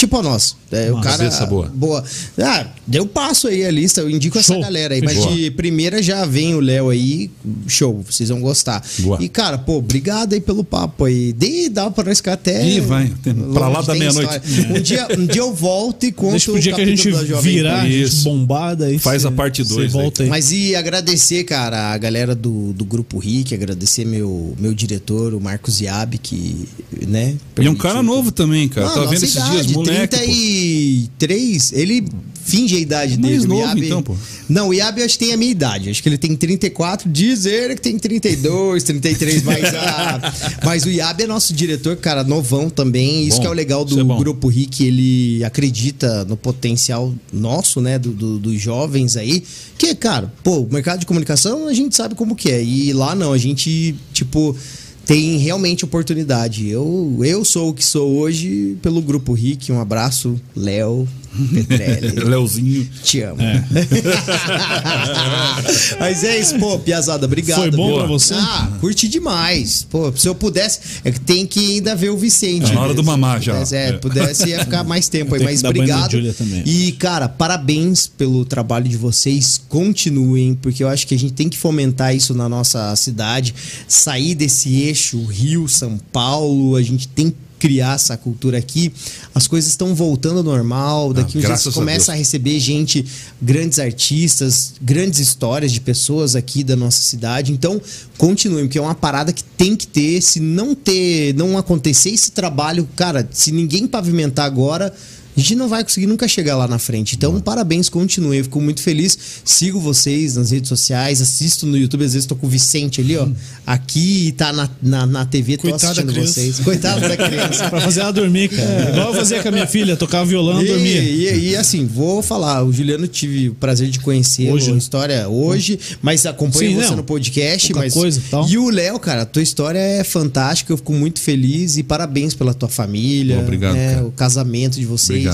[SPEAKER 4] Tipo a nossa. É, o cara.
[SPEAKER 2] cabeça boa.
[SPEAKER 4] Boa. Ah, deu passo aí a lista, eu indico essa
[SPEAKER 1] Show.
[SPEAKER 4] galera aí. Mas
[SPEAKER 2] Boa.
[SPEAKER 4] de primeira já vem o Léo aí, show, vocês vão gostar.
[SPEAKER 2] Boa.
[SPEAKER 4] E, cara, pô, obrigado aí pelo papo aí. De, dá pra nós ficar até.
[SPEAKER 2] Ih, vai, tem- pra lá da meia-noite.
[SPEAKER 4] Um dia, um dia eu volto e conto
[SPEAKER 1] Deixa pro
[SPEAKER 4] o
[SPEAKER 1] dia que a gente
[SPEAKER 4] capítulo da Jovem
[SPEAKER 1] virar, a gente
[SPEAKER 2] Isso.
[SPEAKER 1] bombada aí.
[SPEAKER 2] Faz
[SPEAKER 1] cê-
[SPEAKER 2] a parte
[SPEAKER 1] cê
[SPEAKER 2] dois aí,
[SPEAKER 1] volta aí.
[SPEAKER 4] Mas e agradecer, cara, a galera do, do Grupo RIC, agradecer meu, meu diretor, o Marcos Iab, que, né?
[SPEAKER 2] E é um cara novo também, cara.
[SPEAKER 4] Ah,
[SPEAKER 2] Tava
[SPEAKER 4] nossa
[SPEAKER 2] vendo esses
[SPEAKER 4] idade,
[SPEAKER 2] dias, moleque. Pô.
[SPEAKER 4] 33, ele finge a idade
[SPEAKER 2] Mais
[SPEAKER 4] dele. o
[SPEAKER 2] novo,
[SPEAKER 4] Iab-
[SPEAKER 2] então, pô.
[SPEAKER 4] Não, o Iab eu acho que tem a minha idade. Acho que ele tem 34, diz ele que tem 32, 33, mas, a, mas o Iab é nosso diretor, cara, novão também. Isso
[SPEAKER 2] Bom,
[SPEAKER 4] que é o legal do
[SPEAKER 2] é.
[SPEAKER 4] Grupo RIC, ele acredita no potencial nosso, né, do, do- dos jovens aí. Que, cara, pô, o mercado de comunicação a gente sabe como que é. E lá não, a gente, tipo tem realmente oportunidade. Eu, eu sou o que sou hoje pelo Grupo RIC. Um abraço, Léo Petrelli. <laughs>
[SPEAKER 2] Leozinho.
[SPEAKER 4] Te amo. <laughs> Mas é isso, pô, Piazada, obrigado.
[SPEAKER 1] Foi bom
[SPEAKER 4] viu?
[SPEAKER 1] pra você?
[SPEAKER 4] Ah, curti demais. Pô, se eu pudesse, é que tem que ainda ver o Vicente.
[SPEAKER 2] É na hora do mamar já.
[SPEAKER 4] Pudesse, é,
[SPEAKER 2] É.
[SPEAKER 4] pudesse ia ficar mais <laughs> tempo aí, mas obrigado. E, cara, parabéns pelo trabalho de vocês. Continuem, porque eu acho que a gente tem que fomentar isso na nossa cidade, sair desse eixo Rio, São Paulo, a gente tem que criar essa cultura aqui. As coisas estão voltando ao normal, daqui uns dias
[SPEAKER 2] a
[SPEAKER 4] começa
[SPEAKER 2] Deus.
[SPEAKER 4] a receber gente, grandes artistas, grandes histórias de pessoas aqui da nossa cidade. Então, continuem, porque é uma parada que tem que ter. Se não ter, não acontecer esse trabalho, cara, se ninguém pavimentar agora, a gente não vai conseguir nunca chegar lá na frente. Então, parabéns, continuem. Eu fico muito feliz. Sigo vocês nas redes sociais, assisto no YouTube. Às vezes tô com o Vicente ali, ó. Aqui e tá na, na, na TV, tô assistindo vocês. Coitado da criança. <laughs>
[SPEAKER 1] Pra fazer ela dormir, cara. Igual eu fazia com a minha filha, tocava violão,
[SPEAKER 4] E,
[SPEAKER 1] dormia.
[SPEAKER 4] e, e, assim, vou falar, o Juliano tive o prazer de conhecer
[SPEAKER 1] Hoje.
[SPEAKER 4] a história hoje, mas acompanho
[SPEAKER 1] Sim,
[SPEAKER 4] você
[SPEAKER 1] não.
[SPEAKER 4] no podcast.
[SPEAKER 1] Pouca
[SPEAKER 4] mas...
[SPEAKER 1] coisa e tal.
[SPEAKER 4] e o Léo, cara, a tua história é fantástica, eu fico muito feliz e parabéns pela tua família.
[SPEAKER 2] Obrigado,
[SPEAKER 4] né. O casamento de vocês.
[SPEAKER 2] Obrigado.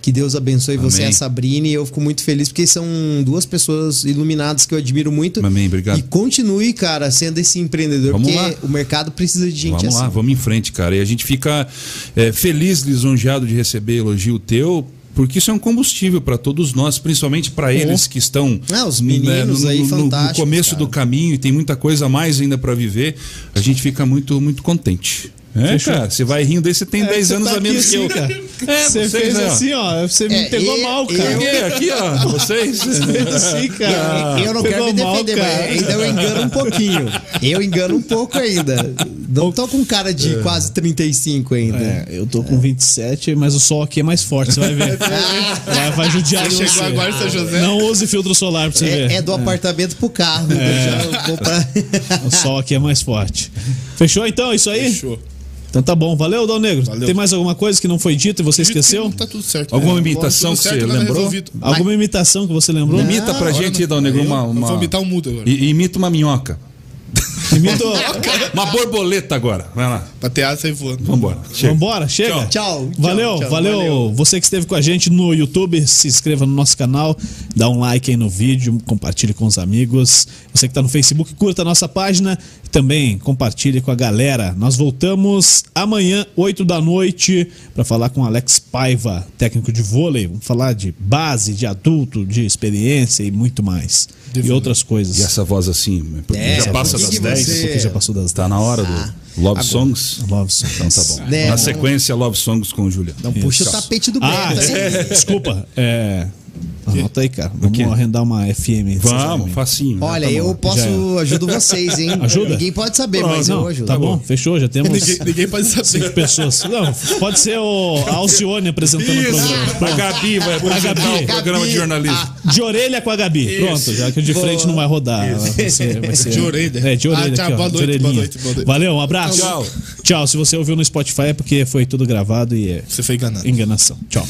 [SPEAKER 4] Que Deus abençoe você e a
[SPEAKER 2] Amém.
[SPEAKER 4] Sabrina. E eu fico muito feliz porque são duas pessoas iluminadas que eu admiro muito.
[SPEAKER 2] Amém, obrigado.
[SPEAKER 4] E continue, cara, sendo esse empreendedor,
[SPEAKER 2] Vamos
[SPEAKER 4] porque
[SPEAKER 2] lá.
[SPEAKER 4] o mercado precisa de gente
[SPEAKER 2] vamos
[SPEAKER 4] assim.
[SPEAKER 2] lá, vamos em frente, cara. E a gente fica é, feliz, lisonjeado de receber elogio teu. Porque isso é um combustível para todos nós, principalmente para eles que estão
[SPEAKER 4] Ah, os
[SPEAKER 2] né,
[SPEAKER 4] meninos
[SPEAKER 2] no,
[SPEAKER 4] aí
[SPEAKER 2] no- no começo
[SPEAKER 4] cara.
[SPEAKER 2] do caminho e tem muita coisa a mais ainda para viver. A gente fica muito, muito contente. É,
[SPEAKER 1] Fechou.
[SPEAKER 2] cara, você vai rindo aí, você tem 10
[SPEAKER 1] você
[SPEAKER 2] anos
[SPEAKER 1] tá
[SPEAKER 2] a menos que eu.
[SPEAKER 1] assim, cara. <laughs>
[SPEAKER 2] É,
[SPEAKER 1] você
[SPEAKER 2] vocês,
[SPEAKER 1] fez
[SPEAKER 2] né,
[SPEAKER 1] assim, ó. Você me
[SPEAKER 4] É,
[SPEAKER 1] pegou
[SPEAKER 4] e-
[SPEAKER 1] mal, cara.
[SPEAKER 2] Aqui, aqui, ó, <laughs> vocês.
[SPEAKER 1] Assim, <laughs> cara.
[SPEAKER 4] Eu não quero me
[SPEAKER 1] mal,
[SPEAKER 4] defender,
[SPEAKER 1] cara.
[SPEAKER 4] mas ainda eu engano um pouquinho. Eu engano um pouco ainda. Não tô com cara de quase 35 ainda.
[SPEAKER 1] É, eu tô com 27, mas o sol aqui é mais forte, você vai ver. vai, vai judiar
[SPEAKER 3] Você
[SPEAKER 1] você.
[SPEAKER 3] chegou agora São José?
[SPEAKER 1] Não use filtro solar pra você ver.
[SPEAKER 4] É, é do apartamento pro carro. Eu já vou pra...
[SPEAKER 1] O sol aqui é mais forte. Fechou então? É Isso aí?
[SPEAKER 3] Fechou.
[SPEAKER 1] Então tá bom. Valeu, Dal Negro.
[SPEAKER 3] Valeu.
[SPEAKER 1] Tem mais alguma coisa que não foi dita e você esqueceu?
[SPEAKER 3] Tá tudo certo.
[SPEAKER 2] Alguma
[SPEAKER 3] É,
[SPEAKER 2] imitação que
[SPEAKER 3] certo,
[SPEAKER 2] você
[SPEAKER 3] nada
[SPEAKER 2] lembrou?
[SPEAKER 1] Alguma imitação que você lembrou?
[SPEAKER 2] Imita pra gente, Dal Negro,
[SPEAKER 3] eu-
[SPEAKER 2] uma.
[SPEAKER 3] Eu
[SPEAKER 2] uma...
[SPEAKER 3] vou imitar um mudo agora.
[SPEAKER 2] I- Imita uma minhoca.
[SPEAKER 1] Imitou. <laughs>
[SPEAKER 2] Uma borboleta agora. Vai lá.
[SPEAKER 3] Pra ter asa e voando.
[SPEAKER 2] Vambora. Chega.
[SPEAKER 1] Vambora, chega.
[SPEAKER 4] Tchau. Tchau,
[SPEAKER 1] Valeu,
[SPEAKER 4] tchau,
[SPEAKER 1] valeu,
[SPEAKER 4] valeu.
[SPEAKER 1] Você que esteve com a gente no YouTube, se inscreva no nosso canal, dá um like aí no vídeo, compartilhe com os amigos. Você que está no Facebook, curta a nossa página e também compartilhe com a galera. Nós voltamos amanhã, 8 da noite, para falar com Alex Paiva, técnico de vôlei. Vamos falar de base, de adulto, de experiência e muito mais. E outras coisas.
[SPEAKER 2] E essa voz assim,
[SPEAKER 4] É,
[SPEAKER 2] já passa das
[SPEAKER 4] que
[SPEAKER 2] 10?
[SPEAKER 4] você-
[SPEAKER 1] Porque já passou das
[SPEAKER 2] Tá na hora do Love Songs?
[SPEAKER 1] Love Songs.
[SPEAKER 2] Então tá bom.
[SPEAKER 4] Né,
[SPEAKER 2] na sequência, Love Songs com o Juliano.
[SPEAKER 4] Não puxa o tapete do
[SPEAKER 1] Ah,
[SPEAKER 4] Beto, hein?
[SPEAKER 1] desculpa. É. Anota aí, cara. Vamos arrendar uma FM.
[SPEAKER 2] Vamos, facinho.
[SPEAKER 4] Olha,
[SPEAKER 2] Tá bom.
[SPEAKER 4] eu posso,
[SPEAKER 1] Já
[SPEAKER 4] ajudo vocês, hein? <laughs>
[SPEAKER 1] Ajuda?
[SPEAKER 4] Ninguém pode saber,
[SPEAKER 1] Pronto,
[SPEAKER 4] mas eu
[SPEAKER 1] não,
[SPEAKER 4] ajudo.
[SPEAKER 1] Tá bom, fechou, já temos
[SPEAKER 3] Ninguém, ninguém pode saber.
[SPEAKER 1] cinco pessoas. Não, pode ser o a Alcione apresentando o programa.
[SPEAKER 2] Isso, a. Gabi vai apresentar
[SPEAKER 1] Gabi.
[SPEAKER 2] o programa de jornalismo.
[SPEAKER 1] De orelha com a Gabi. Pronto, já que o de frente não vai rodar. Vai ser, vai ser-
[SPEAKER 3] De orelha.
[SPEAKER 1] É, de orelha.
[SPEAKER 3] Ah, tá,
[SPEAKER 1] aqui, ó,
[SPEAKER 3] boa
[SPEAKER 1] de
[SPEAKER 3] noite, boa noite, boa noite.
[SPEAKER 1] Valeu, um abraço.
[SPEAKER 2] Tchau.
[SPEAKER 1] Tchau. Se você ouviu no Spotify é porque foi tudo gravado e é
[SPEAKER 3] Você foi enganado.
[SPEAKER 1] enganação. Tchau.